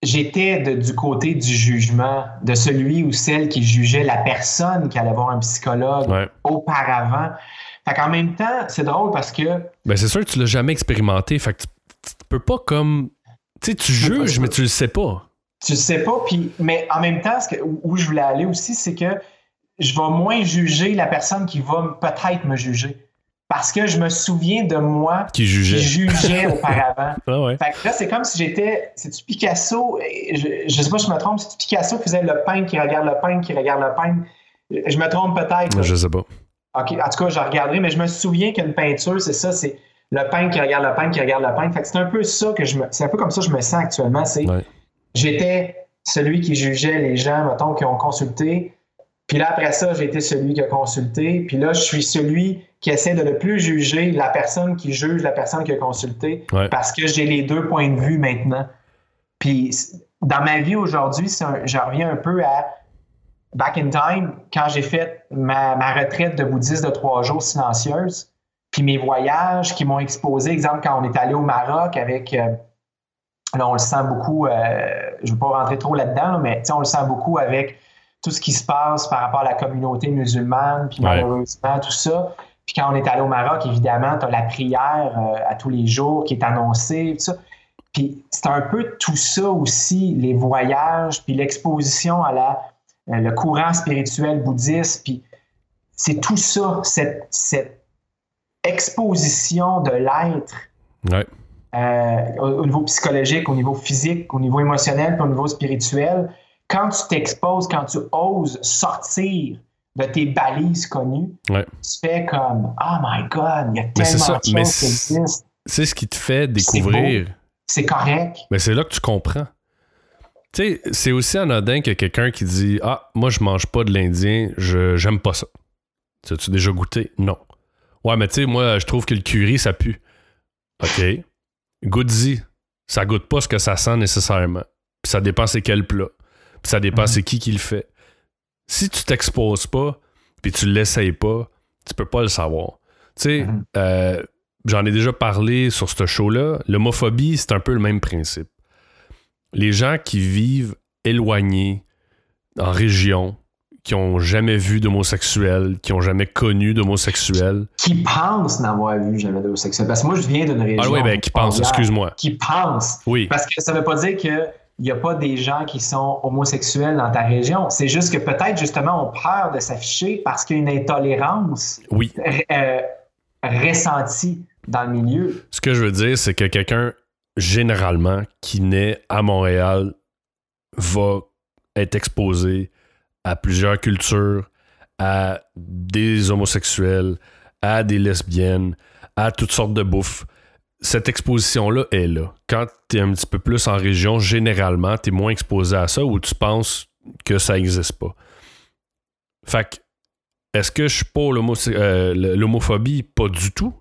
[SPEAKER 4] j'étais du côté du jugement, de celui ou celle qui jugeait la personne qui allait voir un psychologue
[SPEAKER 1] ouais.
[SPEAKER 4] auparavant. Fait qu'en même temps, c'est drôle parce que
[SPEAKER 1] Ben, c'est sûr que tu l'as jamais expérimenté. Fait que tu, tu peux pas comme. Tu sais, tu
[SPEAKER 4] pas
[SPEAKER 1] juges, mais tu le sais pas.
[SPEAKER 4] tu le sais pas, puis, mais en même temps, ce que- où je voulais aller aussi, c'est que je vais moins juger la personne qui va peut-être me juger. Parce que je me souviens de moi
[SPEAKER 1] Qui
[SPEAKER 4] qui
[SPEAKER 1] jugeait.
[SPEAKER 4] auparavant.
[SPEAKER 1] Ah ouais.
[SPEAKER 4] Fait que là, c'est comme si j'étais. C'est-tu Picasso? Je, je sais pas si je me trompe, c'est Picasso qui faisait le peintre qui regarde le peintre qui regarde le peintre? Je me trompe peut-être.
[SPEAKER 1] Je sais pas.
[SPEAKER 4] OK, en tout cas, je regarderai, mais je me souviens qu'une peinture, c'est ça, c'est le peintre qui regarde le peintre qui regarde le peintre. Fait que c'est un peu ça que je me. C'est un peu comme ça que je me sens actuellement. C'est
[SPEAKER 1] Ouais.
[SPEAKER 4] j'étais celui qui jugeait les gens, mettons, qui ont consulté. Puis là, après ça, j'ai été celui qui a consulté. Puis là, je suis celui qui essaie de ne plus juger la personne qui juge la personne qui a consulté
[SPEAKER 1] Ouais.
[SPEAKER 4] parce que j'ai les deux points de vue maintenant. Puis dans ma vie aujourd'hui, je reviens un peu à back in time, quand j'ai fait ma, ma retraite de bouddhiste de trois jours silencieuse, puis mes voyages qui m'ont exposé, exemple, quand on est allé au Maroc avec, euh, là, on le sent beaucoup, euh, je ne veux pas rentrer trop là-dedans, là, mais on le sent beaucoup avec tout ce qui se passe par rapport à la communauté musulmane, puis
[SPEAKER 1] Ouais.
[SPEAKER 4] malheureusement, tout ça. Puis quand on est allé au Maroc, évidemment, tu as la prière euh, à tous les jours qui est annoncée, tout ça. Puis c'est un peu tout ça aussi, les voyages, puis l'exposition à la, euh, le courant spirituel bouddhiste, puis c'est tout ça, cette, cette exposition de l'être
[SPEAKER 1] Ouais.
[SPEAKER 4] euh, au, au niveau psychologique, au niveau physique, au niveau émotionnel, puis au niveau spirituel, quand tu t'exposes, quand tu oses sortir de tes balises connues,
[SPEAKER 1] Ouais.
[SPEAKER 4] tu fais comme Oh my God, il y a tellement
[SPEAKER 1] ça,
[SPEAKER 4] de choses qui existent.
[SPEAKER 1] C'est ce qui te fait découvrir.
[SPEAKER 4] C'est correct.
[SPEAKER 1] Mais c'est là que tu comprends. Tu sais, c'est aussi anodin que quelqu'un qui dit Ah, moi, je mange pas de l'Indien, je j'aime pas ça. Tu as-tu déjà goûté? Non. Ouais, mais tu sais, moi, je trouve que le curry, ça pue. OK. Goûte-y. Ça goûte pas ce que ça sent nécessairement. Puis ça dépend c'est quel plat. Puis ça dépend
[SPEAKER 4] Mhm.
[SPEAKER 1] c'est qui qui le fait. Si tu t'exposes pas, puis tu l'essayes pas, tu peux pas le savoir. Tu sais,
[SPEAKER 4] Mhm.
[SPEAKER 1] euh, j'en ai déjà parlé sur ce show-là. L'homophobie, c'est un peu le même principe. Les gens qui vivent éloignés, en région, qui ont jamais vu d'homosexuels, qui ont jamais connu d'homosexuels.
[SPEAKER 4] Qui pense n'avoir vu jamais d'homosexuel. Parce que moi, je viens d'une région.
[SPEAKER 1] Ah oui, ben qui pensent,
[SPEAKER 4] frontière,
[SPEAKER 1] excuse-moi.
[SPEAKER 4] Qui pense.
[SPEAKER 1] Oui.
[SPEAKER 4] Parce que ça ne veut pas dire qu'il n'y a pas des gens qui sont homosexuels dans ta région. C'est juste que peut-être, justement, ont peur de s'afficher parce qu'il y a une intolérance
[SPEAKER 1] Oui.
[SPEAKER 4] euh, ressentie dans le milieu.
[SPEAKER 1] Ce que je veux dire, c'est que quelqu'un, généralement, qui naît à Montréal, va être exposé à plusieurs cultures, à des homosexuels, à des lesbiennes, à toutes sortes de bouffe. Cette exposition-là est là. Quand tu es un petit peu plus en région, généralement, tu es moins exposé à ça ou tu penses que ça n'existe pas. Fait que, est-ce que je suis pour euh, l'homophobie? Pas du tout.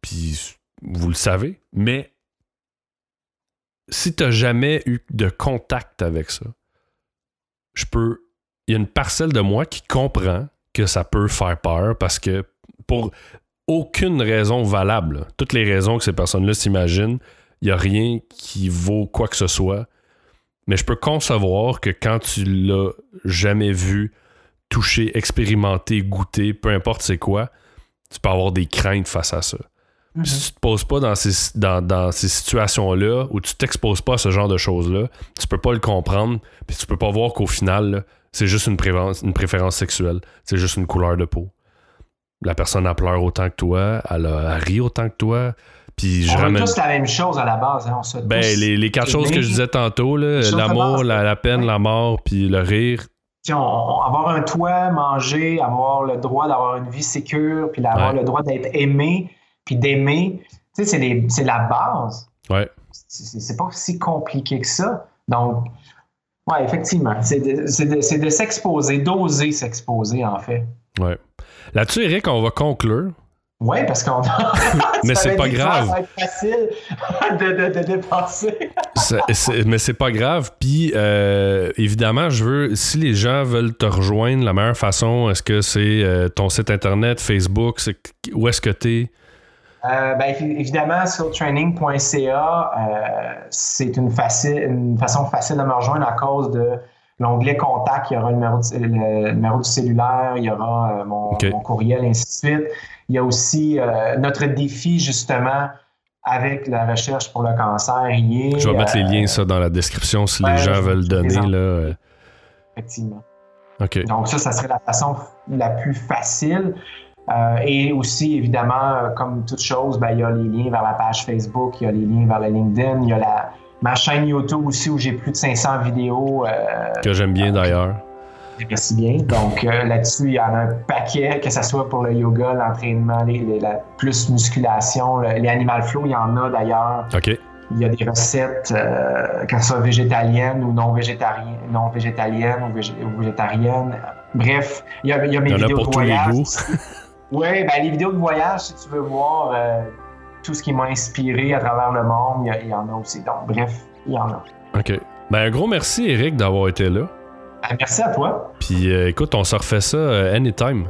[SPEAKER 1] Puis vous le savez, mais si tu jamais eu de contact avec ça, je peux. Il y a une parcelle de moi qui comprend que ça peut faire peur parce que pour aucune raison valable, toutes les raisons que ces personnes-là s'imaginent, il n'y a rien qui vaut quoi que ce soit. Mais je peux concevoir que quand tu l'as jamais vu, touché, expérimenté, goûté, peu importe c'est quoi, tu peux avoir des craintes face à ça. Si tu te poses pas dans ces, dans, dans ces situations-là, ou tu t'exposes pas à ce genre de choses-là, tu peux pas le comprendre, puis tu peux pas voir qu'au final, c'est juste une préférence sexuelle, c'est juste une couleur de peau. La personne, elle pleure autant que toi, elle, a- elle rit autant que toi, puis je
[SPEAKER 4] On
[SPEAKER 1] ramène...
[SPEAKER 4] tous la même chose à la base. Hein? On se
[SPEAKER 1] Ben,
[SPEAKER 4] tous-
[SPEAKER 1] les, les quatre choses que je disais tantôt, l'amour, la, la peine,
[SPEAKER 4] Ouais.
[SPEAKER 1] la mort, puis le rire,
[SPEAKER 4] on- on- avoir un toit, manger, avoir le droit d'avoir une vie sécure, puis d'avoir
[SPEAKER 1] Ouais.
[SPEAKER 4] le droit d'être aimé, puis d'aimer, tu sais, c'est la base.
[SPEAKER 5] Ouais.
[SPEAKER 4] C'est pas si compliqué que ça. Donc, ouais, effectivement, c'est de, de s'exposer, d'oser s'exposer, en fait.
[SPEAKER 5] Ouais. Là-dessus, Eric, on va conclure.
[SPEAKER 4] Oui, parce qu'on
[SPEAKER 5] Mais
[SPEAKER 4] Tu
[SPEAKER 5] c'est pas
[SPEAKER 4] Ça
[SPEAKER 5] grave.
[SPEAKER 4] va être facile de, de, de dépasser.
[SPEAKER 5] Mais c'est pas grave. Puis, euh, évidemment, je veux, si les gens veulent te rejoindre, la meilleure façon, est-ce que c'est euh, ton site internet, Facebook, où est-ce que t'es?
[SPEAKER 4] Euh, ben, évi- évidemment, sur training.ca, c'est une, une façon facile de me rejoindre à cause de l'onglet contact. Il y aura le numéro, du- le numéro du cellulaire, il y aura euh, mon, mon courriel, ainsi de suite. Il y a aussi euh, notre défi, justement, avec la recherche pour le cancer. Il est,
[SPEAKER 5] Je vais mettre les
[SPEAKER 4] euh,
[SPEAKER 5] liens, ça, dans la description si les gens veulent
[SPEAKER 4] je
[SPEAKER 5] donner. Là,
[SPEAKER 4] Effectivement. Donc ça, ça serait la façon la plus facile. Euh, et aussi, évidemment, comme toute chose, ben, il y a les liens vers la page Facebook, il y a les liens vers la LinkedIn, il y a la, ma chaîne YouTube aussi où j'ai plus de 500 vidéos. euh,
[SPEAKER 5] Que j'aime bien d'ailleurs.
[SPEAKER 4] Merci bien. Donc euh, là-dessus, il y en a un paquet, que ce soit pour le yoga, l'entraînement, les, les- la plus musculation, le- les animal flow, il y en a d'ailleurs.
[SPEAKER 5] OK.
[SPEAKER 4] Il y a des recettes, euh, que ce soit végétaliennes ou non végétariennes, non végétaliennes ou, végé- ou végétariennes. Bref, il y a, il y a mes
[SPEAKER 5] Il y en a
[SPEAKER 4] vidéos
[SPEAKER 5] pour
[SPEAKER 4] de
[SPEAKER 5] tous les
[SPEAKER 4] voyage.
[SPEAKER 5] goûts.
[SPEAKER 4] Oui, ben les vidéos de voyage, si tu veux voir euh, tout ce qui m'a inspiré à travers le monde, il y en a aussi. Donc, bref, il y en a.
[SPEAKER 5] OK. Ben, un gros merci, Eric, d'avoir été là.
[SPEAKER 4] Ben, merci à toi.
[SPEAKER 5] Puis, euh, écoute, on se refait ça euh, anytime.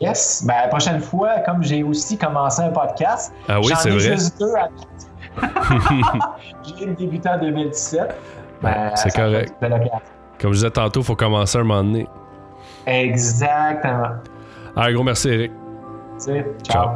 [SPEAKER 4] Yes. Ben, la prochaine fois, comme j'ai aussi commencé un podcast,
[SPEAKER 5] Ah oui,
[SPEAKER 4] j'en ai
[SPEAKER 5] vrai.
[SPEAKER 4] juste deux à J'ai débuté en 2017.
[SPEAKER 5] Ouais,
[SPEAKER 4] Ben,
[SPEAKER 5] c'est correct. Comme je disais tantôt, il faut commencer un moment donné.
[SPEAKER 4] Exactement.
[SPEAKER 5] Un gros merci, Eric. Ciao.